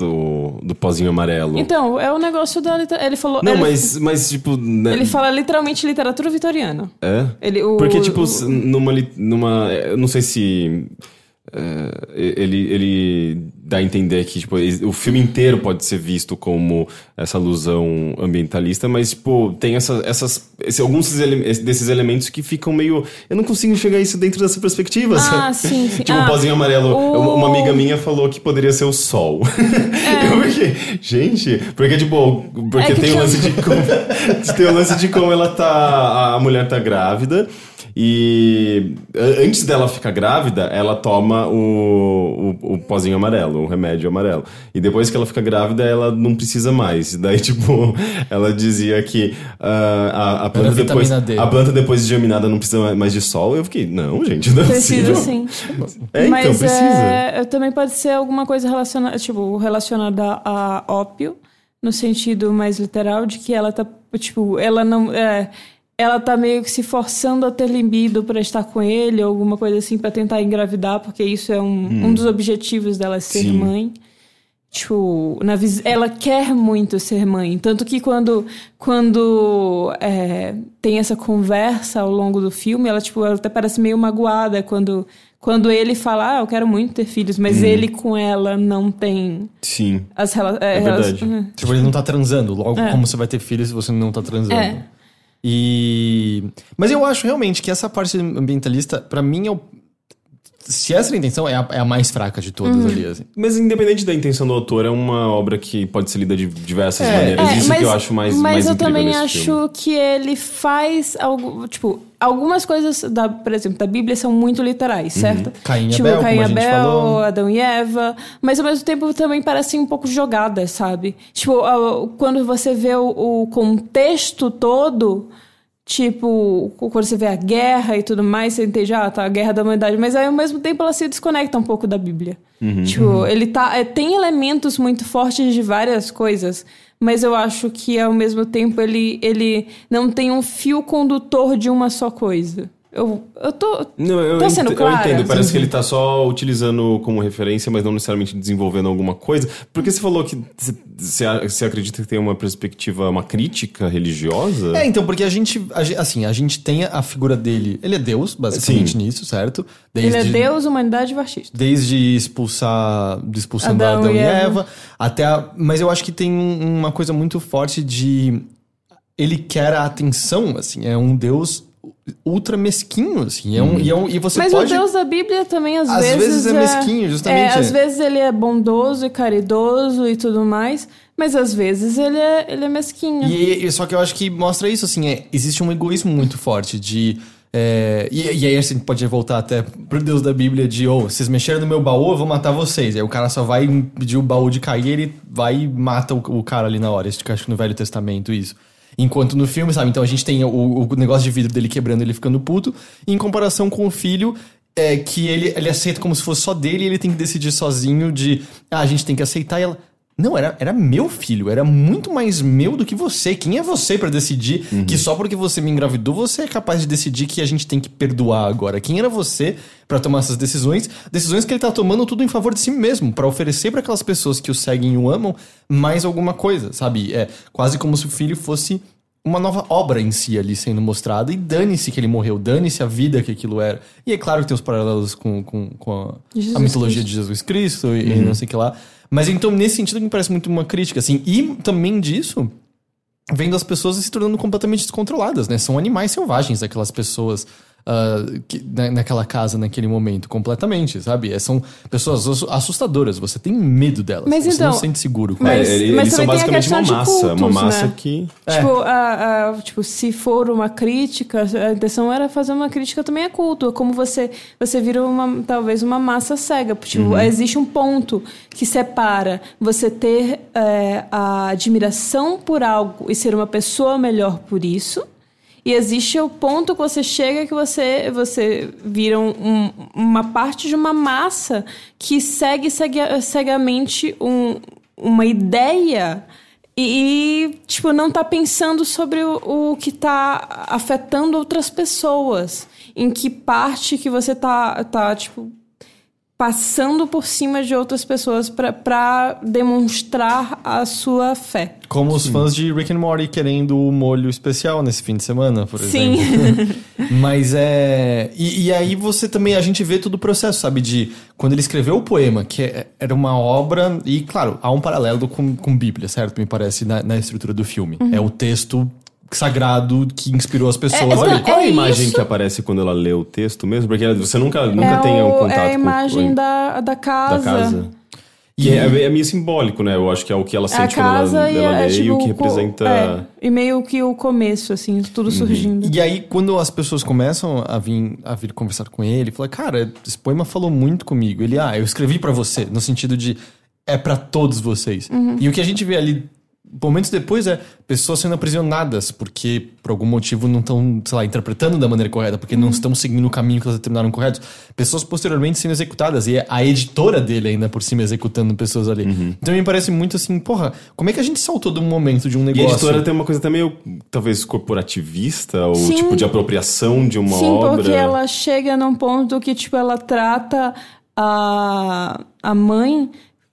do, do pozinho amarelo? Então, é o negócio da... litera- Ele falou... não, ele, mas, mas tipo. né, Ele fala literalmente literatura vitoriana. É? Ele, o, Porque, tipo, o- numa. numa eu não sei se. é, ele, ele dá a entender que tipo, o filme inteiro pode ser visto como essa alusão ambientalista, mas tipo, tem essa, essas, esse- alguns desses ele- esse- desses elementos que ficam meio. Eu não consigo enxergar isso dentro dessa perspectiva. Ah, sabe? sim, sim. tipo, Ah, o pozinho amarelo. o- Uma, amiga minha falou que poderia ser o sol. É. Eu fiquei, gente, porque, tipo, porque É tem o lance de como. tem o lance de como ela tá. A mulher tá grávida. E antes dela ficar grávida, ela toma o, o, o pozinho amarelo, o remédio amarelo. E depois que ela fica grávida, ela não precisa mais. Daí, tipo, ela dizia que ah, a, a, planta depois, a planta depois de germinada não precisa mais de sol. Eu fiquei, não, gente, não é Precisa sim. É, então, Mas precisa. é, também pode ser alguma coisa relacionada, tipo, relacionada a ópio, no sentido mais literal, de que ela tá, tipo, ela não. É, ela tá meio que se forçando a ter libido pra estar com ele, ou alguma coisa assim, pra tentar engravidar, porque isso é um, um dos objetivos dela ser Sim. mãe. Tipo, na vis... ela quer muito ser mãe. Tanto que quando, quando é, tem essa conversa ao longo do filme, ela, tipo, ela até parece meio magoada quando, quando ele fala, ah, eu quero muito ter filhos, mas ele com ela não tem Sim. as relações. É verdade. Tipo, ele não tá transando. Logo, É. como você vai ter filho se você não tá transando? É. E... Mas eu acho realmente que essa parte ambientalista, pra mim, é o... se essa é a intenção, é a, é a mais fraca de todas Uhum. ali, assim. Mas independente da intenção do autor, é uma obra que pode ser lida de diversas É, maneiras. É, Isso mas, que eu acho mais, mas mais eu também acho filme. que ele faz algo, tipo, algumas coisas da, por exemplo, da Bíblia são muito literais, certo? Caim e tipo, Abel, Caim e como a gente Abel, falou. Adão e Eva, mas ao mesmo tempo também parecem um pouco jogadas, sabe? Tipo, quando você vê o, o contexto todo, Tipo, quando você vê a guerra e tudo mais, você entende, ah, tá, a guerra da humanidade. Mas aí, ao mesmo tempo, ela se desconecta um pouco da Bíblia. Tipo, ele tá... é, tem elementos muito fortes de várias coisas, mas eu acho que, ao mesmo tempo, ele, ele não tem um fio condutor de uma só coisa. Eu, eu tô... Não, eu, Tô ent- sendo eu clara? entendo. Parece que ele tá só utilizando como referência, mas não necessariamente desenvolvendo alguma coisa. Porque você falou que você- acredita que tem uma perspectiva, uma crítica religiosa? É, então, porque a gente, a assim, a gente tem a figura dele. Ele é Deus, basicamente, Sim. nisso, certo? Ele é Deus, humanidade e fascista. Desde expulsar, de expulsando Adão Adão, e Eva. Eva, até a, mas eu acho que tem um- uma coisa muito forte de ele quer a atenção, assim, é um Deus ultra mesquinho, assim, é um, e, é um, e você Mas pode o Deus da Bíblia também, às, Às vezes é mesquinho, justamente. É, às vezes ele é bondoso e caridoso e tudo mais, mas às vezes ele é, ele é mesquinho. E, e- só que eu acho que mostra isso, assim, é, existe um egoísmo muito forte de. é, e, e aí a gente pode voltar até pro Deus da Bíblia de, oh, vocês mexeram no meu baú, eu vou matar vocês. Aí o cara só vai pedir o baú de cair, ele vai e mata o, o cara ali na hora. Isso que eu acho que no Velho Testamento isso. Enquanto no filme, sabe? Então a gente tem o, o negócio de vidro dele quebrando, ele ficando puto, em comparação com o filho. É que ele, ele aceita como se fosse só dele e ele tem que decidir sozinho de ah, a gente tem que aceitar ela. Não, era, era meu filho, era muito mais meu do que você. Quem é você pra decidir que só porque você me engravidou você é capaz de decidir que a gente tem que perdoar agora? Quem era você pra tomar essas decisões? Decisões que ele tá tomando tudo em favor de si mesmo, pra oferecer pra aquelas pessoas que o seguem e o amam mais alguma coisa, sabe? É quase como se o filho fosse uma nova obra em si ali sendo mostrada. E dane-se que ele morreu, dane-se a vida que aquilo era. E é claro que tem os paralelos com, com, com a, a mitologia Cristo. de Jesus Cristo e, e não sei o que lá. Mas então, nesse sentido, me parece muito uma crítica, assim. E também disso, vendo as pessoas se tornando completamente descontroladas, né? São animais selvagens aquelas pessoas ah, que- na- naquela casa, naquele momento, completamente, sabe? É, são pessoas assu- assustadoras, você tem medo delas. Mas você então- não se sente seguro com Mas- É, ele- mas eles são também tem a basicamente uma questão de massa. uma cultos, massa né? que. Tipo, a, a- tipo, se for uma crítica, a intenção era fazer uma crítica também a culto. Como você, você vira uma, talvez uma massa cega. Tipo, existe um ponto que separa você ter é, a admiração por algo e ser uma pessoa melhor por isso. E existe o ponto que você chega que você, você vira um- um- uma parte de uma massa que segue, segue cegamente um- uma ideia e, e, tipo, não tá pensando sobre o, o que tá afetando outras pessoas. Em que parte que você tá, tá tipo, passando por cima de outras pessoas pra- pra demonstrar a sua fé. Como os fãs de Rick and Morty querendo o molho especial nesse fim de semana, por Sim. exemplo. Mas é. E, e aí você também, a gente vê todo o processo, sabe? De quando ele escreveu o poema, que é- era uma obra. E claro, há um paralelo com, com Bíblia, certo? Me parece, na, na estrutura do filme. É o texto sagrado que inspirou as pessoas. Uhum. É. Olha, qual é a é imagem isso. que aparece quando ela lê o texto mesmo? Porque você nunca, nunca é, tem um o- contato é a com imagem com- da, da da casa. casa. E- Que é, é meio simbólico, né? Eu acho que é o que ela É a sente quando ela, casa e, ela é, lê tipo, e o que co- representa. é, e meio que o começo, assim, tudo surgindo. E aí, quando as pessoas começam a vir, a vir conversar com ele, fala, cara, esse poema falou muito comigo. Ele, ah, eu escrevi pra você, no sentido de é pra todos vocês. E o que a gente vê ali momentos depois é pessoas sendo aprisionadas porque por algum motivo não estão, sei lá, interpretando da maneira correta, porque não estão seguindo o caminho que elas determinaram corretos. Pessoas posteriormente sendo executadas e é a editora dele ainda por cima executando pessoas ali. Então me parece muito assim, porra, como é que a gente saltou de um momento de um E a negócio? editora tem uma coisa até meio, talvez, corporativista, ou Sim. tipo de apropriação de uma Sim, obra. porque ela chega num ponto que, tipo, ela trata a, a mãe,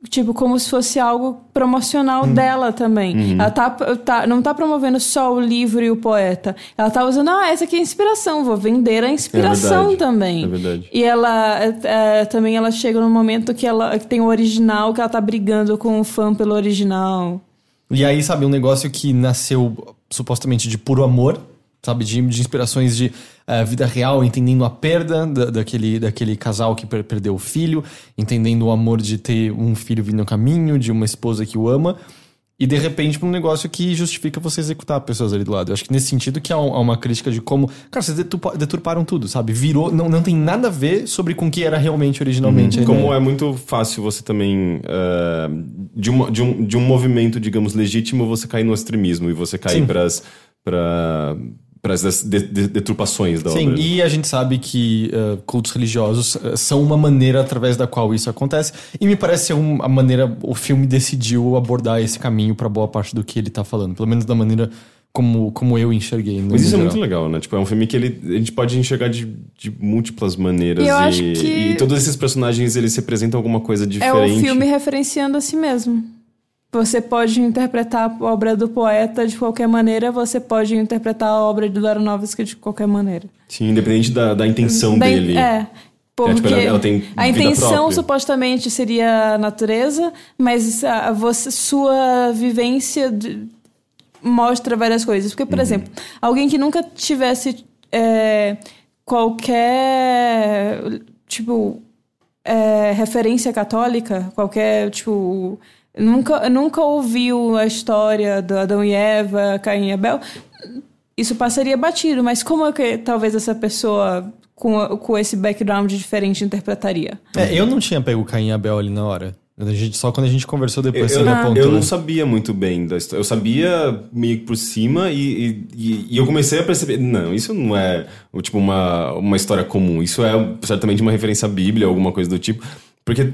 tipo, como se fosse algo promocional Hum. dela também. Uhum. Ela tá, tá, não tá promovendo só o livro e o poeta. Ela tá usando, ah, essa aqui é a inspiração, vou vender a inspiração verdade, também. é verdade. E ela, é, é, também ela chega num momento que ela que tem o original, que ela tá brigando com o fã pelo original. E aí, sabe, um negócio que nasceu supostamente de puro amor, sabe, de, de inspirações de eh, vida real, entendendo a perda da- daquele, daquele casal que per- perdeu o filho, entendendo o amor de ter um filho vindo no caminho, de uma esposa que o ama, e de repente pra um negócio que justifica você executar pessoas ali do lado. Eu acho que nesse sentido que há, um- há uma crítica de como, cara, vocês deturpa- deturparam tudo, sabe? Virou, não, não tem nada a ver sobre com o que era realmente originalmente. a Como é muito fácil você também, eh, de, uma- de um, de um movimento, digamos, legítimo, você cair no extremismo e você cair Sim. pras para as deturpações da Sim, obra. e a gente sabe que uh, cultos religiosos uh, são uma maneira através da qual isso acontece. E me parece ser um- a maneira. O filme decidiu abordar esse caminho para boa parte do que ele tá falando. Pelo menos da maneira como, como eu enxerguei. no Mas isso é geral. muito legal, né? Tipo, é um filme que ele, a gente pode enxergar de, de múltiplas maneiras. E eu e, acho que- e todos esses personagens, eles representam alguma coisa É diferente. o filme referenciando a si mesmo. Você pode interpretar a obra do poeta de qualquer maneira, você pode interpretar a obra de Aronofsky de qualquer maneira. Sim, independente da, da intenção Da dele. É. Porque tipo, ela- ela tem a intenção própria. supostamente seria a natureza, mas a, você, sua vivência de- mostra várias coisas. Porque, Uhum. por exemplo, alguém que nunca tivesse é, qualquer tipo é, referência católica, qualquer tipo nunca nunca ouviu a história do Adão e Eva, Caim e Abel, isso passaria batido. Mas como é que talvez essa pessoa com, com esse background diferente interpretaria? É, eu não tinha pego Caim e Abel ali na hora. A gente, só quando a gente conversou depois Eu, você me eu, apontou. eu não sabia muito bem da história. Eu sabia meio que por cima e, e, e- e eu comecei a perceber. Não, isso não é o tipo uma, uma história comum. Isso é certamente uma referência à Bíblia, alguma coisa do tipo. Porque,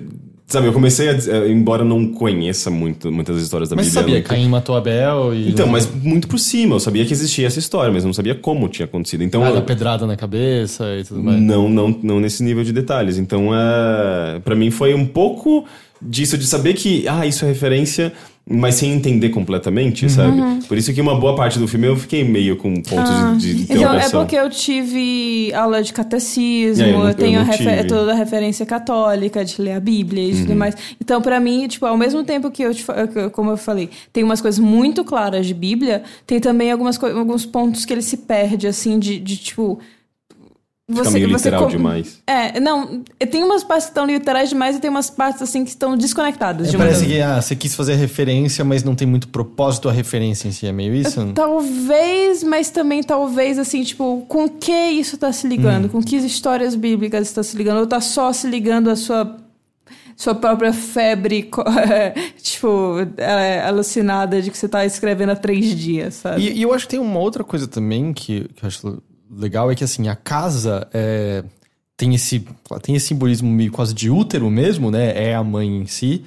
sabe, eu comecei a. dizer- Embora eu não conheça muito, muitas histórias da Mas Bíblia. sabia, eu não- Caim matou Abel e. Então, mas muito por cima. Eu sabia que existia essa história, mas não sabia como tinha acontecido. Então, Ah, eu- da pedrada na cabeça e tudo mais. não, não, não nesse nível de detalhes. Então, é, para mim foi um pouco disso, de saber que, ah, isso é referência, mas sem entender completamente, sabe? Por isso que uma boa parte do filme eu fiquei meio com pontos de, de Então, é porque eu tive aula de catecismo, É, eu eu, não- eu tenho a refer- toda a referência católica de ler a Bíblia e Uhum. tudo mais. Então, pra mim, tipo, ao mesmo tempo que eu, te eu- como eu falei, tem umas coisas muito claras de Bíblia, tem também algumas alguns pontos que ele se perde, assim, de, de tipo. Fica meio literal com- demais. É, não, tem umas partes que estão literais demais e tem umas partes, assim, que estão desconectadas. É, de parece que ah, você quis fazer referência, mas não tem muito propósito a referência em si. É meio isso? Talvez, mas também talvez, assim, tipo, com que isso tá se ligando? Com que histórias bíblicas está se ligando? Ou tá só se ligando à sua, sua própria febre, tipo, é, alucinada de que você tá escrevendo há três dias, sabe? E, e eu acho que tem uma outra coisa também que, que eu acho legal, é que assim, a casa é, tem, esse, tem esse simbolismo meio quase de útero mesmo, né? É a mãe em si.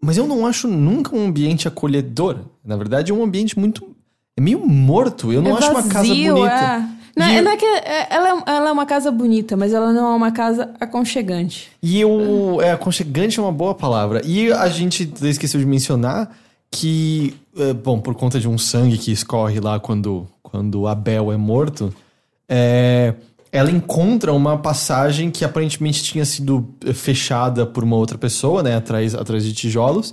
Mas eu não acho nunca um ambiente acolhedor. Na verdade, é um ambiente muito. É meio morto. Eu não é acho uma casa vazio, bonita. É. Não, é, eu- não é que é- ela, é, ela é uma casa bonita, mas ela não é uma casa aconchegante. E eu. É, aconchegante é uma boa palavra. E a gente esqueceu de mencionar que, é, bom, por conta de um sangue que escorre lá quando, quando Abel é morto, é, ela encontra uma passagem que aparentemente tinha sido é, fechada por uma outra pessoa, né, atrás, atrás de tijolos,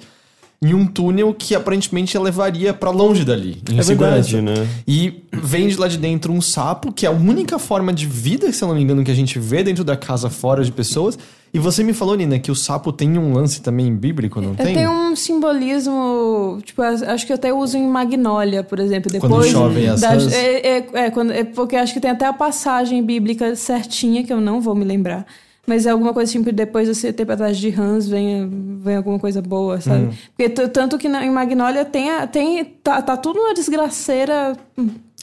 em um túnel que aparentemente levaria pra longe dali, em É segurança. verdade, né? E vem de lá de dentro um sapo, que é a única forma de vida, se eu não me engano, que a gente vê dentro da casa fora de pessoas. E você me falou, Nina, que o sapo tem um lance também bíblico, não tem? Tem um simbolismo, tipo, acho que eu até uso em Magnólia, por exemplo. Quando Depois chovem as das- é, é, é, quando, é porque acho que tem até a passagem bíblica certinha, que eu não vou me lembrar. Mas é alguma coisa tipo, depois dessa tempestade de rãs vem, vem alguma coisa boa, sabe? Hum. Porque tanto que na, em Magnólia tem, a- tem tá, tá tudo uma desgraceira.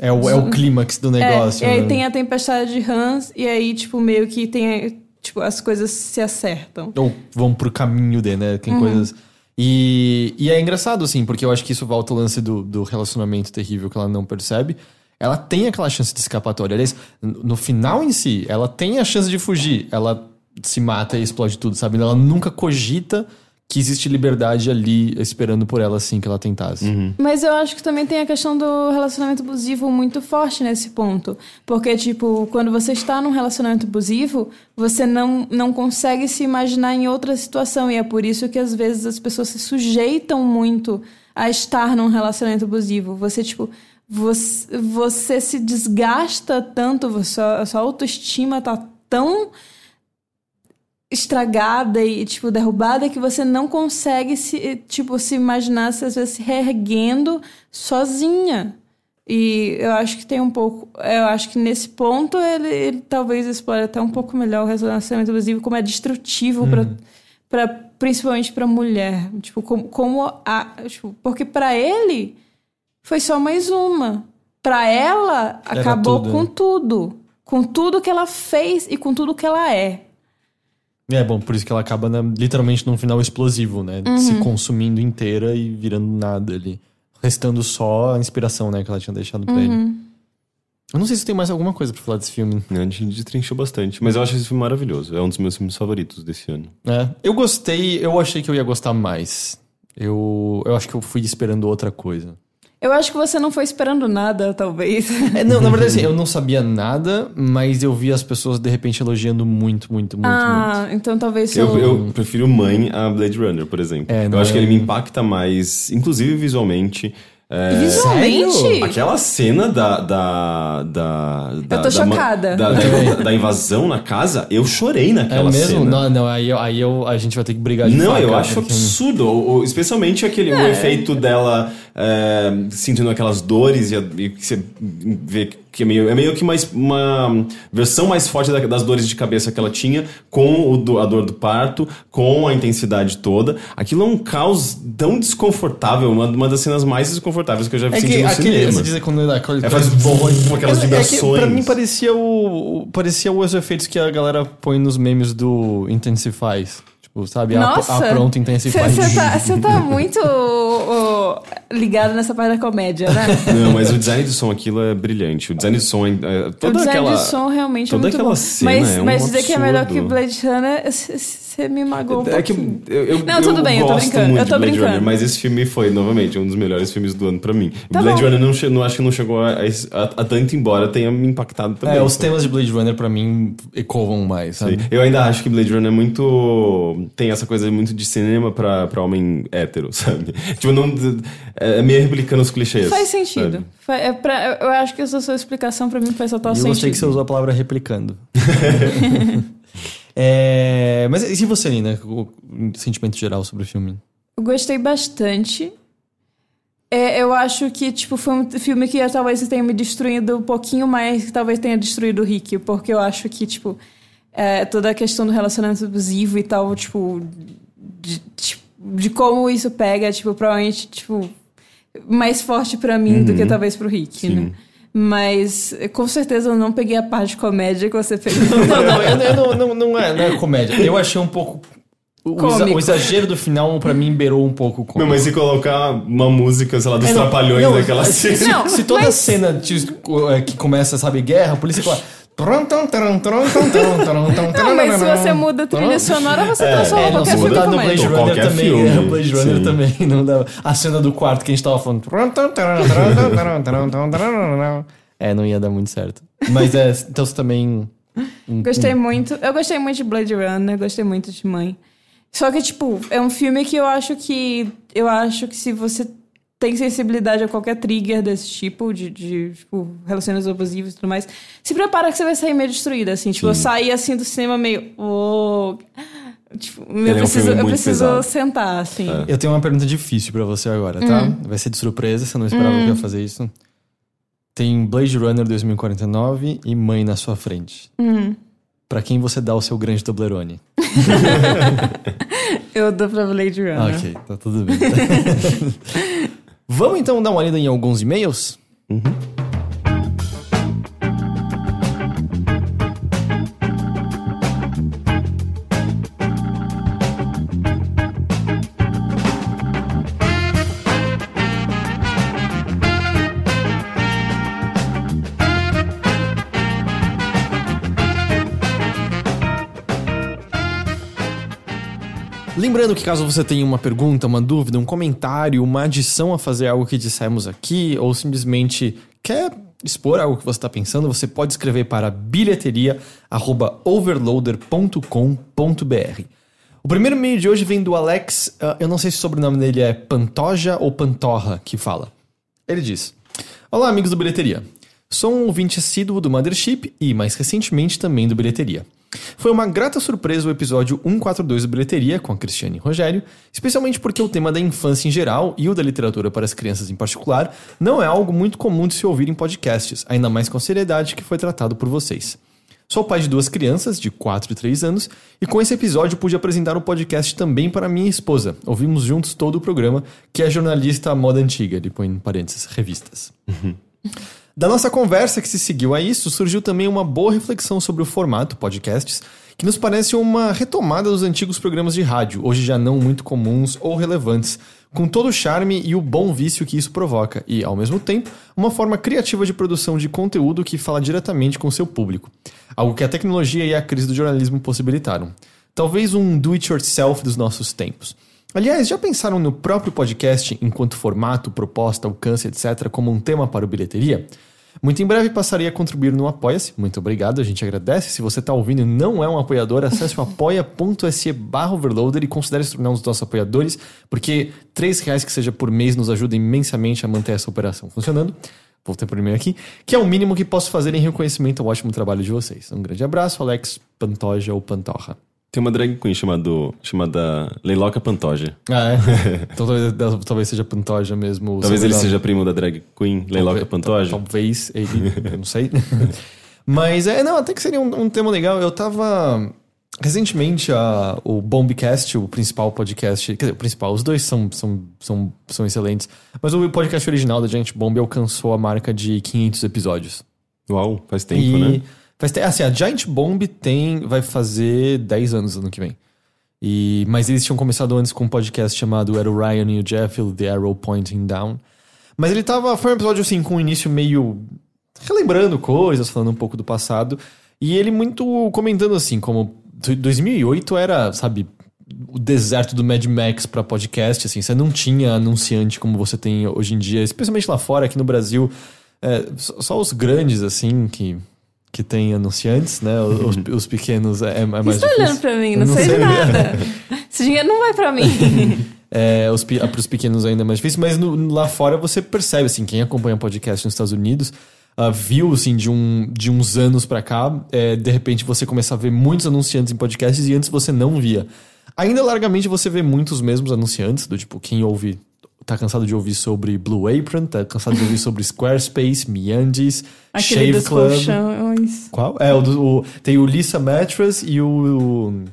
É o, é o clímax do negócio. é, e aí né? tem a tempestade de rãs, e aí, tipo, meio que tem. Tipo, as coisas se acertam. Ou vão pro caminho de, né? Uhum. Tem coisas. E, e é engraçado, assim, porque eu acho que isso volta ao lance do, do relacionamento terrível que ela não percebe. Ela tem aquela chance de escapatória. Aliás, no no final em si, ela tem a chance de fugir. Ela se mata e explode tudo, sabe? Ela nunca cogita que existe liberdade ali esperando por ela assim que ela tentasse. Mas eu acho que também tem a questão do relacionamento abusivo muito forte nesse ponto. Porque, tipo, quando você está num relacionamento abusivo, você não, não consegue se imaginar em outra situação. E é por isso que, às vezes, as pessoas se sujeitam muito a estar num relacionamento abusivo. Você, tipo, você, você se desgasta tanto, você, a sua autoestima tá tão estragada e, tipo, derrubada que você não consegue se, tipo, se imaginar, se, às vezes, se reerguendo sozinha. E eu acho que tem um pouco... Eu acho que nesse ponto ele, ele talvez explore até um pouco melhor o relacionamento abusivo, como é destrutivo pra para principalmente pra mulher. Tipo, como, como a... Tipo, porque pra ele foi só mais uma. Pra ela, Era acabou tudo, com tudo. Com tudo que ela fez e com tudo que ela é. É bom, por isso que ela acaba na- literalmente num final explosivo, né? Uhum. Se consumindo inteira e virando nada ali. Restando só a inspiração, né, que ela tinha deixado pra Uhum. ele. Eu não sei se tem mais alguma coisa pra falar desse filme. A gente destrinchou bastante. Mas eu acho esse filme maravilhoso. É um dos meus filmes favoritos desse ano. É, eu gostei, eu achei que eu ia gostar mais. Eu, eu acho que eu fui esperando outra coisa. Eu acho que você não foi esperando nada, talvez. É, não, na verdade, assim, eu não sabia nada, mas eu vi as pessoas de repente elogiando muito, muito, muito, muito. ah, então talvez Eu, eu prefiro Mãe a Blade Runner, por exemplo. É, eu acho é- que ele me impacta mais, inclusive visualmente. É, Visualmente? Aquela cena da. da, da, da Eu tô da chocada. Da, da- da invasão na casa, eu chorei É naquela mesmo? cena. Não, não, aí, eu- aí eu, a gente vai ter que brigar de Não, faca, eu acho porque- absurdo. Especialmente aquele o efeito dela é, sentindo aquelas dores e, a- e que você vê que é meio, é meio que mais, uma versão mais forte da- das dores de cabeça que ela tinha com o a dor do parto, com a intensidade toda. Aquilo é um caos tão desconfortável, uma, uma das cenas mais desconfortáveis que eu já É senti que no aquele, cinema. você diz quando aquele, É, faz bom, aquelas É que vibrações. pra mim parecia o, o- parecia os efeitos que a galera põe nos memes do Intensifies. Tipo, sabe? A, Nossa! a pronto Intensifies. Você tá, tá muito. Ligado nessa parte da comédia, né? Não, mas o design de som, aquilo é brilhante. O design de som é. é o toda design aquela, de som realmente é toda muito aquela bom. cena mas, é um mas dizer que é melhor que. Blade Runner, você me magoou um É que pouquinho. eu, eu, Não, tudo eu bem, eu tô gosto brincando, muito eu tô de Blade brincando. Runner, mas esse filme foi, novamente, um dos melhores filmes do ano pra mim. Tá Blade bom. Runner não, che- não acho que não chegou a, a, a tanto, embora tenha me impactado também. É, os temas de Blade Runner pra mim ecoam mais, sabe? Sim. Eu ainda acho que Blade Runner é muito. tem essa coisa muito de cinema pra, pra homem hétero, sabe? Tipo, não. É meio replicando os clichês. Faz sentido. sabe? Fa- É pra, eu acho que essa sua explicação pra mim faz total E eu sentido. gostei que você usou a palavra replicando. É, mas e você, Nina? O sentimento geral sobre o filme? Eu gostei bastante. É, eu acho que, tipo, foi um filme que talvez tenha me destruído um pouquinho mais que talvez tenha destruído o Rick. Porque eu acho que, tipo, é, toda a questão do relacionamento abusivo e tal, tipo, de, tipo, de como isso pega, tipo, provavelmente, tipo, mais forte pra mim do que talvez pro Rick, né? Mas, com certeza, eu não peguei a parte de comédia que você pegou. Não, não, eu- eu não, não, não, é, não é comédia. Eu achei um pouco. O, o exagero do final, pra mim, beirou um pouco. Não, mas se colocar uma música, sei lá, dos É, não, trapalhões não, daquela se- cena. Não, Se toda mas- cena é, que começa, sabe, guerra, a polícia fala. Não, mas se você muda a trilha sonora, você transforma É, não, qualquer se filme no Blade Runner qualquer também. filme, é, Blade Runner sim. também. Não dá. A cena do quarto que a gente tava falando. É, não ia dar muito certo. Mas é, então você também. um- Gostei muito. Eu gostei muito de Blade Runner, gostei muito de Mãe. Só que, tipo, é um filme que eu acho que. Eu acho que se você tem sensibilidade a qualquer trigger desse tipo, de, de tipo, relações abusivas e tudo mais, se prepara que você vai sair meio destruída, assim. Tipo, eu saí assim do cinema meio. Oh, tipo, eu é um preciso, eu preciso pesado. sentar, assim. Eu tenho uma pergunta difícil pra você agora, tá? Hum. Vai ser de surpresa, você não esperava que eu ia fazer isso. Tem Blade Runner 2049 e Mãe na sua frente. Hum. Pra quem você dá o seu grande Toblerone? Eu dou pra Blade Runner. Ok, tá tudo bem. Vamos então dar uma lida em alguns e-mails? Lembrando que caso você tenha uma pergunta, uma dúvida, um comentário, uma adição a fazer algo que dissemos aqui, ou simplesmente quer expor algo que você está pensando, você pode escrever para bilheteria@overloader.com.br. O primeiro e-mail de hoje vem do Alex, ah, eu não sei se o sobrenome dele é Pantoja ou Pantorra que fala. Ele diz: Olá, amigos do Bilheteria. Sou um ouvinte assíduo do Mothership e, mais recentemente, também do Bilheteria. Foi uma grata surpresa o episódio 142 do Bilheteria com a Cristiane e Rogério, especialmente porque o tema da infância em geral e o da literatura para as crianças em particular não é algo muito comum de se ouvir em podcasts, ainda mais com a seriedade que foi tratado por vocês. Sou pai de duas crianças, de 4 e 3 anos, e com esse episódio pude apresentar o podcast também para minha esposa. Ouvimos juntos todo o programa, que é jornalista à moda antiga, ele põe em parênteses, revistas. Da nossa conversa que se seguiu a isso, surgiu também uma boa reflexão sobre o formato podcasts, que nos parece uma retomada dos antigos programas de rádio, hoje já não muito comuns ou relevantes, com todo o charme e o bom vício que isso provoca, e, ao mesmo tempo, uma forma criativa de produção de conteúdo que fala diretamente com seu público, algo que a tecnologia e a crise do jornalismo possibilitaram. Talvez um do-it-yourself dos nossos tempos. Aliás, já pensaram no próprio podcast enquanto formato, proposta, alcance, etc., como um tema para o bilheteria? Muito em breve passarei a contribuir no Apoia-se. Muito obrigado, a gente agradece. Se você está ouvindo e não é um apoiador, acesse o apoia.se barra overloader e considere se tornar um dos nossos apoiadores, porque três reais que seja por mês nos ajuda imensamente a manter essa operação funcionando. Voltei para o e-mail aqui, que é o mínimo que posso fazer em reconhecimento ao ótimo trabalho de vocês. Um grande abraço, Alex Pantoja ou Pantorra. Tem uma drag queen chamado, chamada Leiloca Pantoja. Ah, é? então talvez, talvez seja Pantoja mesmo. Talvez ele seja primo da drag queen Leiloca Pantoja. Talvez ele, eu não sei. Mas é, não, até que seria um, um tema legal. Eu tava. Recentemente, a, o Bombcast, o principal podcast. Quer dizer, o principal, os dois são, são, são, são excelentes. Mas o podcast original da Giant Bomb alcançou a marca de 500 episódios. Uau, faz tempo, e né? Faz assim, a Giant Bomb tem, vai fazer 10 anos ano que vem. E, mas eles tinham começado antes com um podcast chamado Era o Ryan e o Jeff, o The Arrow Pointing Down. Mas ele tava. Foi um episódio assim, com um início meio. relembrando coisas, falando um pouco do passado. E ele muito comentando assim, como 2008 era, sabe, o deserto do Mad Max para podcast, assim, você não tinha anunciante como você tem hoje em dia, especialmente lá fora, aqui no Brasil, é, só os grandes, assim, que, que tem anunciantes, né? Os, os pequenos é, é mais Você difícil. olhando pra mim, não, Não sei, sei. de nada. Esse dinheiro não vai pra mim. É, os, pros pequenos ainda é mais difícil, mas no- lá fora você percebe, assim, quem acompanha podcast nos Estados Unidos ah, viu, assim, de, um, de uns anos pra cá, é, de repente você começa a ver muitos anunciantes em podcasts e antes você não via. Ainda largamente você vê muitos mesmos anunciantes, do tipo, quem ouve, tá cansado de ouvir sobre Blue Apron, tá cansado de ouvir sobre Squarespace, Aquele Shave dos Club. colchões. Qual? É, o, do- o- tem o Lisa Mattress e o, o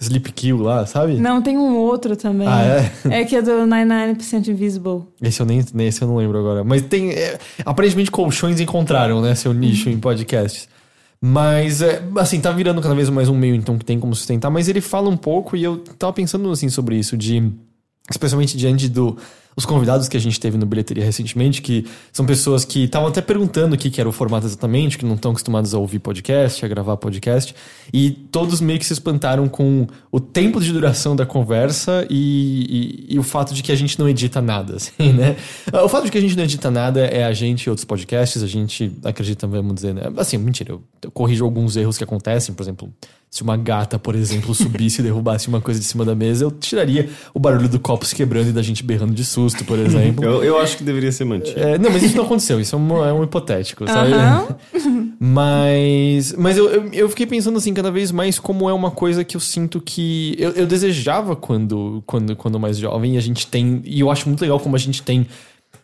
Sleep Kill lá, sabe? Não, tem um outro também. Ah, é? É que é do 99% Invisible. Esse eu nem, nem- esse eu não lembro agora. Mas tem. é, aparentemente colchões encontraram, né? Seu nicho em podcasts. Mas, é, assim, tá virando cada vez mais um meio, então, que tem como sustentar. Mas ele fala um pouco, e eu tava pensando, assim, sobre isso, de. Especialmente diante do. Os convidados que a gente teve no Bilheteria recentemente, que são pessoas que estavam até perguntando o que, que era o formato exatamente, que não estão acostumados a ouvir podcast, a gravar podcast, e todos meio que se espantaram com o tempo de duração da conversa e, e- e o fato de que a gente não edita nada, assim, né? O fato de que a gente não edita nada é a gente e outros podcasts, a gente acredita, vamos dizer, né? Assim, mentira, eu, eu corrijo alguns erros que acontecem, por exemplo, se uma gata, por exemplo, subisse e derrubasse uma coisa de cima da mesa, eu tiraria o barulho do copo se quebrando e da gente berrando de susto, por exemplo. Eu, eu acho que deveria ser mantido. É, não, mas isso não aconteceu, isso é um, é um hipotético, sabe? Mas, mas eu, eu, eu fiquei pensando assim, cada vez mais como é uma coisa que eu sinto que eu, eu desejava quando, quando, quando mais jovem, e a gente tem, e eu acho muito legal como a gente tem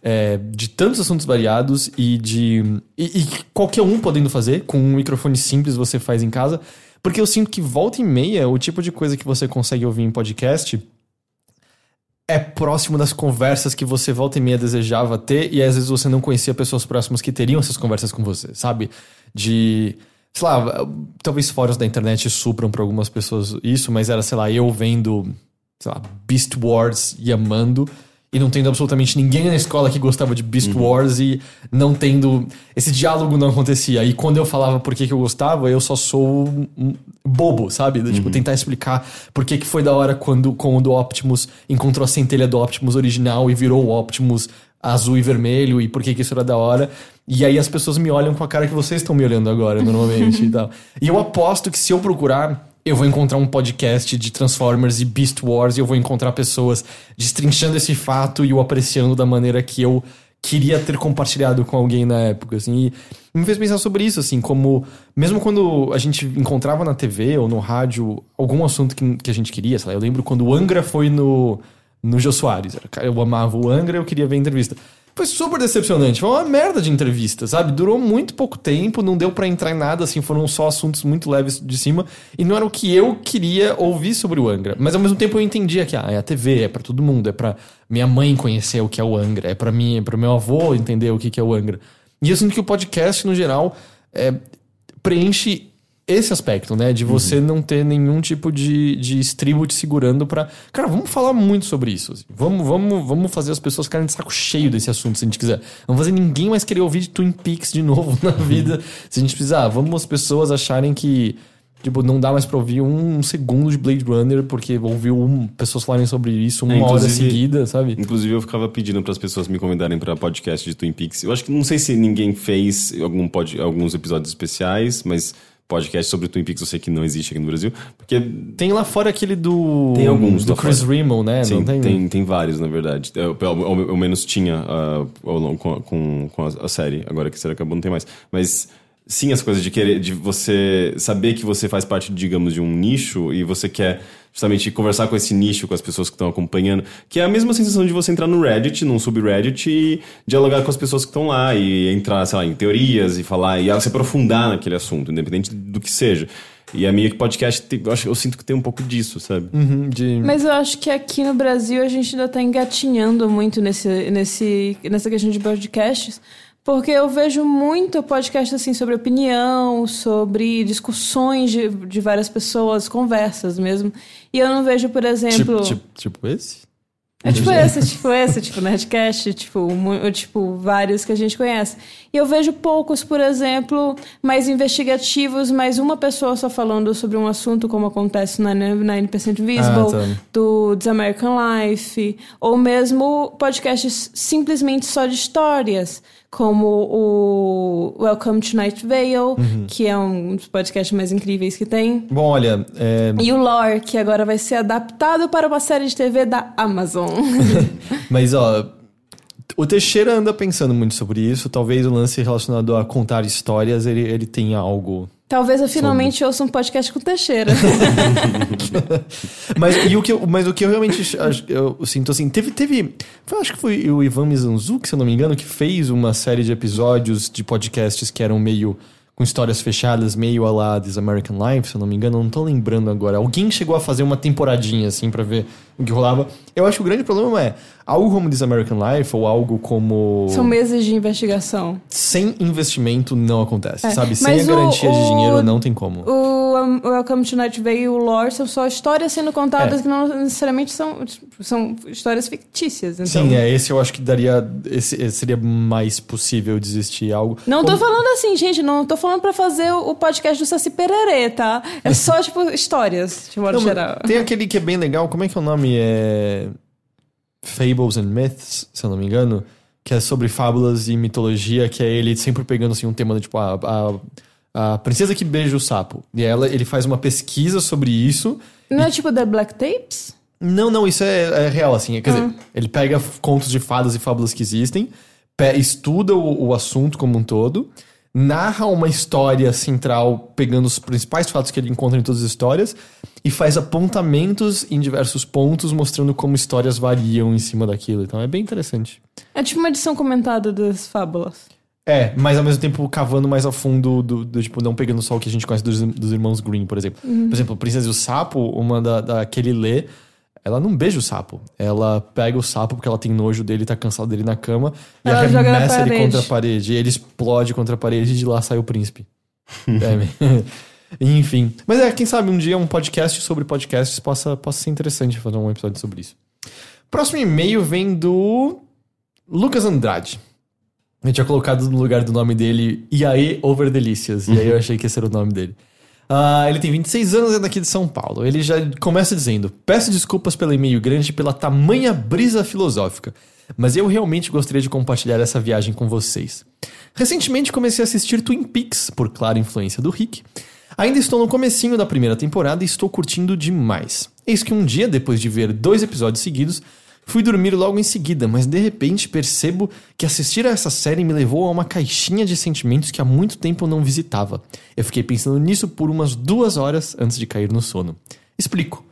é, de tantos assuntos variados e de. E, e qualquer um podendo fazer, com um microfone simples você faz em casa. Porque eu sinto que volta e meia, o tipo de coisa que você consegue ouvir em podcast é próximo das conversas que você volta e meia desejava ter, e às vezes você não conhecia pessoas próximas que teriam essas conversas com você, sabe? De. Sei lá, talvez fóruns da internet supram para algumas pessoas isso, mas era, sei lá, eu vendo, sei lá, Beast Wars e amando, e não tendo absolutamente ninguém na escola que gostava de Beast Wars e não tendo. Esse diálogo não acontecia. E quando eu falava por que, que eu gostava, eu só sou um- bobo, sabe? Do, Tipo, tentar explicar por que, que foi da hora quando, quando o Optimus encontrou a centelha do Optimus original e virou o Optimus azul e vermelho e por que, que isso era da hora. E aí as pessoas me olham com a cara que vocês estão me olhando agora, normalmente e tal. E eu aposto que se eu procurar eu vou encontrar um podcast de Transformers e Beast Wars e eu vou encontrar pessoas destrinchando esse fato e o apreciando da maneira que eu queria ter compartilhado com alguém na época, assim. E me fez pensar sobre isso, assim, como mesmo quando a gente encontrava na TV ou no rádio algum assunto que, que a gente queria, sei lá, eu lembro quando o Angra foi no, no Jô Soares. Eu amava o Angra, eu queria ver a entrevista. Foi super decepcionante. Foi uma merda de entrevista, sabe? Durou muito pouco tempo, não deu pra entrar em nada, assim, foram só assuntos muito leves de cima. E não era o que eu queria ouvir sobre o Angra. Mas ao mesmo tempo eu entendia que, ah, é a TV, é pra todo mundo, é pra minha mãe conhecer o que é o Angra, é pra mim, é pro meu avô entender o que que é o Angra. E eu sinto que o podcast, no geral, é, preenche esse aspecto, né? De você não ter nenhum tipo de, de estribo te segurando pra. Cara, vamos falar muito sobre isso. assim. Vamos, vamos, vamos fazer as pessoas ficarem de saco cheio desse assunto se a gente quiser. Vamos fazer ninguém mais querer ouvir de Twin Peaks de novo na vida se a gente precisar. Vamos as pessoas acharem que. Tipo, não dá mais pra ouvir um segundo de Blade Runner porque ouviu um, pessoas falarem sobre isso uma É, hora seguida, sabe? Inclusive, eu ficava pedindo para as pessoas me convidarem para podcast de Twin Peaks. Eu acho que não sei se ninguém fez algum pod, alguns episódios especiais, mas podcast sobre Twin Peaks eu sei que não existe aqui no Brasil. Porque Tem lá fora aquele do. Tem alguns Do Chris fora. Rimmel, né? Sim, tem? tem, tem, vários, na verdade. Eu, pelo- ao, ao menos tinha ah, ao com, com, com a, a série. Agora que será acabou, não tem mais. Mas sim, as coisas de querer, de você saber que você faz parte, digamos, de um nicho e você quer justamente conversar com esse nicho, com as pessoas que estão acompanhando, que é a mesma sensação de você entrar no Reddit, num subreddit e dialogar com as pessoas que estão lá e entrar, sei lá, em teorias e falar e se aprofundar naquele assunto, independente do que seja. E a minha podcast, eu, acho, eu sinto que tem um pouco disso, sabe? Uhum, de... Mas eu acho que aqui no Brasil a gente ainda tá engatinhando muito nesse, nesse, nessa questão de podcasts. Porque eu vejo muito podcast assim sobre opinião, sobre discussões de, de várias pessoas, conversas mesmo. E eu não vejo, por exemplo. Tipo, tipo, tipo esse? É tipo esse, tipo esse, tipo Nerdcast, tipo, tipo, vários que a gente conhece. E eu vejo poucos, por exemplo, mais investigativos, mais uma pessoa só falando sobre um assunto, como acontece na 9% Visible, Ah, tá. do This American Life, ou mesmo podcasts simplesmente só de histórias, como o Welcome to Night Vale, Uhum. que é um dos podcasts mais incríveis que tem. Bom, olha, é, E o Lore, que agora vai ser adaptado para uma série de TV da Amazon. mas ó, o Teixeira anda pensando muito sobre isso. Talvez o lance relacionado a contar histórias ele, ele tenha algo. Talvez eu finalmente ouça um podcast com Teixeira. Mas, e o que eu, mas o que eu realmente acho- eu sinto assim, teve. teve acho que foi o Ivan Mizanzuki, se eu não me engano, que fez uma série de episódios de podcasts que eram meio. com histórias fechadas, meio a lá This American Life, se eu não me engano, eu não tô lembrando agora. Alguém chegou a fazer uma temporadinha, assim, pra ver o que rolava. Eu acho que o grande problema é algo como This American Life ou algo como. São meses de investigação. Sem investimento não acontece, É, sabe? Sem a mas o- garantia de dinheiro não tem como. O um, Welcome to Night Vale e o Lore são só histórias sendo contadas É. que não necessariamente são, são histórias fictícias. Então... Sim, é, esse eu acho que daria. Esse, esse seria mais possível de existir algo. Não tô Como- falando assim, gente. Não tô falando pra fazer o podcast do Saci Pererê, tá? É só, tipo, histórias, de modo Não, mas geral. Tem aquele que é bem legal, como é que é o nome? É. Fables and Myths, se eu não me engano. Que é sobre fábulas e mitologia, que é ele sempre pegando assim um tema, tipo, a, a, a princesa que beija o sapo. E ela, ele faz uma pesquisa sobre isso. Não é tipo The Black Tapes? Não, não, isso é, é real, assim. Quer dizer, ele pega contos de fadas e fábulas que existem, estuda o, o assunto como um todo, narra uma história central, pegando os principais fatos que ele encontra em todas as histórias, e faz apontamentos em diversos pontos, mostrando como histórias variam em cima daquilo. Então é bem interessante. É tipo uma edição comentada das fábulas. É, mas ao mesmo tempo cavando mais a fundo do, do, tipo, não pegando só o que a gente conhece dos, dos irmãos Green, por exemplo. Por exemplo, Princesa e o Sapo, uma da, da que ele lê, ela não beija o sapo. Ela pega o sapo porque ela tem nojo dele, tá cansada dele na cama, e Ela arremessa ele contra a parede. E ele explode contra a parede e de lá sai o príncipe. É, Enfim. Mas é, quem sabe um dia um podcast sobre podcasts possa, possa ser interessante fazer um episódio sobre isso. Próximo e-mail vem do Lucas Andrade. Eu tinha colocado no lugar do nome dele Iaê Over Delícias. E aí eu achei que esse era o nome dele. Ah, ele tem 26 anos e é daqui de São Paulo. Ele já começa dizendo: Peço desculpas pelo e-mail grande e pela tamanha brisa filosófica, mas eu realmente gostaria de compartilhar essa viagem com vocês. Recentemente comecei a assistir Twin Peaks, por clara influência do Rick. Ainda estou no comecinho da primeira temporada e estou curtindo demais. Eis que um dia, depois de ver dois episódios seguidos, Fui dormir logo em seguida, mas de repente percebo que assistir a essa série me levou a uma caixinha de sentimentos que há muito tempo eu não visitava. Eu fiquei pensando nisso por umas duas horas antes de cair no sono. Explico.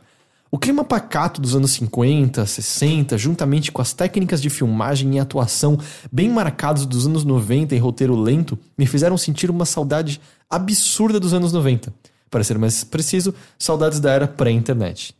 O clima pacato dos anos 50, 60, juntamente com as técnicas de filmagem e atuação bem marcados dos anos 90 e roteiro lento, me fizeram sentir uma saudade absurda dos anos 90. Para ser mais preciso, saudades da era pré-internet.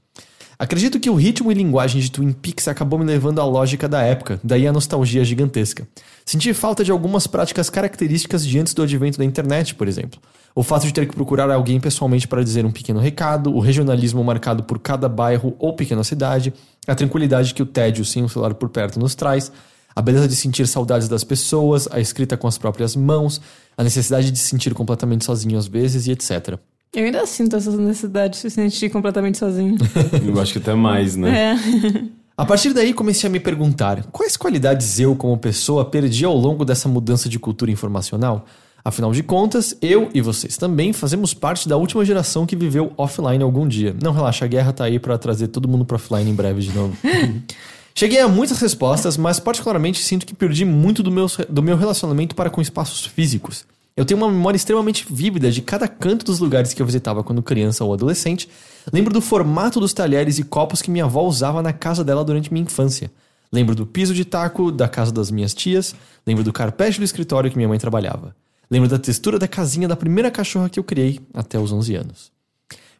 Acredito que o ritmo e linguagem de Twin Peaks acabou me levando à lógica da época, daí a nostalgia gigantesca. Senti falta de algumas práticas características de antes do advento da internet, por exemplo. O fato de ter que procurar alguém pessoalmente para dizer um pequeno recado, o regionalismo marcado por cada bairro ou pequena cidade, a tranquilidade que o tédio sem o celular por perto nos traz, a beleza de sentir saudades das pessoas, a escrita com as próprias mãos, a necessidade de se sentir completamente sozinho às vezes e etc. Eu ainda sinto essa necessidade de se sentir completamente sozinho. Eu acho que até mais, né? é. A partir daí comecei a me perguntar quais qualidades eu, como pessoa, perdi ao longo dessa mudança de cultura informacional. Afinal de contas, eu e vocês também fazemos parte da última geração que viveu offline algum dia. Não relaxa, a guerra tá aí para trazer todo mundo para offline em breve de novo. Cheguei a muitas respostas, mas particularmente sinto que perdi muito do meu, do meu relacionamento para com espaços físicos. Eu tenho uma memória extremamente vívida de cada canto dos lugares que eu visitava quando criança ou adolescente. Lembro do formato dos talheres e copos que minha avó usava na casa dela durante minha infância. Lembro do piso de taco da casa das minhas tias. Lembro do carpete do escritório que minha mãe trabalhava. Lembro da textura da casinha da primeira cachorra que eu criei até os 11 anos.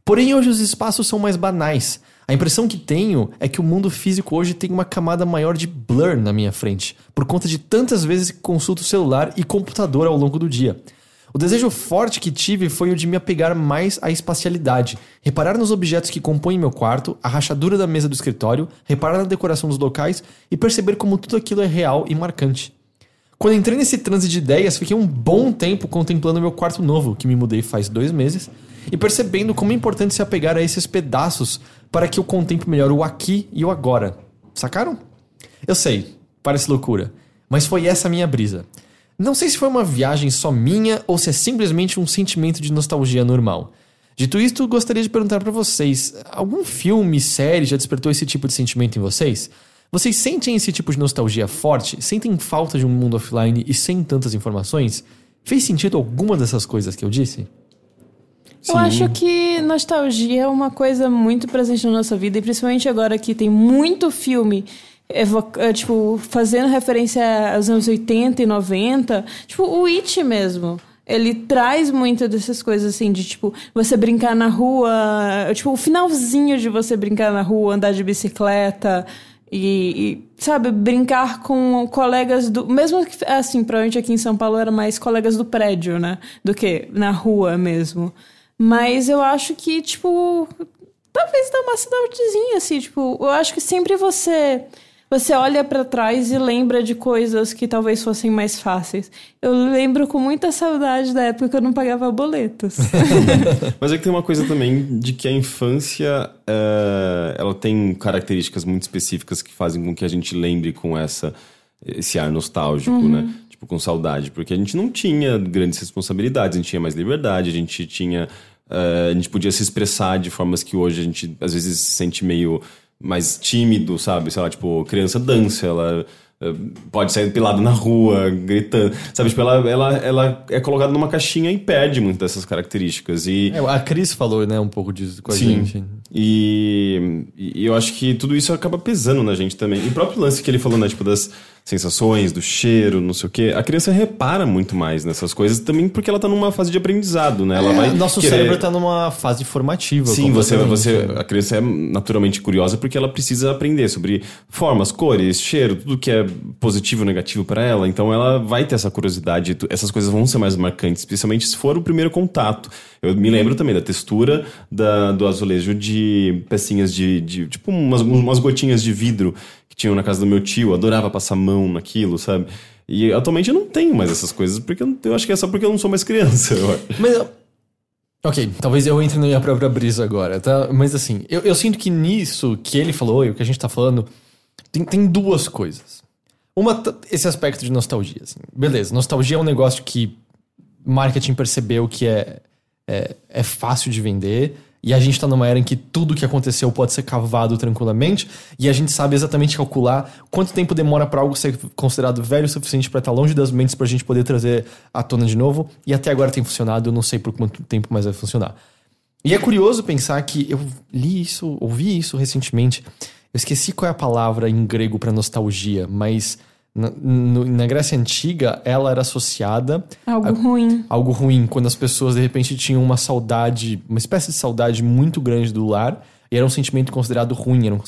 Porém, hoje os espaços são mais banais. A impressão que tenho é que o mundo físico hoje tem uma camada maior de blur na minha frente, por conta de tantas vezes que consulto celular e computador ao longo do dia. O desejo forte que tive foi o de me apegar mais à espacialidade, reparar nos objetos que compõem meu quarto, a rachadura da mesa do escritório, reparar na decoração dos locais e perceber como tudo aquilo é real e marcante. Quando entrei nesse transe de ideias, fiquei um bom tempo contemplando meu quarto novo, que me mudei faz dois meses, e percebendo como é importante se apegar a esses pedaços para que eu contemple melhor o aqui e o agora. Sacaram? Eu sei, parece loucura, mas foi essa minha brisa. Não sei se foi uma viagem só minha ou se é simplesmente um sentimento de nostalgia normal. Dito isto, gostaria de perguntar para vocês: algum filme, série já despertou esse tipo de sentimento em vocês? Vocês sentem esse tipo de nostalgia forte? Sentem falta de um mundo offline e sem tantas informações? Fez sentido alguma dessas coisas que eu disse? Eu acho que nostalgia é uma coisa muito presente na nossa vida, e principalmente agora que tem muito filme evoca- tipo, fazendo referência aos anos 80 e 90. Tipo, o It mesmo. Ele traz muitas dessas coisas, assim, de, tipo, você brincar na rua. Tipo, o finalzinho de você brincar na rua, andar de bicicleta. E, e, sabe, brincar com colegas do. Mesmo que, assim, provavelmente aqui em São Paulo era mais colegas do prédio, né? Do que na rua mesmo. Mas eu acho que, tipo. Talvez dá uma saudadezinha, assim, tipo. Eu acho que sempre você. Você olha pra trás e lembra de coisas que talvez fossem mais fáceis. Eu lembro com muita saudade da época que eu não pagava boletos. Mas é que tem uma coisa também de que a infância é, ela tem características muito específicas que fazem com que a gente lembre com essa esse ar nostálgico, né? Tipo, com saudade. Porque a gente não tinha grandes responsabilidades, a gente tinha mais liberdade, a gente tinha. é, a gente podia se expressar de formas que hoje a gente às vezes se sente meio mais tímido, sabe? Sei lá, tipo, criança dança, ela eh, pode sair pelado na rua, gritando. Sabe, tipo, ela, ela, ela é colocada numa caixinha e perde muitas dessas características. E, É, a Cris falou, né, um pouco disso com a Sim. gente. E, e eu acho que tudo isso acaba pesando na gente também. E o próprio lance que ele falou, né? Tipo, das sensações, do cheiro, não sei o quê. A criança repara muito mais nessas coisas também porque ela tá numa fase de aprendizado, né? Ela vai É, Nosso querer- cérebro tá numa fase formativa. Sim, você, você, a criança é naturalmente curiosa porque ela precisa aprender sobre formas, cores, cheiro, tudo que é positivo ou negativo para ela. Então ela vai ter essa curiosidade. Essas coisas vão ser mais marcantes, especialmente se for o primeiro contato. Eu me lembro também da textura da, do azulejo de pecinhas de, de tipo umas, umas gotinhas de vidro tinham na casa do meu tio. Adorava passar mão naquilo, sabe? E atualmente eu não tenho mais essas coisas porque eu, eu acho que é só porque eu não sou mais criança. eu. Mas. Ok, talvez eu entre na minha própria brisa agora, tá? Mas assim, eu, eu sinto que nisso que ele falou e o que a gente tá falando, tem, tem duas coisas. Uma, esse aspecto de nostalgia. Assim. Beleza, nostalgia é um negócio que marketing percebeu que é, é, é fácil de vender. E a gente tá numa era em que tudo que aconteceu pode ser cavado tranquilamente. E a gente sabe exatamente calcular quanto tempo demora pra algo ser considerado velho o suficiente pra estar longe das mentes pra gente poder trazer à tona de novo. E até agora tem funcionado, eu não sei por quanto tempo mais vai funcionar. E é curioso pensar que eu li isso, ouvi isso recentemente. Eu esqueci qual é a palavra em grego pra nostalgia, mas na, no- na Grécia Antiga ela era associada Algo ruim. algo ruim, quando as pessoas de repente tinham uma saudade, uma espécie de saudade muito grande do lar, e era um sentimento considerado ruim, era um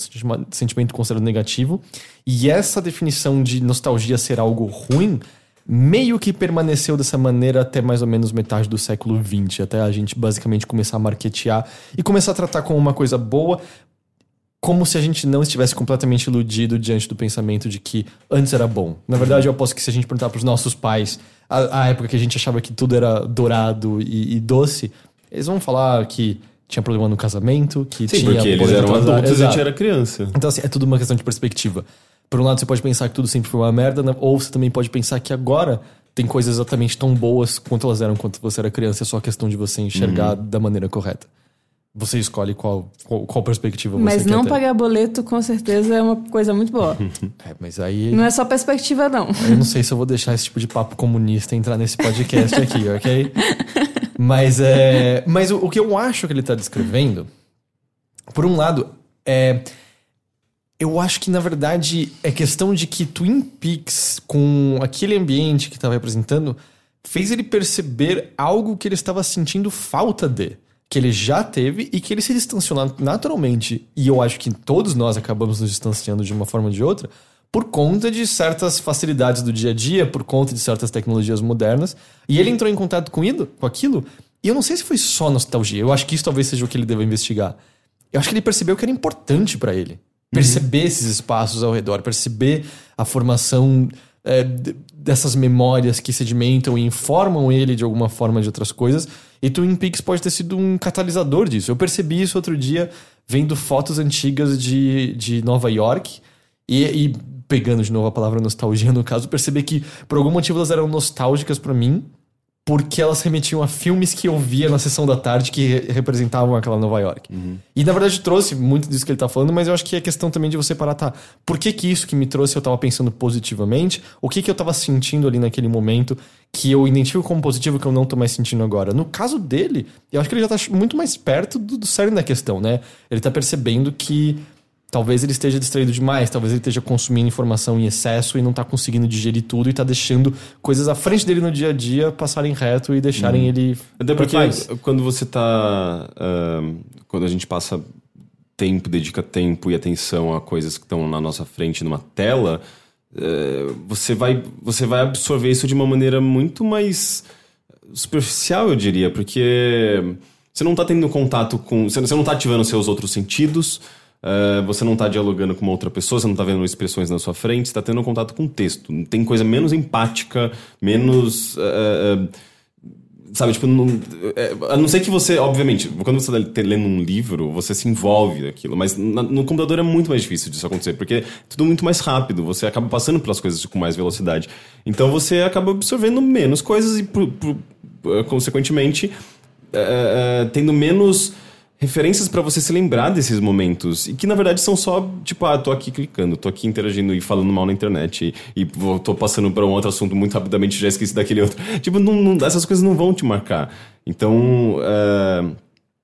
sentimento considerado negativo. E essa definição de nostalgia ser algo ruim meio que permaneceu dessa maneira até mais ou menos metade do século XX, até a gente basicamente começar a marketear e começar a tratar como uma coisa boa, como se a gente não estivesse completamente iludido diante do pensamento de que antes era bom. Na verdade, eu aposto que se a gente perguntar pros nossos pais a, a época que a gente achava que tudo era dourado e, e doce, eles vão falar que tinha problema no casamento, que Sim, tinha porque eles eram adultos e a Exato. gente era criança. Então, assim, é tudo uma questão de perspectiva. Por um lado, você pode pensar que tudo sempre foi uma merda, né? ou você também pode pensar que agora tem coisas exatamente tão boas quanto elas eram quando você era criança, é só questão de você enxergar da maneira correta. Você escolhe qual, qual, qual perspectiva você Mas quer não ter. pagar boleto, com certeza, é uma coisa muito boa. É, mas aí Não é só perspectiva, não. eu não sei se eu vou deixar esse tipo de papo comunista entrar nesse podcast aqui, ok? Mas é, mas o, o que eu acho que ele tá descrevendo, por um lado, é eu acho que na verdade é questão de que Twin Peaks com aquele ambiente que estava representando fez ele perceber algo que ele estava sentindo falta de, que ele já teve e que ele se distanciou na- naturalmente. E eu acho que todos nós acabamos nos distanciando de uma forma ou de outra por conta de certas facilidades do dia a dia, por conta de certas tecnologias modernas. E ele entrou em contato com, ido, com aquilo. E eu não sei se foi só nostalgia. Eu acho que isso talvez seja o que ele deva investigar. Eu acho que ele percebeu que era importante pra ele. Perceber esses espaços ao redor, perceber a formação é, dessas memórias que sedimentam e informam ele de alguma forma de outras coisas. E Twin Peaks pode ter sido um catalisador disso. Eu percebi isso outro dia vendo fotos antigas de, de Nova York e, e pegando de novo a palavra nostalgia no caso, perceber que por algum motivo elas eram nostálgicas pra mim porque elas remetiam a filmes que eu via na sessão da tarde que re- representavam aquela Nova York. E na verdade trouxe muito disso que ele tá falando, mas eu acho que é questão também de você parar, tá? Por que que isso que me trouxe eu tava pensando positivamente? O que que eu tava sentindo ali naquele momento que eu identifico como positivo que eu não tô mais sentindo agora? No caso dele, eu acho que ele já tá muito mais perto do, do cerne da questão, né? Ele tá percebendo que Talvez ele esteja distraído demais, talvez ele esteja consumindo informação em excesso e não tá conseguindo digerir tudo e tá deixando coisas à frente dele no dia a dia passarem reto e deixarem ele. Até porque quando você tá. ah, quando a gente passa tempo, dedica tempo e atenção a coisas que estão na nossa frente numa tela, eh, você, vai, você vai absorver isso de uma maneira muito mais superficial, eu diria, porque você não tá tendo contato com. Você não tá ativando seus outros sentidos. Eh, você não tá dialogando com uma outra pessoa, você não tá vendo expressões na sua frente, você tá tendo contato com texto. Tem coisa menos empática, menos. eh, eh, Sabe, tipo, não, é, a não ser que você, obviamente, quando você tá lendo um livro, você se envolve naquilo, mas na- no computador é muito mais difícil disso acontecer, porque é tudo muito mais rápido, você acaba passando pelas coisas com mais velocidade. Então você acaba absorvendo menos coisas e, por- por- eh, consequentemente, é, é, tendo menos referências pra você se lembrar desses momentos. E que na verdade são só, tipo, ah, tô aqui clicando, tô aqui interagindo e falando mal na internet. E, e vou- tô passando pra um outro assunto muito rapidamente já esqueci daquele outro. Tipo, não, não- essas coisas não vão te marcar. Então, é,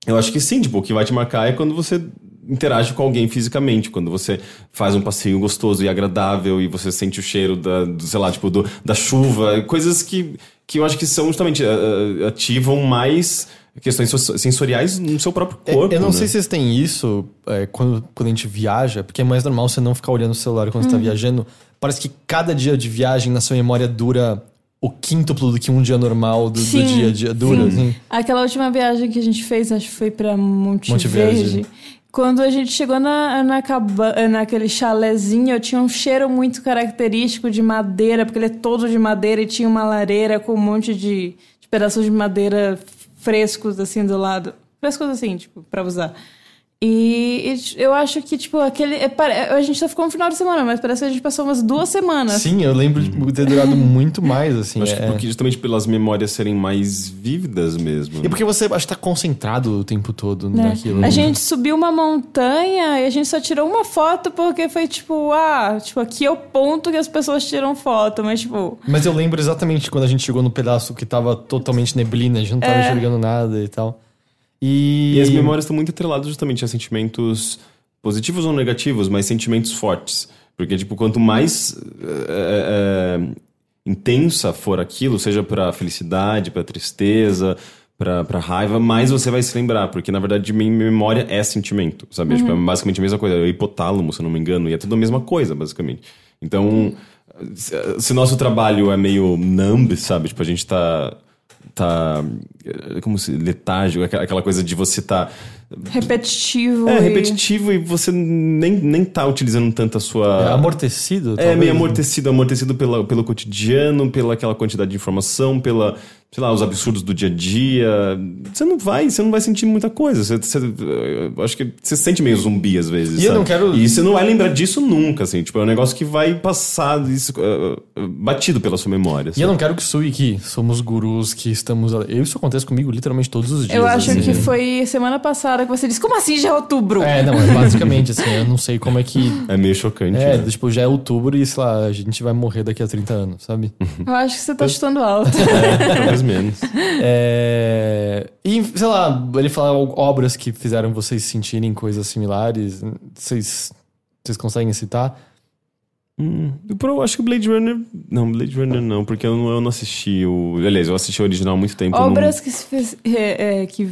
eu acho que sim, tipo, o que vai te marcar é quando você interage com alguém fisicamente, quando você faz um passeio gostoso e agradável e você sente o cheiro da, do, sei lá, tipo, do, da chuva, coisas que, que eu acho que são justamente, eh, ativam mais questões so- sensoriais no seu próprio É, corpo. eu não né? sei se vocês têm isso é, quando, quando a gente viaja, porque é mais normal você não ficar olhando o celular quando você tá viajando. Parece que cada dia de viagem na sua memória dura o quíntuplo do que um dia normal do, do Sim, dia a dia dura. sim. assim. Aquela última viagem que a gente fez, acho que foi pra Monte, Monte Verde. Verde. Quando a gente chegou na, na caba- naquele chalezinho, tinha um cheiro muito característico de madeira, porque ele é todo de madeira e tinha uma lareira com um monte de, de pedaços de madeira frescos assim do lado. Frescos assim, tipo, pra usar. E, e eu acho que, tipo, aquele. é, a gente só ficou um final de semana, mas parece que a gente passou umas duas semanas. Sim, eu lembro de ter durado muito mais, assim. Acho que é. porque, justamente pelas memórias serem mais vívidas mesmo. E porque você acho que tá concentrado o tempo todo né? naquilo. A gente subiu uma montanha e a gente só tirou uma foto porque foi tipo, ah, tipo, aqui é o ponto que as pessoas tiram foto, mas tipo, Mas eu lembro exatamente quando a gente chegou no pedaço que tava totalmente neblina, a gente não tava É. enxergando nada e tal. E, E as memórias estão muito atreladas justamente a sentimentos positivos ou negativos, mas sentimentos fortes. Porque, tipo, quanto mais é, é, intensa for aquilo, seja pra felicidade, pra tristeza, pra, pra raiva, mais você vai se lembrar. Porque, na verdade, minha memória é sentimento, sabe? Tipo, é basicamente a mesma coisa. É o hipotálamo, se eu não me engano, e é tudo a mesma coisa, basicamente. Então, se, se nosso trabalho é meio numb, sabe? Tipo, a gente tá tá como se letárgico, aquela coisa de você tá repetitivo. é, e- repetitivo e você nem, nem tá utilizando tanto a É, sua amortecido, é talvez, meio né? amortecido, amortecido pela, pelo cotidiano, pela aquela quantidade de informação, pela, sei lá, os absurdos do dia a dia. Você não vai, você não vai sentir muita coisa. Você, você- eu acho que você sente meio zumbi às vezes. E eu sabe? não quero- E você não vai lembrar disso nunca, assim. Tipo, é um negócio que vai passar isso, eh, batido pela sua memória. E eu não quero que soe que somos gurus, que estamos. Eu, isso acontece comigo literalmente todos os dias. Eu acho assim. que foi semana passada que você disse, como assim já é outubro? É, não, é basicamente assim, eu não sei como é que. É meio chocante. É, né? tipo, já é outubro e, sei lá, a gente vai morrer daqui a 30 anos, sabe? Eu acho que você tá chutando alto. É, talvez menos. É... E, sei lá, ele fala obras que fizeram vocês sentirem coisas similares. Vocês, vocês conseguem citar? Hum, eu acho que o Blade Runner. Não, Blade Runner não, porque eu não, eu não assisti o. Aliás, eu assisti o original há muito tempo. eu não- Obras que, se fez- é, é, que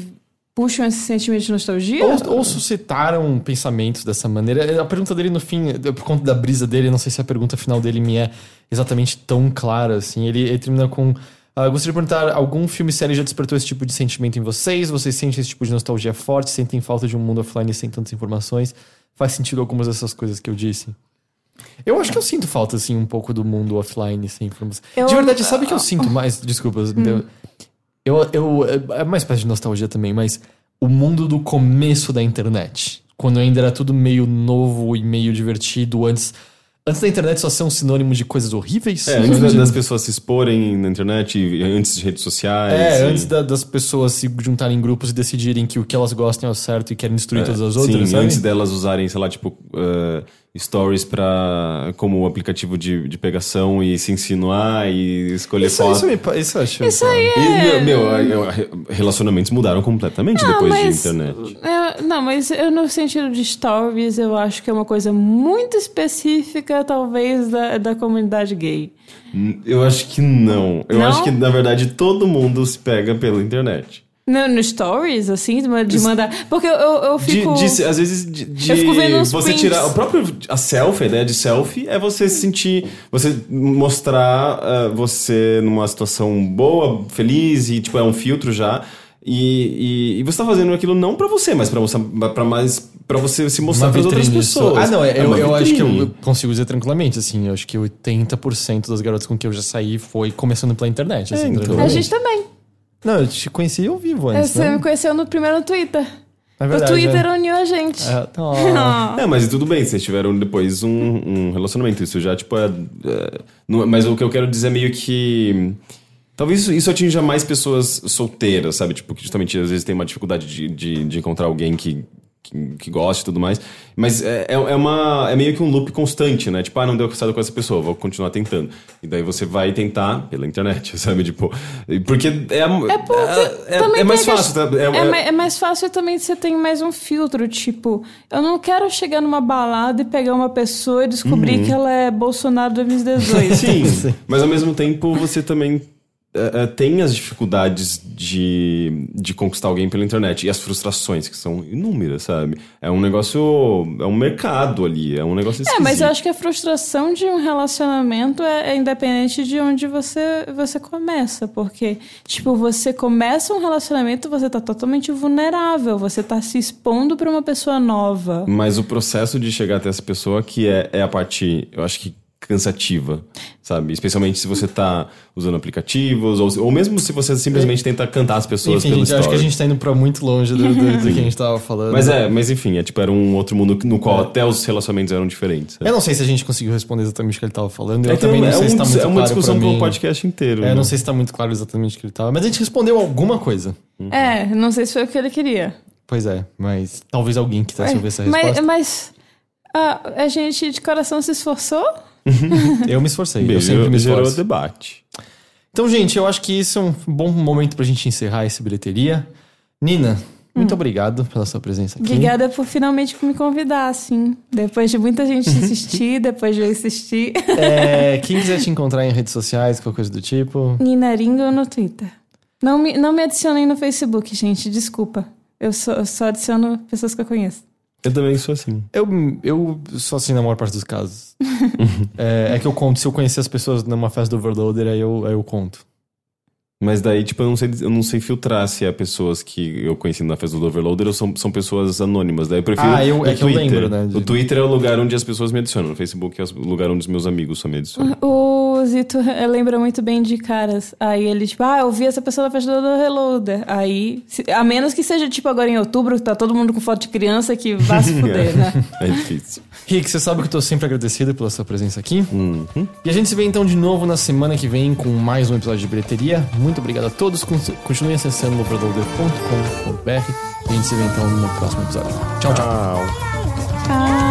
puxam esse sentimento de nostalgia? Ou, ou suscitaram pensamentos dessa maneira. A pergunta dele no fim, por conta da brisa dele, não sei se a pergunta final dele me é exatamente tão clara assim. Ele, ele termina com. Ah, gostaria de perguntar: algum filme e série já despertou esse tipo de sentimento em vocês? Vocês sentem esse tipo de nostalgia forte? Sentem falta de um mundo offline sem tantas informações? Faz sentido algumas dessas coisas que eu disse? Eu acho que eu sinto falta, assim, um pouco do mundo offline sem informação. Eu- De verdade, sabe que eu sinto mais? Desculpa. eu- Eu, eu, é uma espécie de nostalgia também, mas o mundo do começo da internet. Quando ainda era tudo meio novo e meio divertido, antes. Antes da internet só ser um sinônimo de coisas horríveis. É, antes antes, das pessoas se exporem na internet, antes de redes sociais. é, e- antes da- das pessoas se juntarem em grupos e decidirem que o que elas gostam é o certo e querem destruir todas as outras, Sim, sabe? antes delas usarem, sei lá, tipo, eh, stories pra, como aplicativo de, de pegação e se insinuar e escolher Isso, foto. isso, me, isso eu acho. Isso aí E, é. meu, meu, a- a- relacionamentos mudaram completamente depois de internet. é, não, mas eu, no sentido de stories, eu acho que é uma coisa muito específica, talvez, da, da comunidade gay. Eu acho que não. Eu Não? acho que, na verdade, todo mundo se pega pela internet. No, no stories, assim, de, ma- de mandar. Porque eu, eu, eu De, fico. de- às vezes, de, de Eu fico vendo você prints. tirar. O próprio. A selfie, a ideia de selfie é você se sentir. Você mostrar ah, você numa situação boa, feliz, e tipo, é um filtro já. E, e, e você tá fazendo aquilo não pra você, mas pra mostrar para mais para você se mostrar para outras pessoas. Ah, não, É eu, uma eu acho que eu consigo dizer tranquilamente, assim, eu acho que 80% das garotas com que eu já saí foi começando pela internet, assim, então. A gente também. Não, eu te conheci ao vivo antes, Você né? me conheceu no primeiro no Twitter. É o verdade, Twitter é. uniu a gente. É. Ah. É, mas tudo bem, vocês tiveram depois um, um relacionamento. Isso já, tipo, é, é, não- Mas o que eu quero dizer é meio que. Talvez isso, isso atinja mais pessoas solteiras, sabe? Tipo, que justamente às vezes tem uma dificuldade de, de, de encontrar alguém que, que, que goste e tudo mais. Mas é, é, é uma, é meio que um loop constante, né? Tipo, ah, não deu certo com essa pessoa, vou continuar tentando. E daí você vai tentar pela internet, sabe? Tipo, porque é, É porque é, é, também é mais fácil. tá? É, É, é- ma- é mais fácil também você tem mais um filtro, tipo, eu não quero chegar numa balada e pegar uma pessoa e descobrir que ela é Bolsonaro 2018. Sim, mas ao mesmo tempo você também é, é, tem as dificuldades de, de conquistar alguém pela internet e as frustrações, que são inúmeras, sabe? É um negócio. É um mercado ali, é um negócio É, esquisito. mas eu acho que a frustração de um relacionamento é, é independente de onde você, você começa. Porque, tipo, você começa um relacionamento, você tá totalmente vulnerável. Você tá se expondo pra uma pessoa nova. Mas o processo de chegar até essa pessoa que é, é a parte, eu acho que cansativa, sabe? Especialmente se você tá usando aplicativos, ou, ou mesmo se você simplesmente tenta cantar as pessoas Enfim, pelo gente, eu acho que a story. gente tá indo pra muito longe do, do, do que a gente tava falando. Mas é, mas enfim, é tipo, era um outro mundo no qual até os relacionamentos eram diferentes. sabe? Eu não sei se a gente conseguiu responder exatamente o que ele tava falando. Eu É que também é, não sei um- se tá muito é uma claro discussão um podcast inteiro. É, né? não sei se tá muito claro exatamente o que ele tava. Mas a gente respondeu alguma coisa. É, não sei se foi o que ele queria. Pois é, mas talvez alguém quisesse ouvir essa mas resposta. mas ah, a gente de coração se esforçou? Eu me esforcei, eu Beijo, sempre me gerou esforço. debate. Então, gente, eu acho que isso é um bom momento pra gente encerrar esse bilheteria. Nina, muito obrigado pela sua presença aqui. Obrigada por finalmente me convidar, assim. Depois de muita gente insistir, depois de eu insistir. É, quem quiser te encontrar em redes sociais, qualquer coisa do tipo. Nina Ringo no Twitter. Não me, não me adicionem no Facebook, gente, desculpa. Eu só, eu só adiciono pessoas que eu conheço. Eu também sou assim. Eu, eu sou assim na maior parte dos casos. é, é que eu conto, se eu conhecer as pessoas numa festa do Overloader, aí eu, aí eu conto. Mas daí, tipo, eu não sei, eu não sei filtrar se é pessoas que eu conheci na festa do Overloader ou são, são pessoas anônimas. Daí eu prefiro. Ah, eu- o é que eu Twitter. lembro, né, de- O Twitter é o lugar onde as pessoas me adicionam. O Facebook é o lugar onde os meus amigos só me adicionam. O Zito lembra muito bem de caras. Aí ele, tipo, ah, eu vi essa pessoa na festa do Reloader. Aí, se- a menos que seja, tipo, agora em outubro, que tá todo mundo com foto de criança, que vá se fuder, né? É difícil. Rick, você sabe que eu tô sempre agradecido pela sua presença aqui. Uhum. E a gente se vê então de novo na semana que vem com mais um episódio de bilheteria. Muito obrigado a todos. Con- Continuem acessando overloader.com.br. E a gente se vê então no próximo episódio. Tchau, tchau. Tchau.